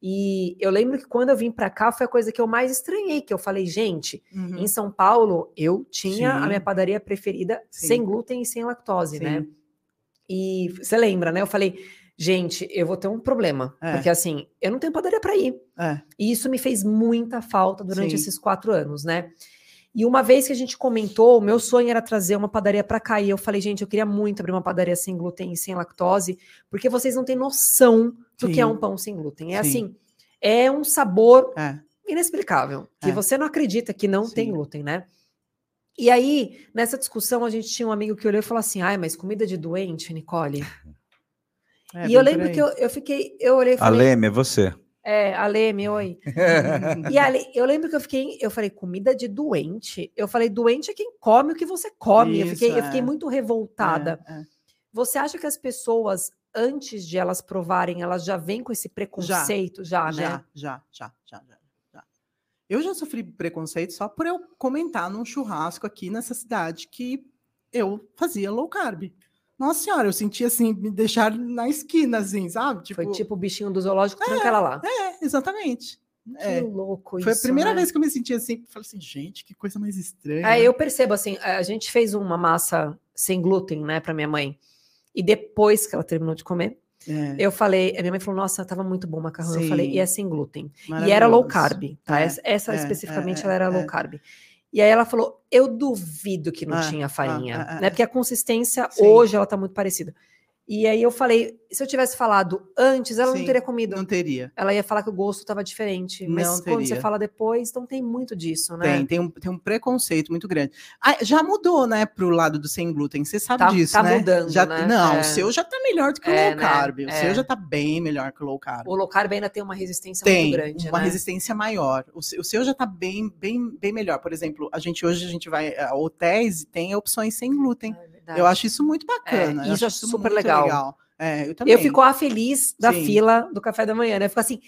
E eu lembro que quando eu vim para cá foi a coisa que eu mais estranhei, que eu falei, gente, Uhum. em São Paulo, eu tinha a Sim. minha padaria preferida Sim. sem glúten e sem lactose, né? Sim. E você lembra, né? Eu falei, gente, eu vou ter um problema. É. Porque assim, eu não tenho padaria para ir. É. E isso me fez muita falta durante Sim. esses quatro anos, né? E uma vez que a gente comentou, o meu sonho era trazer uma padaria para cá. E eu falei, gente, eu queria muito abrir uma padaria sem glúten e sem lactose, porque vocês não têm noção do que é Sim. um pão sem glúten. É Sim. assim, é um sabor É. inexplicável, que É. você não acredita que não tem Sim. glúten, né? E aí, nessa discussão, a gente tinha um amigo que olhou e falou assim: ai, mas comida de doente, Nicole. É, e eu lembro que eu, eu fiquei, eu olhei e falei, Aleme, é você. É, Aleme, oi. E ali, eu lembro que eu fiquei, eu falei, comida de doente. Eu falei, doente é quem come o que você come. eu, Isso, fiquei, eu fiquei é. muito revoltada. É, é. Você acha que as pessoas, antes de elas provarem, elas já vêm com esse preconceito, já, né? já, já, já, já, já, já. Eu já sofri preconceito só por eu comentar num churrasco aqui nessa cidade que eu fazia low carb. Nossa senhora, eu senti assim, me deixar na esquina, assim, sabe? Tipo, Foi tipo o bichinho do zoológico, tranca ela lá. É, exatamente. Que É. louco Foi isso, a primeira né? vez que eu me senti assim, falei assim, gente, que coisa mais estranha. É, eu percebo assim, a gente fez uma massa sem glúten, né, para minha mãe. E depois que ela terminou de comer, É, eu falei, a minha mãe falou: "Nossa, tava muito bom o macarrão". Eu falei: Sim. "E é sem glúten". E era low carb, tá? É, essa essa é, especificamente é, ela era é, low é. carb. E aí ela falou: "Eu duvido que não Ah, tinha farinha", ah, ah, né? ah. Porque a consistência Sim. hoje ela tá muito parecida. E aí eu falei, se eu tivesse falado antes, ela não Sim, teria comido. Não teria. Ela ia falar que o gosto estava diferente. Mas Não quando você teria. fala depois, não tem muito disso, né? Tem, tem um, tem um preconceito muito grande. Ah, já mudou, né, pro lado do sem glúten. Você sabe Tá- disso, tá né? mudando, já, né? Não, É. o seu já tá melhor do que o É, low né? carb. O É. seu já tá bem melhor que o low carb. O low carb ainda tem uma resistência Tem muito grande, uma né? resistência maior. O seu, o seu já tá bem, bem, bem melhor. Por exemplo, a gente hoje a gente vai a hotéis e tem opções sem glúten. É verdade. Eu acho isso muito bacana. É, eu isso acho é super muito legal. É, eu também. Eu fico a feliz da Sim. fila do café da manhã, né? Eu fico assim,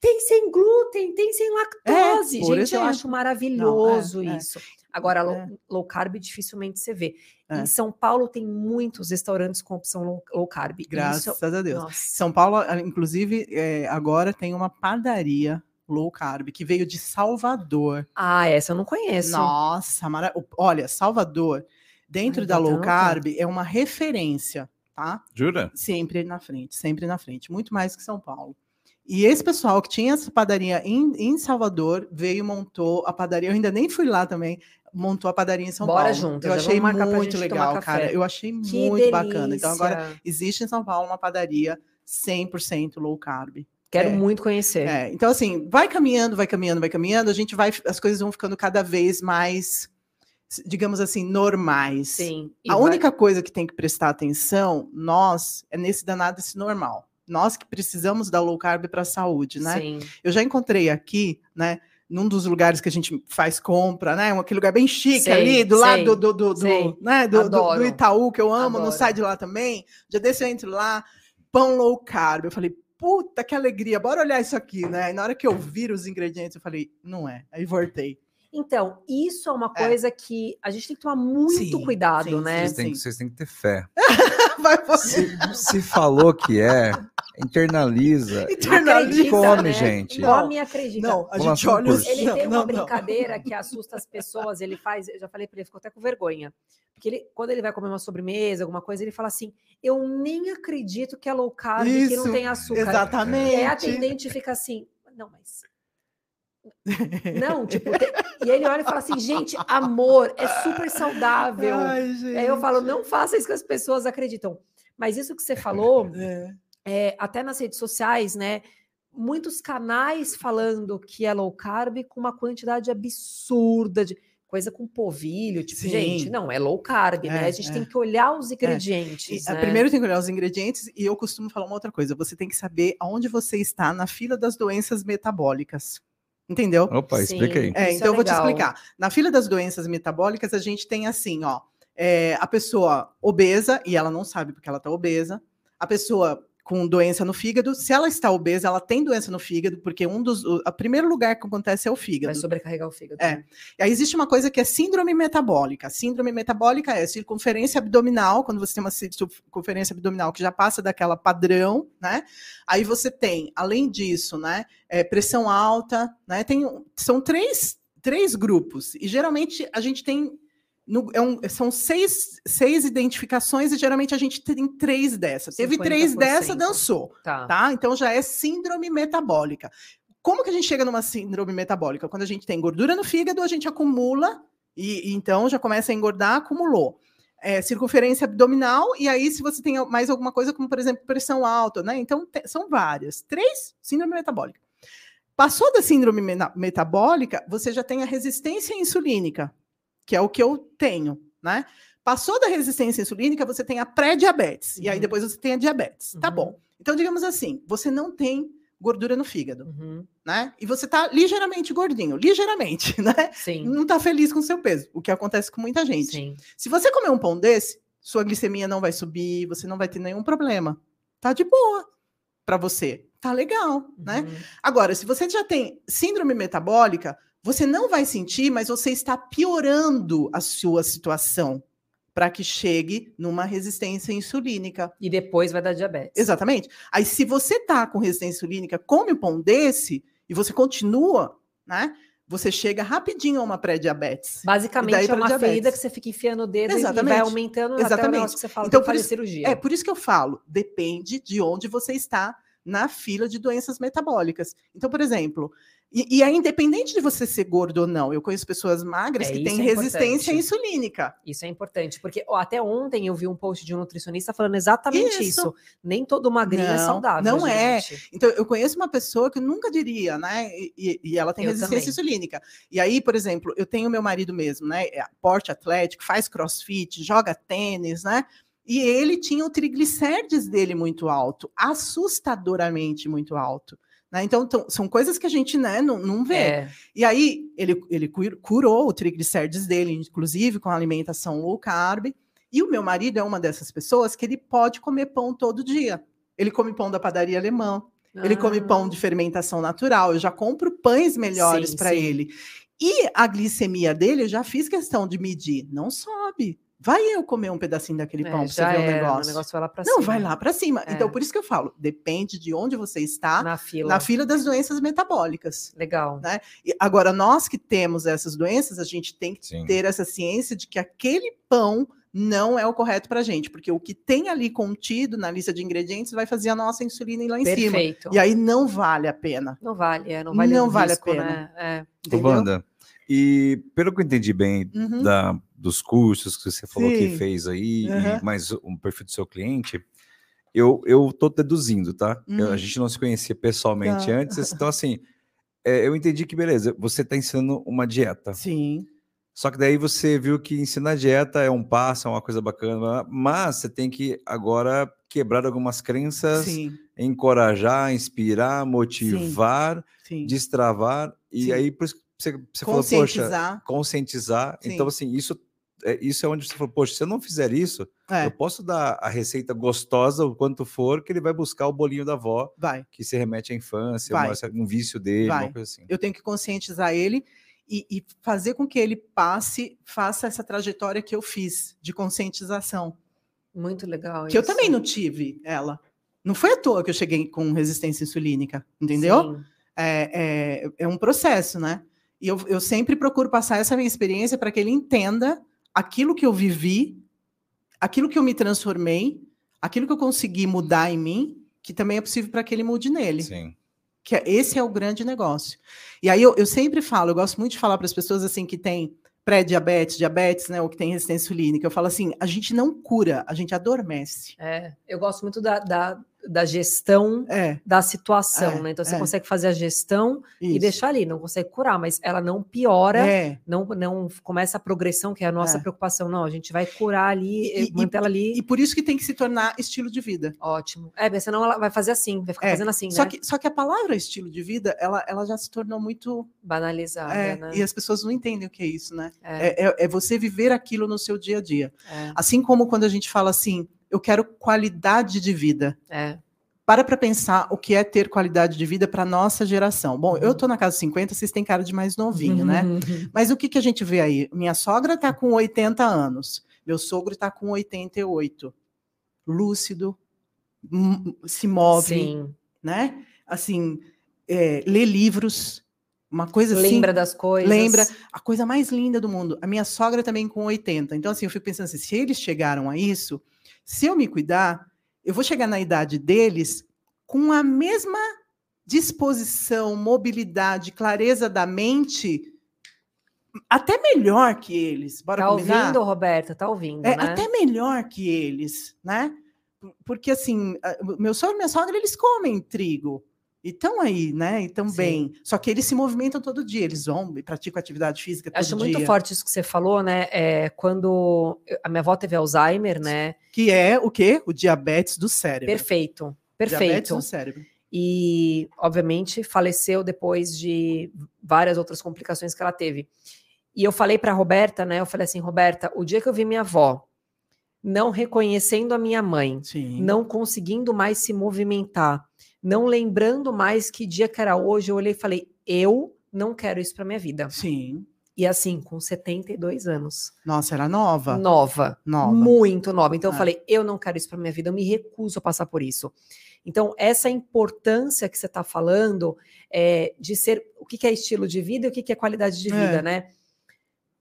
tem sem glúten, tem sem lactose. É, Gente, eu exemplo. acho maravilhoso Não, é, é. isso. Agora, low, É. low carb dificilmente você vê. É. Em São Paulo tem muitos restaurantes com opção low, low carb. Graças isso- a Deus. Nossa. São Paulo, inclusive, é, agora tem uma padaria low carb que veio de Salvador. Ah, essa eu não conheço. Nossa, mara... olha, Salvador, dentro Ai, da low carb, é uma referência, tá? Jura? Sempre na frente, sempre na frente, muito mais que São Paulo. E esse pessoal que tinha essa padaria em, em Salvador veio e montou a padaria. Eu ainda nem fui lá também, montou a padaria em São Bora Paulo. Eu achei muito legal, cara. Eu achei Que muito delícia. bacana. Então agora existe em São Paulo uma padaria 100% low carb. Quero é. muito conhecer. É, então, assim, vai caminhando, vai caminhando, vai caminhando, a gente vai, as coisas vão ficando cada vez mais, digamos assim, normais. Sim. A vai- única coisa que tem que prestar atenção, nós, é nesse danado esse normal. Nós que precisamos da low carb para a saúde, né? Sim. Eu já encontrei aqui, né? Num dos lugares que a gente faz compra, né? um- Aquele lugar bem chique Sei, ali, do sei, lado do, do, do, do, né? do, do- do. Itaú, que eu amo, não Adoro. sai de lá também. Já desse eu entro lá, pão low carb. Eu falei, puta que alegria, bora olhar isso aqui, né? E na hora que eu vi os ingredientes, eu falei, não é. Aí voltei. Então, isso é uma É. coisa que a gente tem que tomar muito Sim, cuidado, sim, né? Vocês têm, vocês têm que ter fé. Se, se falou que é, internaliza. Internaliza, E come, né? gente. Come e acredita. Não, a gente olha os... concurso. Ele não, tem uma não, não. brincadeira que assusta as pessoas, ele faz, eu já falei para ele, ficou até com vergonha. Porque ele, quando ele vai comer uma sobremesa, alguma coisa, ele fala assim: Eu nem acredito que é low carb, que não tem açúcar. Exatamente. E a atendente fica assim: Não, mas. Não, tipo, tem- e ele olha e fala assim: Gente, amor, é super saudável. Ai, Aí eu falo. Não faça isso que as pessoas acreditam. Mas isso que você falou, É. é, até nas redes sociais, né? Muitos canais falando que é low carb com uma quantidade absurda de coisa com polvilho, tipo, Sim. gente, não, é low carb, né? É, A gente é. tem que olhar os E, ingredientes. ah, né? Primeiro tem que olhar os ingredientes e eu costumo falar uma outra coisa. Você tem que saber aonde você está na fila das doenças metabólicas. Entendeu? Opa, explica aí. Sim. É, Isso então é eu vou te explicar. Na fila das doenças metabólicas, a gente tem assim, ó, é, a pessoa obesa, e ela não sabe porque ela está obesa, a pessoa com doença no fígado, se ela está obesa, ela tem doença no fígado, porque um dos. O a primeiro lugar que acontece é o Vai fígado. sobrecarregar o fígado. É. E aí existe uma coisa que é síndrome metabólica. Síndrome metabólica é circunferência abdominal, quando você tem uma circunferência abdominal que já passa daquela padrão, né? Aí você tem, além disso, né, é, pressão alta, né? Tem, são três, três grupos. E geralmente a gente tem. No- é um- são seis, seis identificações e geralmente a gente tem três dessas. Teve três 50%. dessa, dançou Tá. tá? Então já é síndrome metabólica. Como que a gente chega numa síndrome metabólica? Quando a gente tem gordura no fígado, a gente acumula e, e então já começa a engordar, acumulou. É, circunferência abdominal, e aí, se você tem mais alguma coisa, como por exemplo, pressão alta, né? Então, são várias. Três, síndrome metabólica. Passou da síndrome metabólica, você já tem a resistência insulínica, que é o que eu tenho, né? Passou da resistência insulínica, você tem a pré-diabetes, e aí Uhum. depois você tem a diabetes. Tá Uhum. bom. Então, digamos assim, você não tem gordura no fígado, Uhum. né? E você tá ligeiramente gordinho, ligeiramente, né? Sim. Não tá feliz com o seu peso, o que acontece com muita gente. Sim. Se você comer um pão desse, sua glicemia não vai subir, você não vai ter nenhum problema. Tá de boa para você. Tá legal, né? Uhum. Agora, se você já tem síndrome metabólica, você não vai sentir, mas você está piorando a sua situação para que chegue numa resistência insulínica. E depois vai dar diabetes. Exatamente. Aí, se você tá com resistência insulínica, come um pão desse e você continua, né? Você chega rapidinho a uma pré-diabetes. Basicamente é uma diabetes. ferida que você fica enfiando o dedo e- e Exatamente. vai aumentando até o Exatamente. que você fala, Então, então, por fazer isso- cirurgia. É por isso que eu falo, depende de onde você está na fila de doenças metabólicas. Então, por exemplo, e, e é independente de você ser gordo ou não. Eu conheço pessoas magras É, que têm é resistência insulínica. Isso é importante, porque ó, até ontem eu vi um post de um nutricionista falando exatamente isso. Isso. Nem todo magrinho é Não, saudável. não é. gente. Então, eu conheço uma pessoa que eu nunca diria, né? E, e- e ela tem Eu resistência também. insulínica. E aí, por exemplo, eu tenho meu marido mesmo, né? É porte atlético, faz crossfit, joga tênis, né? E ele tinha o triglicérides dele muito alto, assustadoramente muito alto. Né? Então, tão- são coisas que a gente né, não, não vê. É. E aí, ele, ele cu- curou o triglicérides dele, inclusive com alimentação low carb. E o meu marido é uma dessas pessoas que ele pode comer pão todo dia. Ele come pão da padaria alemã, ele come pão Ah, de fermentação natural. Eu já compro pães melhores para ele. E a glicemia dele, eu já fiz questão de medir. Não sobe. Vai eu comer um pedacinho daquele é, pão para você já ver o negócio. O negócio vai lá pra Não, cima. vai lá para cima. É. Então, por isso que eu falo, depende de onde você está Na fila. na fila das doenças metabólicas. Legal. E agora, nós que temos essas doenças, a gente tem que Sim. ter essa ciência de que aquele pão não é o correto para gente, porque o que tem ali contido na lista de ingredientes vai fazer a nossa insulina ir lá em cima. Perfeito. E aí não vale a pena. Não vale, é, não vale Não vale a risco, pena. Né? É. Wanda, e pelo que eu entendi bem Uhum. da, dos cursos que você falou que Sim. fez aí, e mais um perfil do seu cliente, eu, eu tô deduzindo, tá? Eu- Uhum. a gente não se conhecia pessoalmente Tá. antes, então assim, é, eu entendi que beleza, você está ensinando uma dieta. Sim. Só que daí você viu que ensinar dieta é um passo, é uma coisa bacana, mas você tem que agora quebrar algumas crenças, Sim. encorajar, inspirar, motivar, Sim. destravar, e aí por isso que você, você falou, poxa, Conscientizar. conscientizar. Sim. Então, assim, isso isso é onde você falou, poxa, se eu não fizer isso, É, eu posso dar a receita gostosa, o quanto for, que ele vai buscar o bolinho da avó, vai. que se remete à infância, uma- um vício dele, Vai. uma coisa assim. Eu tenho que conscientizar ele e, e fazer com que ele passe, faça essa trajetória que eu fiz de conscientização. Muito legal. Que eu isso. também não tive ela. Não foi à toa que eu cheguei com resistência insulínica, entendeu? É, é, é um processo, né? E eu, eu sempre procuro passar essa minha experiência para que ele entenda aquilo que eu vivi, aquilo que eu me transformei, aquilo que eu consegui mudar em mim, que também é possível para que ele mude nele. Sim. Que é- esse é o grande negócio. E aí eu, eu sempre falo, eu gosto muito de falar para as pessoas assim que têm pré-diabetes, diabetes, né, ou que tem resistência insulínica, eu falo assim, a gente não cura, a gente adormece. É, eu gosto muito da, da, da gestão É, da situação, É, né? Então você é. consegue fazer a gestão e isso. deixar ali, não consegue curar, mas ela não piora, É, não, não começa a progressão, que é a nossa É. preocupação. Não, a gente vai curar ali, E- e, e- manter ela ali. e por isso que tem que se tornar estilo de vida. Ótimo. É, porque senão ela vai fazer assim, vai ficar É, fazendo assim, Só, né? que, só que a palavra estilo de vida, ela, ela já se tornou muito. Banalizada, né? E as pessoas não entendem o que é isso, né? É, É, você viver aquilo no seu dia a dia. Assim como quando a gente fala assim, eu quero qualidade de vida. é. Para para pensar o que é ter qualidade de vida para nossa geração. Bom, eu Uhum. tô na casa dos 50, vocês têm cara de mais novinho, né? Mas o que, que a gente vê aí? Minha sogra está com 80 anos, meu sogro está com 88. Lúcido, se move, Sim. né? Assim, é, lê livros, uma coisa assim. Lembra das coisas. lembra. A coisa mais linda do mundo. A minha sogra também com 80. Então, assim, eu fico pensando assim: se eles chegaram a isso, se eu me cuidar, eu vou chegar na idade deles com a mesma disposição, mobilidade, clareza da mente, até melhor que eles. Bora Tá combinar? ouvindo, Roberta? Tá ouvindo, É, né? até melhor que eles, né? Por- Porque assim, meu sogro e minha sogra, eles comem trigo. E estão aí, né? E estão Sim. bem. Só que eles se movimentam todo dia, eles vão e praticam atividade física todo Acho dia. muito forte isso que você falou, né? É, quando a minha avó teve Alzheimer, né? Que é o quê? O diabetes do cérebro. Perfeito, Diabetes perfeito. do cérebro. E, obviamente, faleceu depois de várias outras complicações que ela teve. E eu falei para Roberta, né? Eu falei assim, Roberta, o dia que eu vi minha avó não reconhecendo a minha mãe, Sim. não conseguindo mais se movimentar, não lembrando mais que dia que era hoje, eu olhei e falei, eu não quero isso para minha vida. Sim. E assim, com 72 anos, Nossa, era nova. nova, Nova. muito nova. Então eu É. falei, eu não quero isso para minha vida, eu me recuso a passar por isso. Então, essa importância que você está falando é, de ser o que, que é estilo de vida e o que, que é qualidade de É. vida, né?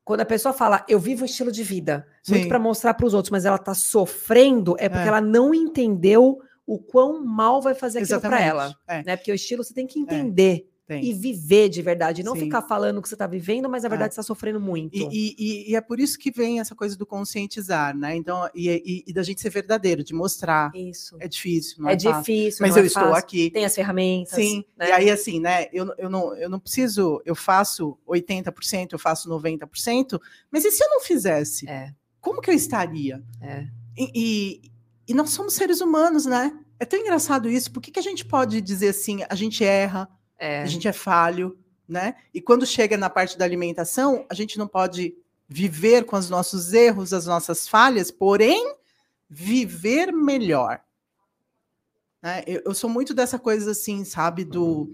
Quando a pessoa fala, eu vivo estilo de vida, muito Sim. para mostrar para os outros, mas ela está sofrendo, é porque É. ela não entendeu o quão mal vai fazer aquilo para ela. É, Né? Porque o estilo você tem que entender tem. e viver de verdade, não Sim. ficar falando que você está vivendo, mas na É. verdade você está sofrendo muito. E, e- e- é por isso que vem essa coisa do conscientizar, né? Então, e, e- da gente ser verdadeiro, de mostrar. Isso. É difícil, não É, é, fácil. difícil, Mas não eu é estou aqui. Tem as ferramentas. Sim, né? e aí assim, né? Eu, eu, não, eu não preciso, eu faço 80%, eu faço 90%, mas e se eu não fizesse? É, Como que eu estaria? é. E, e- nós somos seres humanos, né? É tão engraçado isso. Por que, que a gente pode dizer assim, a gente erra, É, a gente é falho, né? E quando chega na parte da alimentação, a gente não pode viver com os nossos erros, as nossas falhas, porém viver melhor. Né? Eu, eu, sou muito dessa coisa assim, sabe, do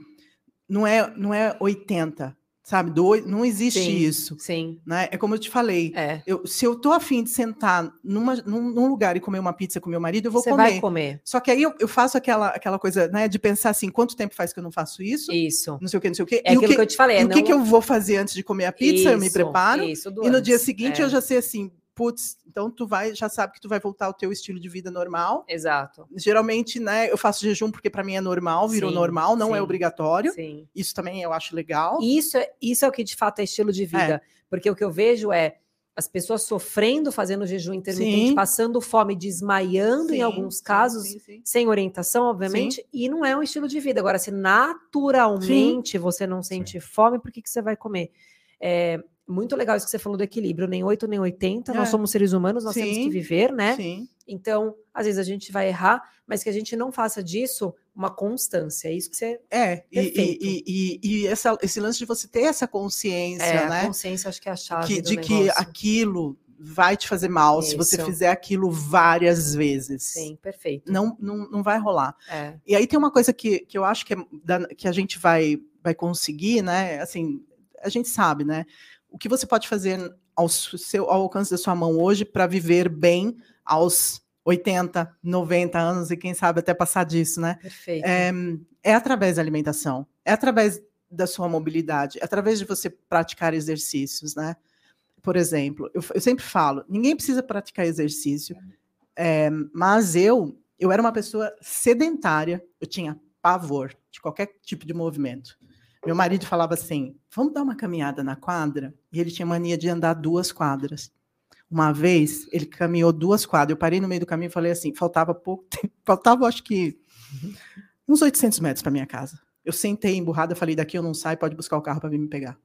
não é não é 80, sabe? Do, não existe sim, isso. Sim. Né? É como eu te falei. É. Eu, se eu tô afim de sentar numa, num, num, lugar e comer uma pizza com meu marido, eu vou Você comer. vai comer. Só que aí eu, eu, faço aquela, aquela coisa, né, de pensar assim, quanto tempo faz que eu não faço isso? Isso. Não sei o que, não sei o que. É e aquilo o que, que eu te falei. E é o que, não... que eu vou fazer antes de comer a pizza? Isso, eu me preparo. Isso, e no dia antes. seguinte é. eu já sei assim, putz, então tu vai, já sabe que tu vai voltar ao teu estilo de vida normal. Exato. Geralmente, né, eu faço jejum porque para mim é normal, virou Sim, normal, não sim, é obrigatório. Sim. Isso também eu acho legal. Isso é, isso é o que de fato é estilo de vida. Porque o que eu vejo é as pessoas sofrendo, fazendo jejum intermitente, Sim. passando fome, desmaiando em Sim, alguns sim, casos, sim. sem orientação, obviamente, e não é um estilo de vida. Agora, se naturalmente você não sente fome, por que, que você vai comer? É muito legal isso que você falou do equilíbrio, nem 8 nem 80, nós É. somos seres humanos, nós temos Sim, que viver, né? Sim. Então, às vezes a gente vai errar, mas que a gente não faça disso uma constância. É isso que você. É, e, e, e, e essa, esse lance de você ter essa consciência, É, a né? consciência, acho que é a chave. que- de que negócio. aquilo vai te fazer mal se você Isso. fizer aquilo várias vezes. Sim, perfeito. Não, não, não vai rolar. É. E aí tem uma coisa que, que eu acho que, é da- que a gente vai, vai conseguir, né? Assim, a gente sabe, né? O que você pode fazer ao, seu, ao alcance da sua mão hoje para viver bem aos 80, 90 anos e quem sabe até passar disso, né? Perfeito. É, é através da alimentação, é através da sua mobilidade, é através de você praticar exercícios, né? Por exemplo, eu, eu sempre falo, ninguém precisa praticar exercício, é, mas eu, eu era uma pessoa sedentária, eu tinha pavor de qualquer tipo de movimento. Meu marido falava assim: vamos dar uma caminhada na quadra? E ele tinha mania de andar duas quadras. Uma vez, ele caminhou duas quadras. Eu parei no meio do caminho e falei assim: faltava pouco tempo, faltava acho que uns 800 metros para minha casa. Eu sentei emburrada, falei: daqui eu não saio, pode buscar o carro para vir me pegar.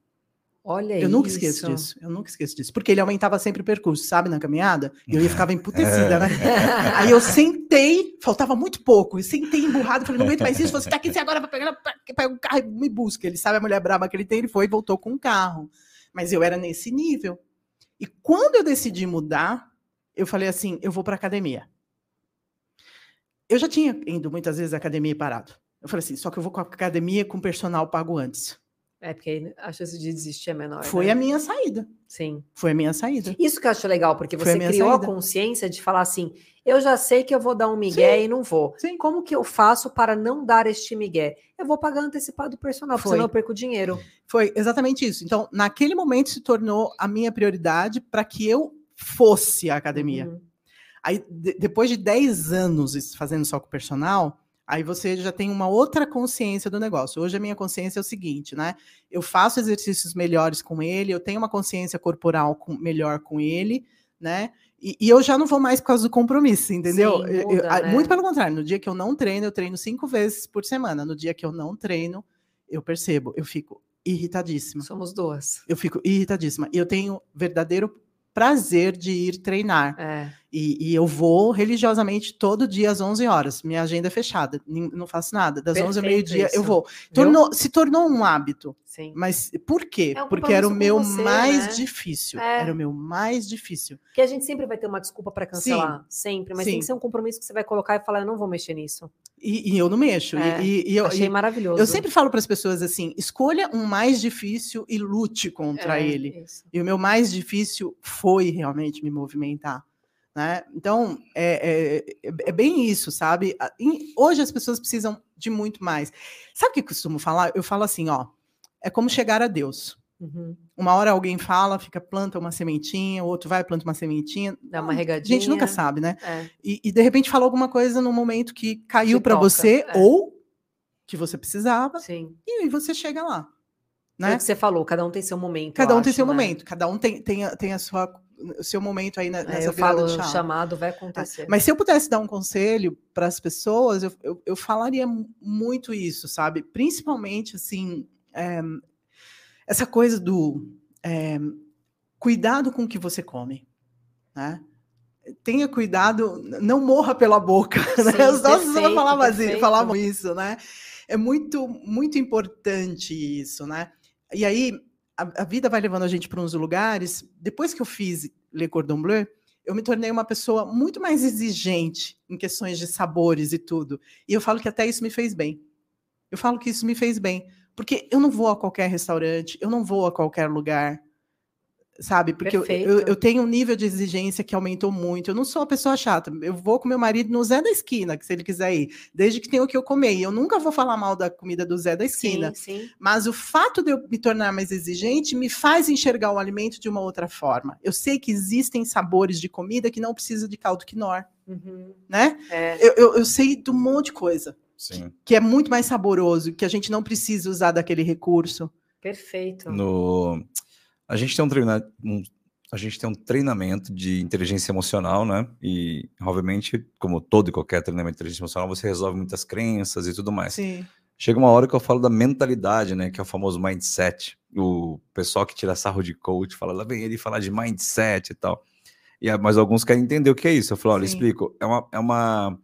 Olha Eu isso. nunca esqueço disso. Eu nunca esqueço disso. Porque ele aumentava sempre o percurso, sabe, na caminhada? E eu ia ficava emputecida, né? Aí eu sentei, faltava muito pouco. Eu sentei emburrado, falei, não aguento mais isso. Você tá aqui você agora vai pegar pega o carro e me busca. Ele sabe a mulher braba que ele tem, ele foi e voltou com o carro. Mas eu era nesse nível. E quando eu decidi mudar, eu falei assim: eu vou para academia. Eu já tinha ido muitas vezes à academia e parado. Eu falei assim, só que eu vou com a academia com personal pago antes. É, porque a chance de desistir é menor. Foi né? a minha saída. Sim. Foi a minha saída. Isso que eu acho legal, porque a você minha criou saída. a consciência de falar assim: eu já sei que eu vou dar um migué e não vou. Sim. Como que eu faço para não dar este migué? Eu vou pagar antecipado o personal, porque senão eu perco dinheiro. Foi exatamente isso. Então, naquele momento se tornou a minha prioridade para que eu fosse à academia. Uhum. Aí, de- depois de 10 anos fazendo só com o personal, aí você já tem uma outra consciência do negócio. Hoje a minha consciência é o seguinte, né? Eu faço exercícios melhores com ele, eu tenho uma consciência corporal com- melhor com ele, né? E, e eu já não vou mais por causa do compromisso, entendeu? Sim, Eu- eu- muda, a- né? Muito pelo contrário, no dia que eu não treino, eu treino cinco vezes por semana. No dia que eu não treino, eu percebo, eu fico irritadíssima. Somos duas. Eu fico irritadíssima. E eu tenho verdadeiro prazer de ir treinar. É. E, e eu vou religiosamente todo dia às 11 horas. Minha agenda é fechada, não faço nada. Das 11 ao Perfeito meio-dia eu vou. Tornou- se tornou um hábito. Sim. Mas por quê? É Porque era o meu você, mais né? difícil. É. Era o meu mais difícil. Porque a gente sempre vai ter uma desculpa para cancelar. Sempre. Mas tem Sim. que ser um compromisso que você vai colocar e falar: eu não vou mexer nisso. E, e eu não mexo. É, E, e eu, Achei maravilhoso. eu sempre falo para as pessoas assim: escolha um mais difícil e lute contra É, ele. isso. E o meu mais difícil foi realmente me movimentar. Né? Então, é, é- é- bem isso, sabe? Hoje as pessoas precisam de muito mais. Sabe o que eu costumo falar? Eu falo assim, ó, é como chegar a Deus. Uhum. Uma hora alguém fala, fica, planta uma sementinha, o outro vai, planta uma sementinha. Dá uma Não, A regadinha. gente nunca sabe, né? É. E, e, de repente falou alguma coisa no momento que caiu para você, é. ou que você precisava, Sim. e aí você chega lá. Foi Né? o que você falou, cada um tem seu momento. Cada eu um tem acho, seu né? momento, cada um tem, tem, a, tem a sua, o seu momento aí na- É, nessa eu virada falo, de o chave. chamado vai acontecer. Mas se eu pudesse dar um conselho para as pessoas, eu, eu, eu falaria mu- muito isso, sabe? Principalmente, assim, é, essa coisa do é, cuidado com o que você come, né? Tenha cuidado, não morra pela boca. né? Os nossos perfeito, falavam, perfeito. falavam isso, né? É muito, muito importante isso, né? E aí, a, a vida vai levando a gente para uns lugares. Depois que eu fiz Le Cordon Bleu, eu me tornei uma pessoa muito mais exigente em questões de sabores e tudo. E eu falo que até isso me fez bem. Eu falo que isso me fez bem, porque eu não vou a qualquer restaurante, eu não vou a qualquer lugar sabe? Porque eu, eu, eu, tenho um nível de exigência que aumentou muito. Eu não sou uma pessoa chata. Eu vou com meu marido no Zé da Esquina, que se ele quiser ir, desde que tenha o que eu comer. Eu nunca vou falar mal da comida do Zé da Esquina. Sim, sim. Mas o fato de eu me tornar mais exigente me faz enxergar o alimento de uma outra forma. Eu sei que existem sabores de comida que não precisam de caldo quinor, uhum. né? É. Eu, eu, eu sei de um monte de coisa. Que, que é muito mais saboroso, que a gente não precisa usar daquele recurso. Perfeito. No a gente tem um, treina, um, a gente tem um treinamento de inteligência emocional, né? E, obviamente, como todo e qualquer treinamento de inteligência emocional, você resolve muitas crenças e tudo mais. Sim. Chega uma hora que eu falo da mentalidade, né? Que é o famoso mindset. O pessoal que tira sarro de coach fala, lá vem ele falar de mindset e tal. E, mas alguns querem entender o que é isso. Eu falo, olha, Sim. explico. É uma, é uma.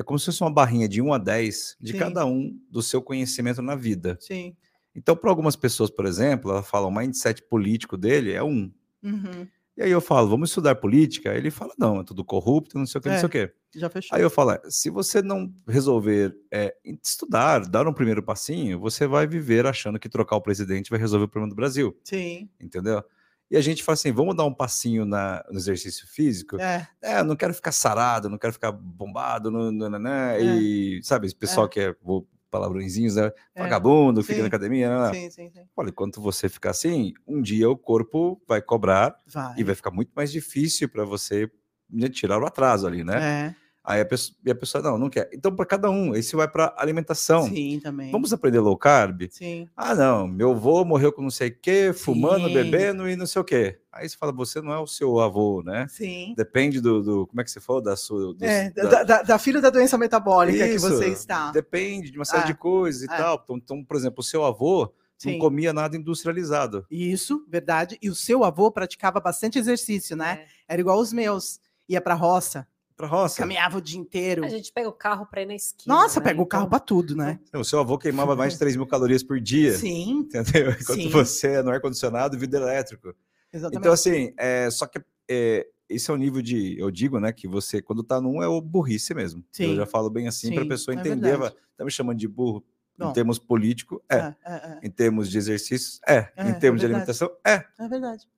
É como se fosse uma barrinha de 1 a 10 de Sim. cada um do seu conhecimento na vida. Sim. Então, para algumas pessoas, por exemplo, ela fala o mindset político dele é um. Uhum. E aí eu falo, vamos estudar política? Ele fala, não, é tudo corrupto, não sei o que, é, não sei o que. Já fechou. Aí eu falo, é, se você não resolver é, estudar, dar um primeiro passinho, você vai viver achando que trocar o presidente vai resolver o problema do Brasil. Sim. Entendeu? E a gente fala assim, vamos dar um passinho na, no exercício físico? É. é, não quero ficar sarado, não quero ficar bombado, não, não, não, é. e sabe, esse pessoal é. que é, vou palavrõezinhos, né? É. Vagabundo, fica na academia. Né? Sim, sim, sim. Olha, enquanto você ficar assim, um dia o corpo vai cobrar vai. e vai ficar muito mais difícil para você né, tirar o atraso ali, né? É. Aí a pessoa, a pessoa não, não quer. Então, para cada um, esse vai para alimentação. Sim, também. Vamos aprender low carb? Sim. Ah, não, meu avô morreu com não sei o quê, fumando, Sim. bebendo e não sei o quê. Aí você fala, você não é o seu avô, né? Sim. Depende do, do como é que você falou, da sua... Do, é, da, da, da, filha da doença metabólica Isso, que você está. Depende de uma série ah, de coisas e ah. tal. Então, então, por exemplo, o seu avô Sim. não comia nada industrializado. Isso, verdade. E o seu avô praticava bastante exercício, né? É. Era igual os meus. Ia para roça, pra roça. Caminhava o dia inteiro. A gente pega o carro para ir na esquina. Nossa, né? pega o carro então... para tudo, né? O seu avô queimava mais de 3 mil calorias por dia. Sim. Entendeu? Enquanto Sim. você é no ar-condicionado e vidro elétrico. Exatamente. Então, assim, é, só que é, esse é o nível de, eu digo, né, que você, quando tá num, é o burrice mesmo. Sim. Eu já falo bem assim para a pessoa é entender. Verdade. tá me chamando de burro Bom, em termos político, é. É, é. é. Em termos de exercícios, é. é em termos de alimentação, é. É verdade.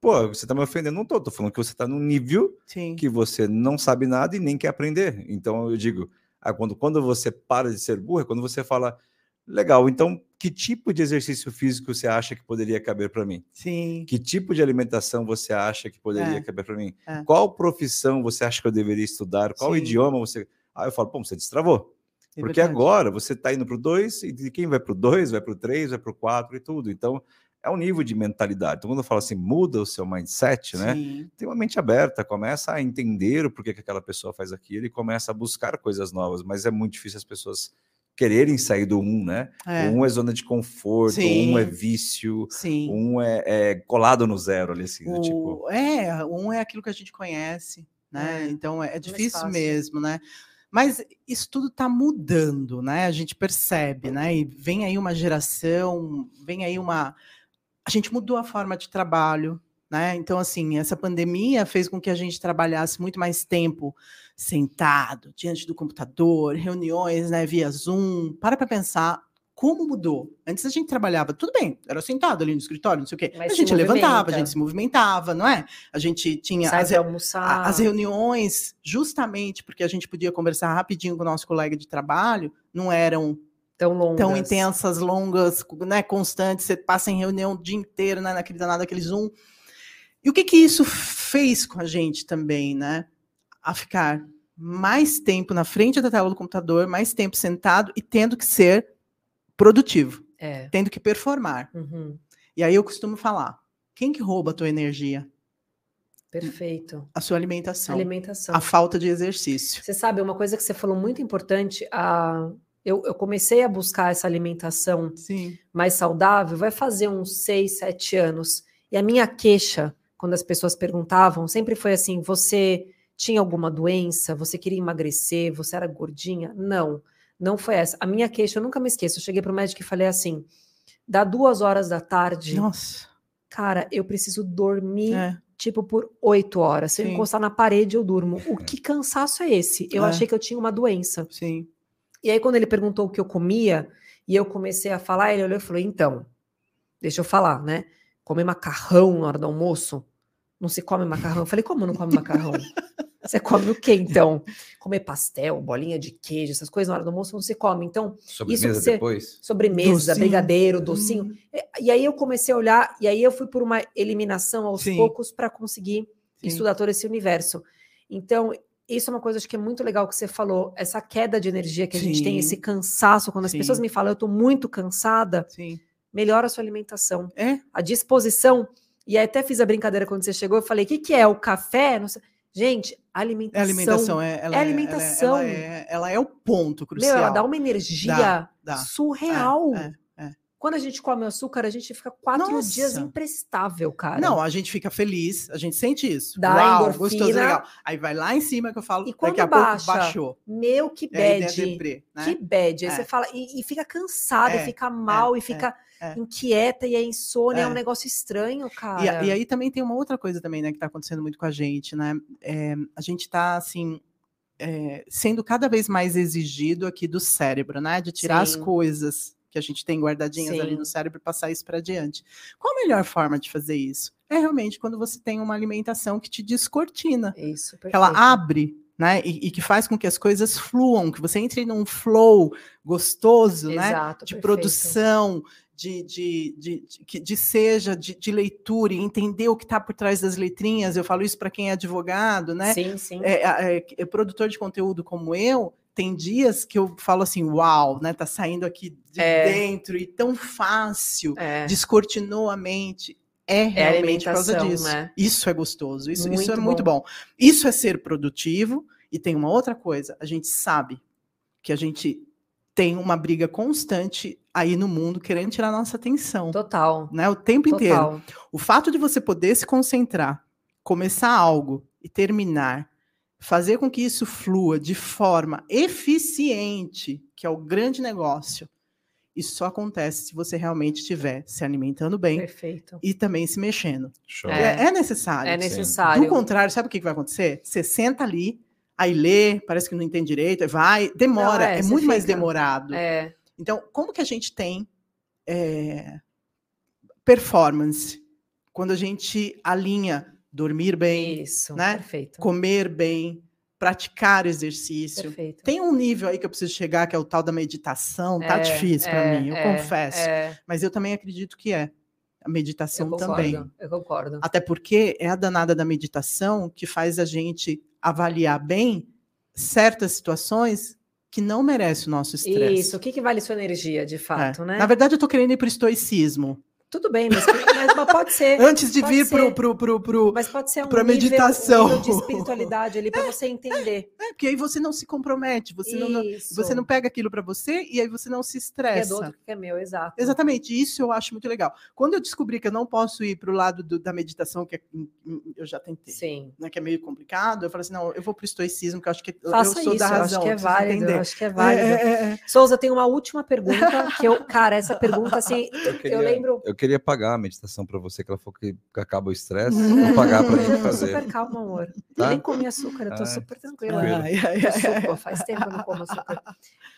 Pô, você tá me ofendendo, não tô. Tô falando que você tá num nível Sim. que você não sabe nada e nem quer aprender. Então, eu digo, ah, quando, quando você para de ser burro, é quando você fala, legal, então que tipo de exercício físico você acha que poderia caber para mim? Sim. Que tipo de alimentação você acha que poderia é. caber para mim? É. Qual profissão você acha que eu deveria estudar? Qual Sim. idioma você. Aí eu falo, pô, você destravou. É Porque verdade. agora você está indo para o 2, e quem vai para o 2, vai para o 3, vai para o 4 e tudo. Então, é um nível de mentalidade. Então, quando eu falo assim, muda o seu mindset, né? Tem uma mente aberta, começa a entender o porquê que aquela pessoa faz aquilo e começa a buscar coisas novas, mas é muito difícil as pessoas quererem sair do um, né? É. Um é zona de conforto, Sim. um é vício, Sim. um é, é, colado no zero ali, assim, né? o... tipo... É, um é aquilo que a gente conhece, né? É. Então é, é difícil mesmo, né? Mas isso tudo está mudando, né? A gente percebe, né? E vem aí uma geração, vem aí uma. A gente mudou a forma de trabalho, né? Então, assim, essa pandemia fez com que a gente trabalhasse muito mais tempo sentado, diante do computador, reuniões né, via Zoom. Para para pensar como mudou. Antes a gente trabalhava, tudo bem, era sentado ali no escritório, não sei o quê. Mas a gente levantava, a gente se movimentava, não é? A gente tinha as, as reuniões, justamente porque a gente podia conversar rapidinho com o nosso colega de trabalho, não eram tão longas, tão intensas, longas, né, constantes. Você passa em reunião o dia inteiro, né, naquele danado, aquele Zoom. E o que que isso fez com a gente também, né? A ficar mais tempo na frente da tela do computador, mais tempo sentado e tendo que ser produtivo, é. tendo que performar. Uhum. E aí eu costumo falar: quem que rouba a tua energia? Perfeito. A sua alimentação. Alimentação. A falta de exercício. Você sabe, uma coisa que você falou muito importante, a... eu, eu comecei a buscar essa alimentação Sim. mais saudável, vai fazer uns seis, sete anos. E a minha queixa quando as pessoas perguntavam, sempre foi assim: você tinha alguma doença? Você queria emagrecer? Você era gordinha? Não, não foi essa. A minha queixa, eu nunca me esqueço. Eu cheguei para o médico e falei assim: dá duas horas da tarde, Nossa. cara, eu preciso dormir, É. tipo, por oito horas. Se eu Sim. encostar na parede, eu durmo. O que cansaço é esse? Eu É. achei que eu tinha uma doença. Sim. E aí, quando ele perguntou o que eu comia, e eu comecei a falar, ele olhou e falou: então, deixa eu falar, né? Comer macarrão na hora do almoço? Não se come macarrão? Eu falei, como não come macarrão? Você come o quê, então? Comer pastel, bolinha de queijo, essas coisas na hora do almoço não se come. Então, Sobremesa você- depois? sobremesa, Docinho. brigadeiro, docinho. Hum, E- E aí eu comecei a olhar, e aí eu fui por uma eliminação aos Sim. poucos para conseguir sim. estudar todo esse universo. Então, isso é uma coisa acho que é muito legal que você falou, essa queda de energia que a gente tem, Sim. esse cansaço, quando as Sim. pessoas me falam, eu estou muito cansada, Sim. melhora a sua alimentação, É. a disposição. E aí até fiz a brincadeira quando você chegou, eu falei, o que, que é o café? Não sei. Gente, É alimentação. alimentação. É, ela É é- alimentação. Ela, ela é, ela é o ponto Meu, crucial. ela dá uma energia dá. surreal. É, é. Quando a gente come açúcar, a gente fica quatro Nossa. dias imprestável, cara. Não, a gente fica feliz, a gente sente isso. Dá Uau, endorfina. gostoso, legal. Aí vai lá em cima que eu falo, E quando daqui a baixa, pouco baixou. Meu, que E bad. deprê, né? Que bad. Aí É. você fala, e, e fica cansada, É, e fica mal, e é, fica é. inquieta, e é insônia, é. um É. negócio estranho, cara. E, e aí também tem uma outra coisa também, né, que tá acontecendo muito com a gente, né? É, a gente tá, assim, é, sendo cada vez mais exigido aqui do cérebro, né? De tirar as Sim. coisas que a gente tem guardadinhas ali Sim. no cérebro e passar isso para adiante. Qual a melhor forma de fazer isso? É realmente quando você tem uma alimentação que te descortina, Isso, que ela perfeito. abre, né? E, e que faz com que as coisas fluam, que você entre num flow gostoso, né? Exato, de perfeito. produção, de, de, de, de, que- de seja de, de leitura e entender o que está por trás das letrinhas. Eu falo isso para quem é advogado, né? Sim, sim. É, é, é produtor de conteúdo como eu, tem dias que eu falo assim, uau, né? Tá saindo aqui de É. dentro e tão fácil, É, descortinou a mente. É é realmente por causa disso. né? Isso é gostoso, isso, isso é Muito muito bom. bom. Isso é ser produtivo. E tem uma outra coisa, a gente sabe que a gente tem uma briga constante aí no mundo querendo tirar nossa atenção, Total. né? O tempo inteiro. Total. O fato de você poder se concentrar, começar algo e terminar, fazer com que isso flua de forma eficiente, que é o grande negócio, isso só acontece se você realmente estiver se alimentando bem Perfeito. e também se mexendo. Show. É, é necessário. É sim. necessário. Do contrário, sabe o que vai acontecer? Você senta ali, aí lê, parece que não entende direito, vai, demora, Não, é, é, muito mais fica- demorado. É, Então, como que a gente tem é, performance quando a gente alinha dormir bem, isso. né? Perfeito. comer bem, praticar exercício? Perfeito. Tem um nível aí que eu preciso chegar, que é o tal da meditação. Tá É, difícil para é, mim, eu é, confesso. É, Mas eu também acredito que é. A eu meditação concordo. também. Eu concordo. Até porque é a danada da meditação que faz a gente avaliar bem certas situações que não merecem o nosso estresse. Isso. O que, que vale sua energia, de É. fato, né? Na verdade, eu tô querendo ir para o estoicismo. Tudo bem, mas, mas- mas pode ser. Antes de vir ser. pro, pro, pro, pro... Mas pode ser um nível, meditação. um nível de espiritualidade ali para você entender. É, porque aí você não se compromete, você não, você não pega aquilo para você e aí você não se Que é estressa. do outro que é meu, exato. Exatamente, isso eu acho muito legal. Quando eu descobri que eu não posso ir para o lado do- da meditação, que é- hum, hum, eu já tentei, Sim. né, que é meio complicado, eu falei assim, não, eu vou para o estoicismo, que eu acho que Faça eu sou isso, da eu razão. acho que é válido. acho que é válido. É, é, é. Souza, tem uma última pergunta que eu, cara, essa pergunta assim, Eu queria, eu lembro. eu queria pagar a meditação para você, que ela falou que acaba o estresse. Vou pagar para Eu mim tô fazer. super calma, amor. Tá? Eu nem comi açúcar, eu tô Ai, super tranquila. Ai, ai, faz tempo que eu não como açúcar.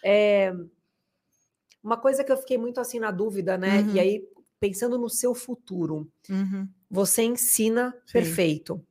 É, uma coisa que eu fiquei muito assim na dúvida, né? Uhum. E aí, pensando no seu futuro, Uhum. você ensina Sim. perfeito.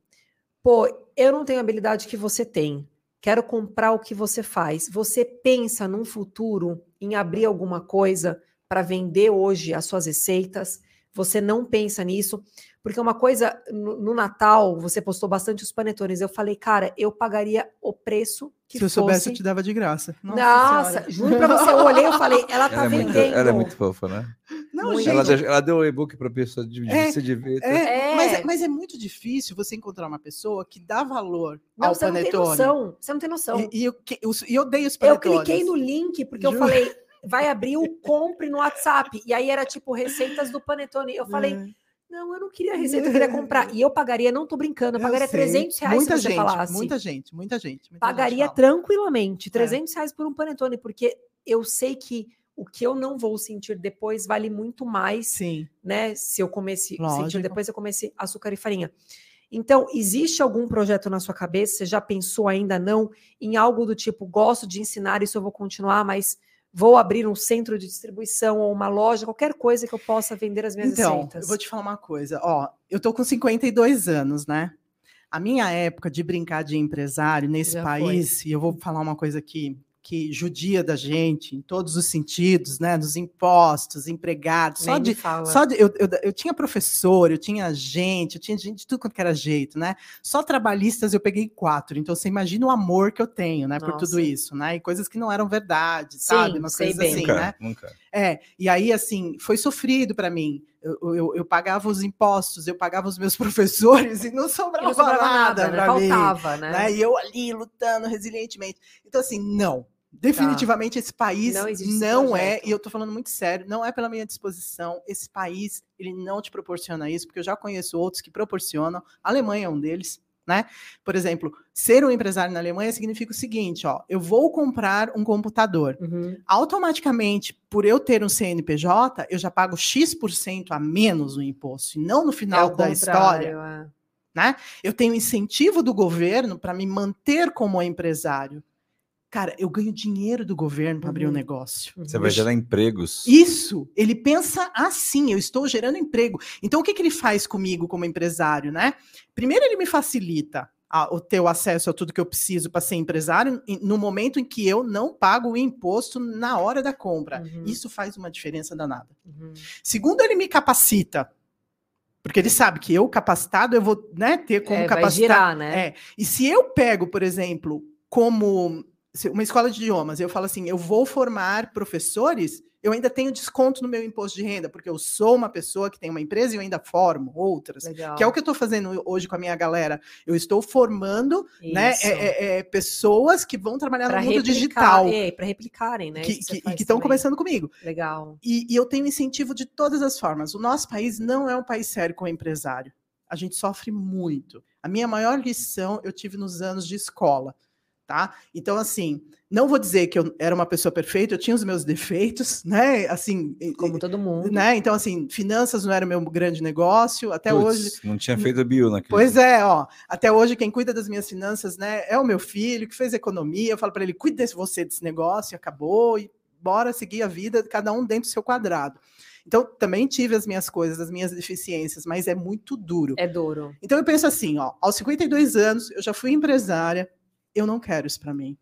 Pô, eu não tenho a habilidade que você tem. Quero comprar o que você faz. Você pensa num futuro em abrir alguma coisa para vender hoje as suas receitas? Você não pensa nisso? Porque uma coisa, no, no Natal, você postou bastante os panetones. Eu falei, cara, eu pagaria o preço que Se eu fosse. soubesse, eu te dava de graça. Nossa, juro pra você, eu olhei e falei, ela tá Ela é, muito, vendendo. ela é muito fofa, né? Não, Muito. gente, Ela, ela deu o e-book para pessoa de, de É, se divirta. é, Mas, É. é, mas é muito difícil você encontrar uma pessoa que dá valor Não, ao você não tem panetone. noção. Você não tem noção. E, e eu, que- os- e eu odeio os Eu panetones. cliquei no link porque eu Juro. falei, vai abrir o compre no WhatsApp. E aí era tipo receitas do Panetone. Eu falei, É. não, eu não queria receita, eu queria comprar. E eu pagaria, não tô brincando, eu Eu pagaria sei. 300 reais muita se você gente, falasse. Muita gente, muita gente. muita pagaria gente tranquilamente, É. 300 reais por um Panetone, porque eu sei que o que eu não vou sentir depois vale muito mais, Sim. né? Se eu comesse, sentir Lógico. depois eu comesse açúcar e farinha. Então, existe algum projeto na sua cabeça? Você já pensou ainda não em algo do tipo, gosto de ensinar, isso eu vou continuar, mas vou abrir um centro de distribuição ou uma loja, qualquer coisa que eu possa vender as minhas Então, receitas. eu vou te falar uma coisa. Ó, eu tô com 52 anos, né? A minha época de brincar de empresário nesse Já país, e eu vou falar uma coisa aqui que judia da gente em todos os sentidos, né? Dos impostos, empregados, só de fala. Só de- eu, eu, eu tinha professor, eu tinha gente, eu tinha gente de tudo quanto que era jeito, né? Só trabalhistas eu peguei quatro. Então você imagina o amor que eu tenho, né? Por tudo Nossa. isso, né? E coisas que não eram verdade, Sim, sabe? Umas sei coisas bem. assim, nunca, né? nunca. É, e aí, assim, foi sofrido para mim. Eu, eu, eu pagava os impostos, eu pagava os meus professores e não E sobrava, não sobrava nada, nada, né? pra mim, Faltava, né? né? E eu ali lutando resilientemente. Então, assim, não. Definitivamente esse país Não não, é, e eu tô falando muito sério, não é pela minha disposição. Esse país, ele não te proporciona isso, porque eu já conheço outros que proporcionam. A Alemanha é um deles, né? Por exemplo, ser um empresário na Alemanha significa o seguinte, ó, eu vou comprar um computador Uhum. automaticamente, por eu ter um CNPJ, eu já pago X% a menos no imposto, e não no É final o da história. é. Né? Eu tenho incentivo do governo para me manter como empresário. Cara, eu ganho dinheiro do governo para abrir um Uhum. negócio. Você vai gerar empregos. Isso, ele pensa assim, eu estou gerando emprego. Então, o que, que ele faz comigo como empresário, né? Primeiro, ele me facilita a- o ter o acesso a tudo que eu preciso para ser empresário em- no momento em que eu não pago o imposto na hora da compra. Uhum. Isso faz uma diferença danada. Uhum. Segundo, ele me capacita. Porque ele sabe que eu capacitado, eu vou né, ter como É, vai capacitar. girar, né? É. E se eu pego, por exemplo, como uma escola de idiomas, eu falo assim, eu vou formar professores, eu ainda tenho desconto no meu imposto de renda, porque eu sou uma pessoa que tem uma empresa e eu ainda formo outras. Legal. Que é o que eu estou fazendo hoje com a minha galera. Eu estou formando né, Isso. é- é- é, pessoas que vão trabalhar Pra no mundo digital. É, para replicarem, né? que que- que estão começando comigo. Legal. E, e eu tenho incentivo de todas as formas. O nosso país não é um país sério com o empresário. A gente sofre muito. A minha maior lição eu tive nos anos de escola, tá? Então, assim, não vou dizer que eu era uma pessoa perfeita, eu tinha os meus defeitos, né? Assim, Como todo mundo. né? Então, assim, finanças não era o meu grande negócio. Até Putz, hoje, Não tinha feito bio naquele. Pois é, ó. Até hoje, quem cuida das minhas finanças, né, é o meu filho, que fez economia. Eu falo para ele: cuide desse você desse negócio, e acabou, e bora seguir a vida, cada um dentro do seu quadrado. Então, também tive as minhas coisas, as minhas deficiências, mas é muito duro. É duro. Então, eu penso assim: ó, aos 52 anos, eu já fui empresária, eu não quero isso para mim.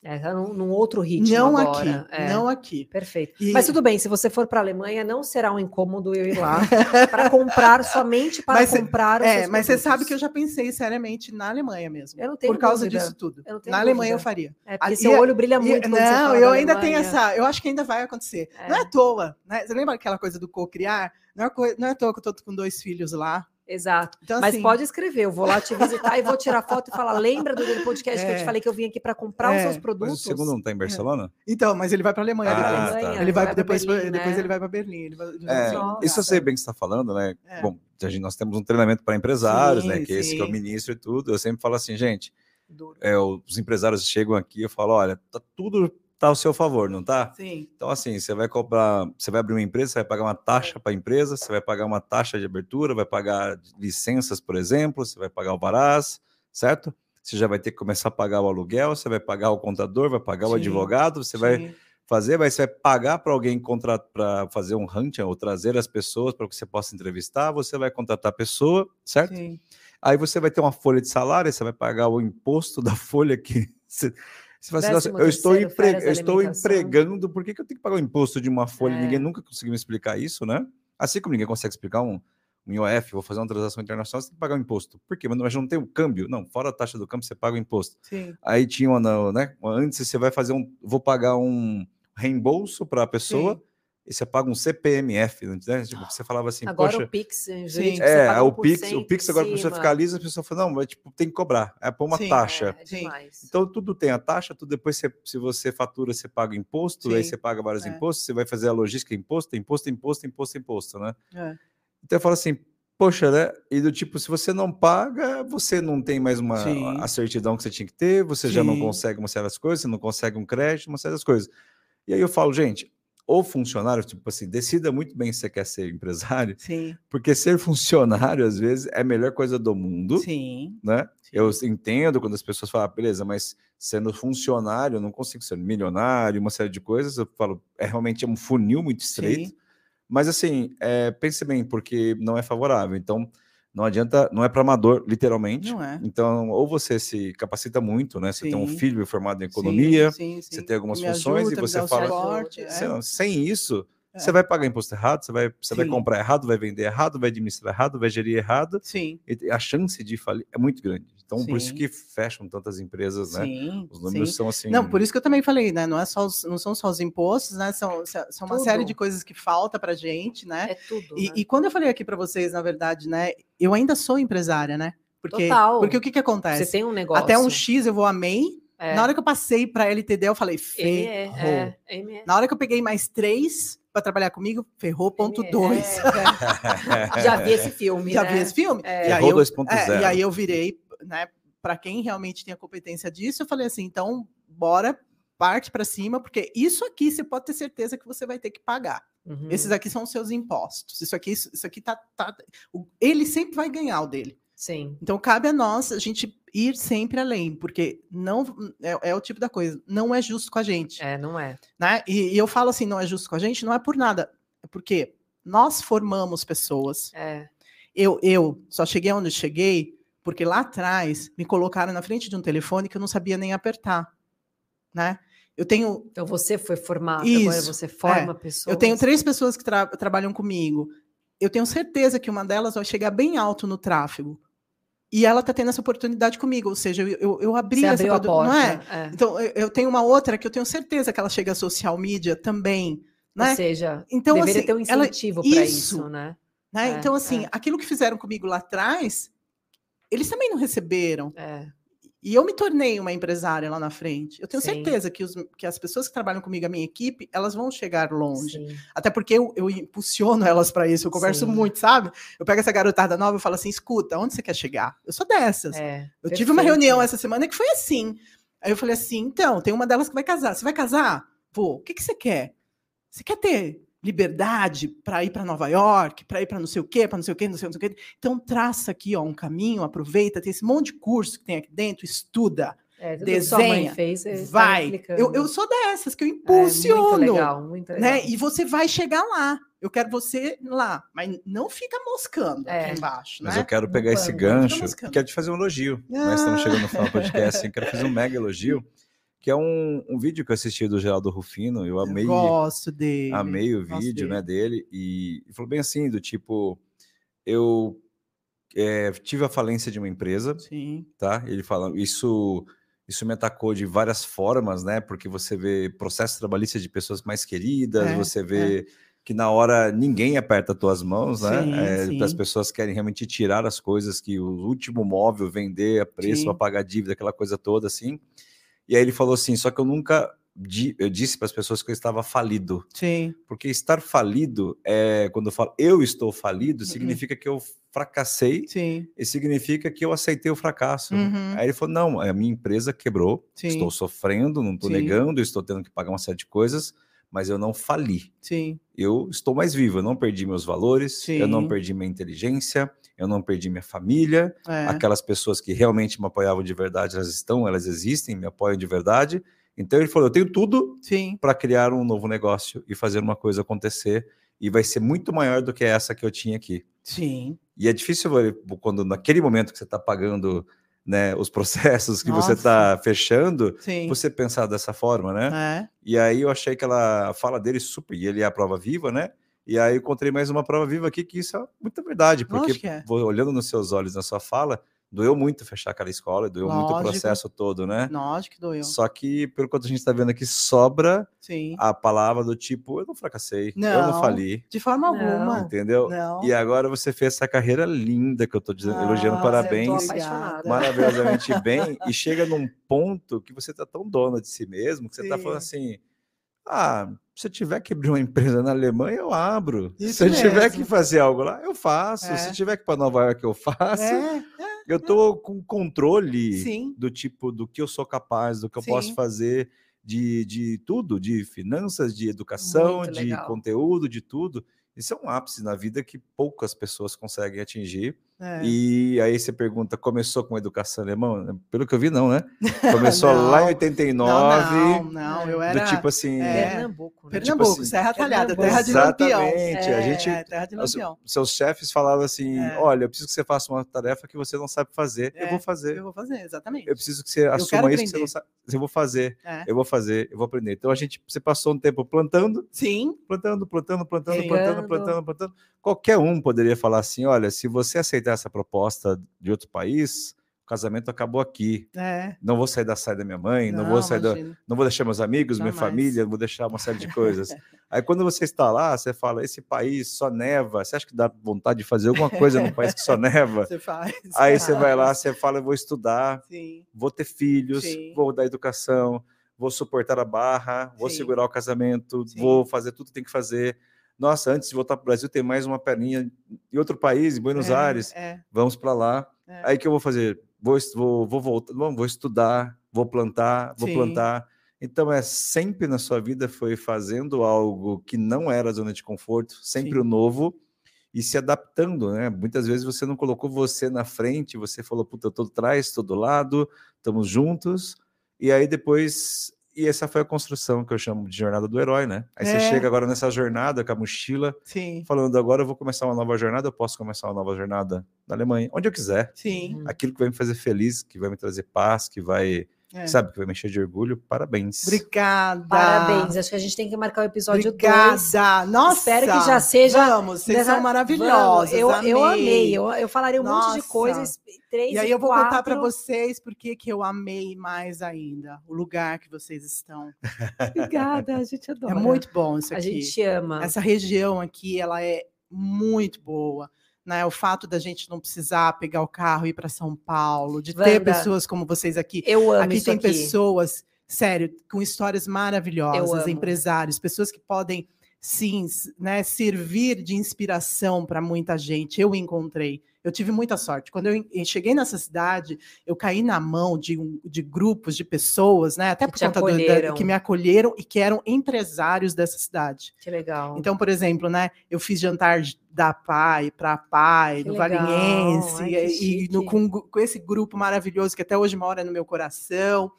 É, tá num, num outro ritmo não agora. aqui, É, não aqui. Perfeito. E- Mas tudo bem, se você for para a Alemanha, não será um incômodo eu ir lá para comprar somente para Mas comprar É, mas você sabe produtos. que eu já pensei seriamente na Alemanha mesmo. Eu não tenho Por causa dúvida. disso tudo. Eu não tenho Na Alemanha eu dúvida. faria. É porque Ah, seu e- olho brilha E- muito. você não, fala eu da ainda tenho essa. Eu acho que ainda vai acontecer. Não é É. à toa, né? Você lembra aquela coisa do co-criar? Não é, não é à toa que eu tô com dois filhos lá. Exato. Então, Mas assim, pode escrever, eu vou lá te visitar e vou tirar foto e falar: lembra do podcast que eu te É. falei que eu vim aqui para comprar os É. seus Mas produtos? o segundo não tá em Barcelona? Então, mas ele vai para Alemanha Ah, depois. tá. Ele vai pra depois, Berlim, depois né? ele vai para Berlim. Ele vai, ele É, vai- Nossa. isso eu sei bem que você está falando, né? É. Bom, a gente, nós temos um treinamento para empresários, né? Sim, Que esse que é o sim. ministro e tudo. Eu sempre falo assim, gente, é, os empresários chegam aqui, eu falo, olha, tá tudo tá ao seu favor, não tá? Sim, Então, assim, você vai comprar, você vai abrir uma empresa, você vai pagar uma taxa para a empresa, você vai pagar uma taxa de abertura, vai pagar licenças, por exemplo, você vai pagar o varás, certo? Você já vai ter que começar a pagar o aluguel, você vai pagar o contador, vai pagar o Sim, advogado, você vai sim. fazer, mas você vai pagar para alguém para fazer um hunting ou trazer as pessoas para que você possa entrevistar, você vai contratar a pessoa, certo? sim. Aí você vai ter uma folha de salário, você vai pagar o imposto da folha que você, você fala assim, nossa, eu estou, empre- eu estou empregando, por que, que eu tenho que pagar o imposto de uma folha? É. Ninguém nunca conseguiu me explicar isso, né? Assim como ninguém consegue explicar um, um IOF, vou fazer uma transação internacional, você tem que pagar o imposto. Por quê? Mas não- tem o câmbio. Não, fora a taxa do câmbio, você paga o imposto. sim. Aí tinha uma, né? Antes você vai fazer um. Vou pagar um reembolso para a pessoa Sim. E você paga um CPMF, né? Tipo, você falava assim, Agora poxa. o Pix, Sim. É, paga o Pix, o 1% Pix agora a pessoa cima. fiscaliza, a pessoa fala, não, mas tipo, tem que cobrar, é pôr uma Sim, taxa. É, é Sim. Então tudo tem a taxa, tudo depois você, se você fatura, você paga imposto, aí Sim. você paga vários É. impostos, você vai fazer a logística, imposto, imposto, imposto, imposto, imposto, né? É. Então eu falo assim, poxa, né? E do tipo, se você não paga, você não tem mais uma Sim. a certidão que você tinha que ter, você já não Sim. consegue uma certas coisas, você não consegue um crédito, uma certas coisas. E aí eu falo, gente, o funcionário, tipo assim, decida muito bem se você quer ser empresário, Sim, porque ser funcionário, às vezes, é a melhor coisa do mundo, sim. né? sim. Eu entendo quando as pessoas falam, "Ah, beleza, mas sendo funcionário, eu não consigo ser milionário, uma série de coisas. Eu falo, é realmente é um funil muito estreito. Sim. Mas assim, é, pense bem, porque não é favorável. Então, não adianta, não é para amador, literalmente. Não é. Então, ou você se capacita muito, né? Você tem um Sim. filho formado em economia, Sim, sim, você sim. tem algumas me funções e ajuda, me você fala- suporte, É. Sem- é. isso, É. você vai pagar imposto errado, você vai, você vai Sim. comprar errado, vai vender errado, vai administrar errado, vai gerir errado. Sim, E a chance de falir é muito grande. Então, por isso Sim. que fecham tantas empresas, né? sim. Os números sim. são assim. Não, por isso que eu também falei, né? Não, é só os- não são só os impostos, né? São, são uma Tudo. série de coisas que falta pra gente, né? É tudo. E, né? e quando eu falei aqui para vocês, na verdade, né? Eu ainda sou empresária, né? Porque, Total. porque o que, que acontece? Você tem um negócio. Até um X eu vou a MEI. É. Na hora que eu passei para LTD, eu falei, ME, ferrou. é. Na hora que eu peguei mais três para trabalhar comigo, ferrou ponto ME, dois. é, Já vi esse filme. Já né? vi esse filme? É. E, aí eu, 2.0. é, e aí eu virei, né? Para quem realmente tem a competência disso, eu falei assim, então bora parte para cima, porque isso aqui você pode ter certeza que você vai ter que pagar. Uhum. Esses aqui são os seus impostos. Isso aqui, isso, isso aqui tá, tá. Ele sempre vai ganhar o dele. Sim. Então cabe a nós a gente ir sempre além, porque não é, é o tipo da coisa, não é justo com a gente, É, não é. né? E, e eu falo assim, não é justo com a gente, não é por nada, é porque nós formamos pessoas. É. Eu, eu só cheguei onde cheguei porque lá atrás me colocaram na frente de um telefone que eu não sabia nem apertar, né? Eu tenho Então você foi formado, agora você forma pessoas. Eu tenho três pessoas que tra- trabalham comigo. Eu tenho certeza que uma delas vai chegar bem alto no tráfego. E ela está tendo essa oportunidade comigo. Ou seja, eu, eu, eu abri Você essa abriu a oportun- porta. Não é? é. Então, eu, eu tenho uma outra que eu tenho certeza que ela chega a social media também. Ou Né? seja, Então, deveria assim, ter um incentivo para isso. isso, né? né? É, então, assim, é. aquilo que fizeram comigo lá atrás, eles também não receberam. É. E eu me tornei uma empresária lá na frente. Eu tenho Sim. certeza que, os- que as pessoas que trabalham comigo, a minha equipe, elas vão chegar longe. Sim. Até porque eu, eu impulsiono elas para isso, eu converso Sim. muito, sabe? Eu pego essa garotada nova e falo assim: escuta, onde você quer chegar? Eu sou dessas. É, eu tive uma perfeito. reunião essa semana que foi assim. Aí eu falei assim: então, tem uma delas que vai casar. Você vai casar? Vou. O que, que você quer? Você quer ter liberdade para ir para Nova York, para ir para não sei o quê, para não sei o quê, não sei, não sei o quê? Então traça aqui ó, um caminho, aproveita, tem esse monte de curso que tem aqui dentro, estuda, É, desenha, fez, tá vai. Eu, eu sou dessas que eu É, impulsiono muito legal, muito legal. né? E você vai chegar lá. Eu quero você lá, mas não fica moscando É. aqui embaixo, Mas né? eu quero No pegar esse plano, gancho, quero te fazer um elogio. Nós estamos chegando no final do podcast, assim, quero fazer um mega elogio, que é um, um vídeo que eu assisti do Geraldo Rufino, eu amei, Eu gosto dele. amei o vídeo dele. né, dele, e, e falou bem assim, do tipo, eu é, tive a falência de uma empresa, Sim, tá? Ele fala, isso isso me atacou de várias formas, né? Porque você vê processos trabalhistas de pessoas mais queridas, É, você vê que na hora ninguém aperta as tuas mãos, né? Sim, É. As pessoas querem realmente tirar as coisas que o último móvel vender a preço Sim. pagar dívida, aquela coisa toda assim. E aí ele falou assim, só que eu nunca di- eu disse para as pessoas que eu estava falido, sim, porque estar falido é quando eu falo eu estou falido, Uhum. significa que eu fracassei sim. e significa que eu aceitei o fracasso. Uhum. Aí ele falou: não, a minha empresa quebrou, Sim. estou sofrendo, não estou Sim. negando, estou tendo que pagar uma série de coisas, mas eu não fali. Sim, Eu estou mais vivo, eu não perdi meus valores, eu não Sim. perdi minha inteligência, eu não perdi minha família. é. Aquelas pessoas que realmente me apoiavam de verdade, elas estão, elas existem, me apoiam de verdade. Então ele falou: eu tenho tudo para criar um novo negócio e fazer uma coisa acontecer, e vai ser muito maior do que essa que eu tinha aqui. sim. E é difícil quando naquele momento que você está pagando né, os processos que você Nossa. está fechando, Sim. você pensar dessa forma, né? É. E aí eu achei que ela a fala dele super, e ele é a prova viva, né? E aí eu encontrei mais uma prova viva aqui que isso é muita verdade, porque Lógico que é. olhando nos seus olhos, na sua fala, doeu muito fechar aquela escola, doeu muito o Lógico. processo todo, né? Lógico que doeu. Só que, pelo quanto a gente está vendo aqui, sobra Sim. a palavra do tipo, eu não fracassei, eu não Não. fali, De forma Não. alguma. entendeu? Não. E agora você fez essa carreira linda que eu tô dizendo, elogiando, parabéns, maravilhosamente bem, e chega num ponto que você tá tão dona de si mesmo, que você tá Sim. falando assim, ah, se eu tiver que abrir uma empresa na Alemanha, eu abro. Isso se eu tiver mesmo. que fazer algo lá, eu faço. É. Se tiver que ir para Nova York, eu faço. É, Eu tô com controle sim. do tipo do que eu sou capaz, do que eu Sim. posso fazer, de, de tudo, de finanças, de educação, de conteúdo, de tudo. Isso é um ápice na vida que poucas pessoas conseguem atingir. É. E aí você pergunta, começou com educação alemã? Pelo que eu vi, não, né? Começou lá em Não. 89, Não, não, não, eu era do tipo assim... É. Pernambuco, né? Pernambuco, tipo assim, Serra Talhada, Pernambuco. terra de Lampião. Exatamente, a gente... É, terra de Lampião. seus chefes falavam assim, É. olha, eu preciso que você faça uma tarefa que você não sabe fazer, eu É, vou fazer. Eu vou fazer, exatamente. Eu preciso que você quero assuma isso que você aprender. não sabe. Eu vou fazer, É. eu vou fazer, eu vou aprender. Então a gente, você passou um tempo plantando, Sim, plantando, plantando, plantando, plantando, plantando, plantando. Qualquer um poderia falar assim: olha, se você aceitar essa proposta de outro país, o casamento acabou aqui. é. Não vou sair da saia da minha mãe, não, vou sair da, não vou deixar meus amigos, minha Jamais. família, não vou deixar uma série de coisas. Aí quando você está lá, você fala: esse país só neva. Você acha que dá vontade de fazer alguma coisa num país que só neva? Você faz. Aí você vai lá, você fala: eu vou estudar, Sim, vou ter filhos, Sim. vou dar educação, vou suportar a barra, vou Sim. segurar o casamento, vou fazer tudo que tem que fazer. Nossa, antes de voltar para o Brasil, tem mais uma perninha em outro país, em Buenos é, Aires. É, Vamos para lá. é. Aí que eu vou fazer? Vou, vou, vou voltar, bom, vou estudar, vou plantar, vou Sim. plantar. Então é sempre na sua vida foi fazendo algo que não era zona de conforto, sempre Sim. o novo e se adaptando, né? Muitas vezes você não colocou você na frente, você falou, puta, eu tô atrás, tô do lado, estamos juntos. E aí depois, e essa foi a construção que eu chamo de jornada do herói, né? Aí você É. chega agora nessa jornada com a mochila, Sim, falando, agora eu vou começar uma nova jornada, eu posso começar uma nova jornada na Alemanha, onde eu quiser. sim. Aquilo que vai me fazer feliz, que vai me trazer paz, que vai, é. sabe, que vai me encher de orgulho, parabéns. Obrigada. Parabéns. Acho que a gente tem que marcar o episódio 2. Obrigada. Nossa. Espero que já seja Vamos, vocês dessa- são maravilhosos. Eu, eu amei. amei. Eu, eu falaria um monte de Nossa. coisas. Três E aí eu vou quatro. contar para vocês porque que eu amei mais ainda o lugar que vocês estão. Obrigada, a gente adora. É muito bom isso A aqui. gente ama. Essa região aqui, ela é muito boa. Né? O fato da gente não precisar pegar o carro e ir para São Paulo, de ter Wanda, pessoas como vocês aqui. Eu amo Aqui tem aqui. pessoas, sério, com histórias maravilhosas, empresários, pessoas que podem, sim, né, servir de inspiração para muita gente. Eu encontrei. Eu tive muita sorte. Quando eu cheguei nessa cidade, eu caí na mão de, de grupos de pessoas, né? Até Que por conta do, da- que me acolheram e que eram empresários dessa cidade. Que legal. Então, por exemplo, né, eu fiz jantar da PAI para a PAI, Que no legal. Ai, e, no- com, com esse grupo maravilhoso que até hoje mora no meu coração.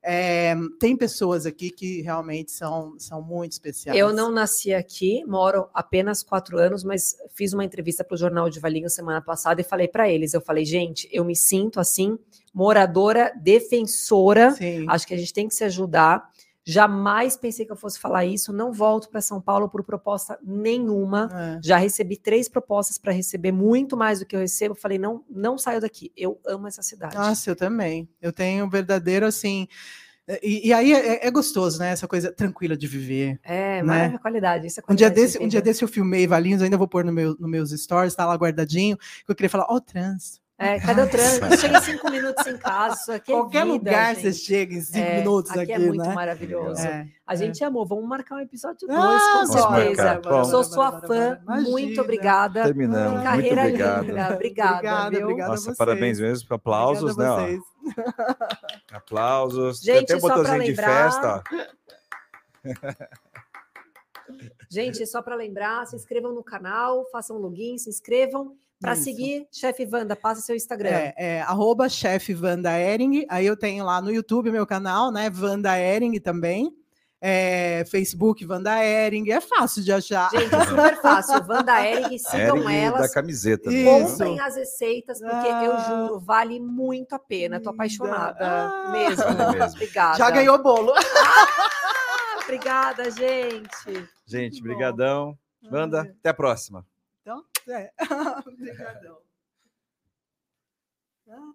É, tem pessoas aqui que realmente são, são muito especiais. Eu não nasci aqui, moro apenas quatro anos, mas fiz uma entrevista para o Jornal de Valinho semana passada e falei para eles, eu falei, gente, eu me sinto assim, moradora, defensora, Sim. acho que a gente tem que se ajudar. Jamais pensei que eu fosse falar isso, não volto para São Paulo por proposta nenhuma. É. Já recebi três propostas para receber muito mais do que eu recebo. Falei, não, não saio daqui. Eu amo essa cidade. Nossa, eu também. Eu tenho um verdadeiro assim. E, e aí é, é gostoso, né? Essa coisa tranquila de viver. é, né? maravilha, qualidade. Isso é Um dia, qualidade de desse, um dia desse eu filmei Valinhos, ainda vou pôr no meu, nos meus stories, tá lá guardadinho. Que eu queria falar, ó, o trânsito. É, cadê o trânsito? Chega em cinco minutos em casa. Aqui é Qualquer vida, lugar gente. você chega em cinco É, minutos aqui aqui, é muito né? maravilhoso. É, A gente amou. Vamos marcar um episódio 2, Ah, com certeza. Sou sua fã. Muito obrigada. Terminamos. Muito Carreira obrigado. linda. Obrigada, Obrigada, viu? obrigada. Nossa, vocês. parabéns mesmo. Aplausos, né? Aplausos. Gente, Tem até um botãozinho de lembrar- festa. Gente, só para lembrar, se inscrevam no canal, façam login, se inscrevam. Para seguir, chefe Wanda, passa seu Instagram. É, é, arroba chefe Wanda Ering. Aí eu tenho lá no YouTube meu canal, né? Wanda Ering também. É, Facebook Wanda Ering. É fácil de achar. Gente, é super fácil. Wanda Eric, sigam Eric da elas. camiseta. Isso. né? Comprem as receitas, porque eu Ah. juro, vale muito a pena. Tô apaixonada. Ah. Mesmo. Vale mesmo. Obrigada. Já ganhou bolo. Ah, obrigada, gente. Gente, Muito bom. brigadão. Wanda, até a próxima. Então, é. Obrigadão. Ah,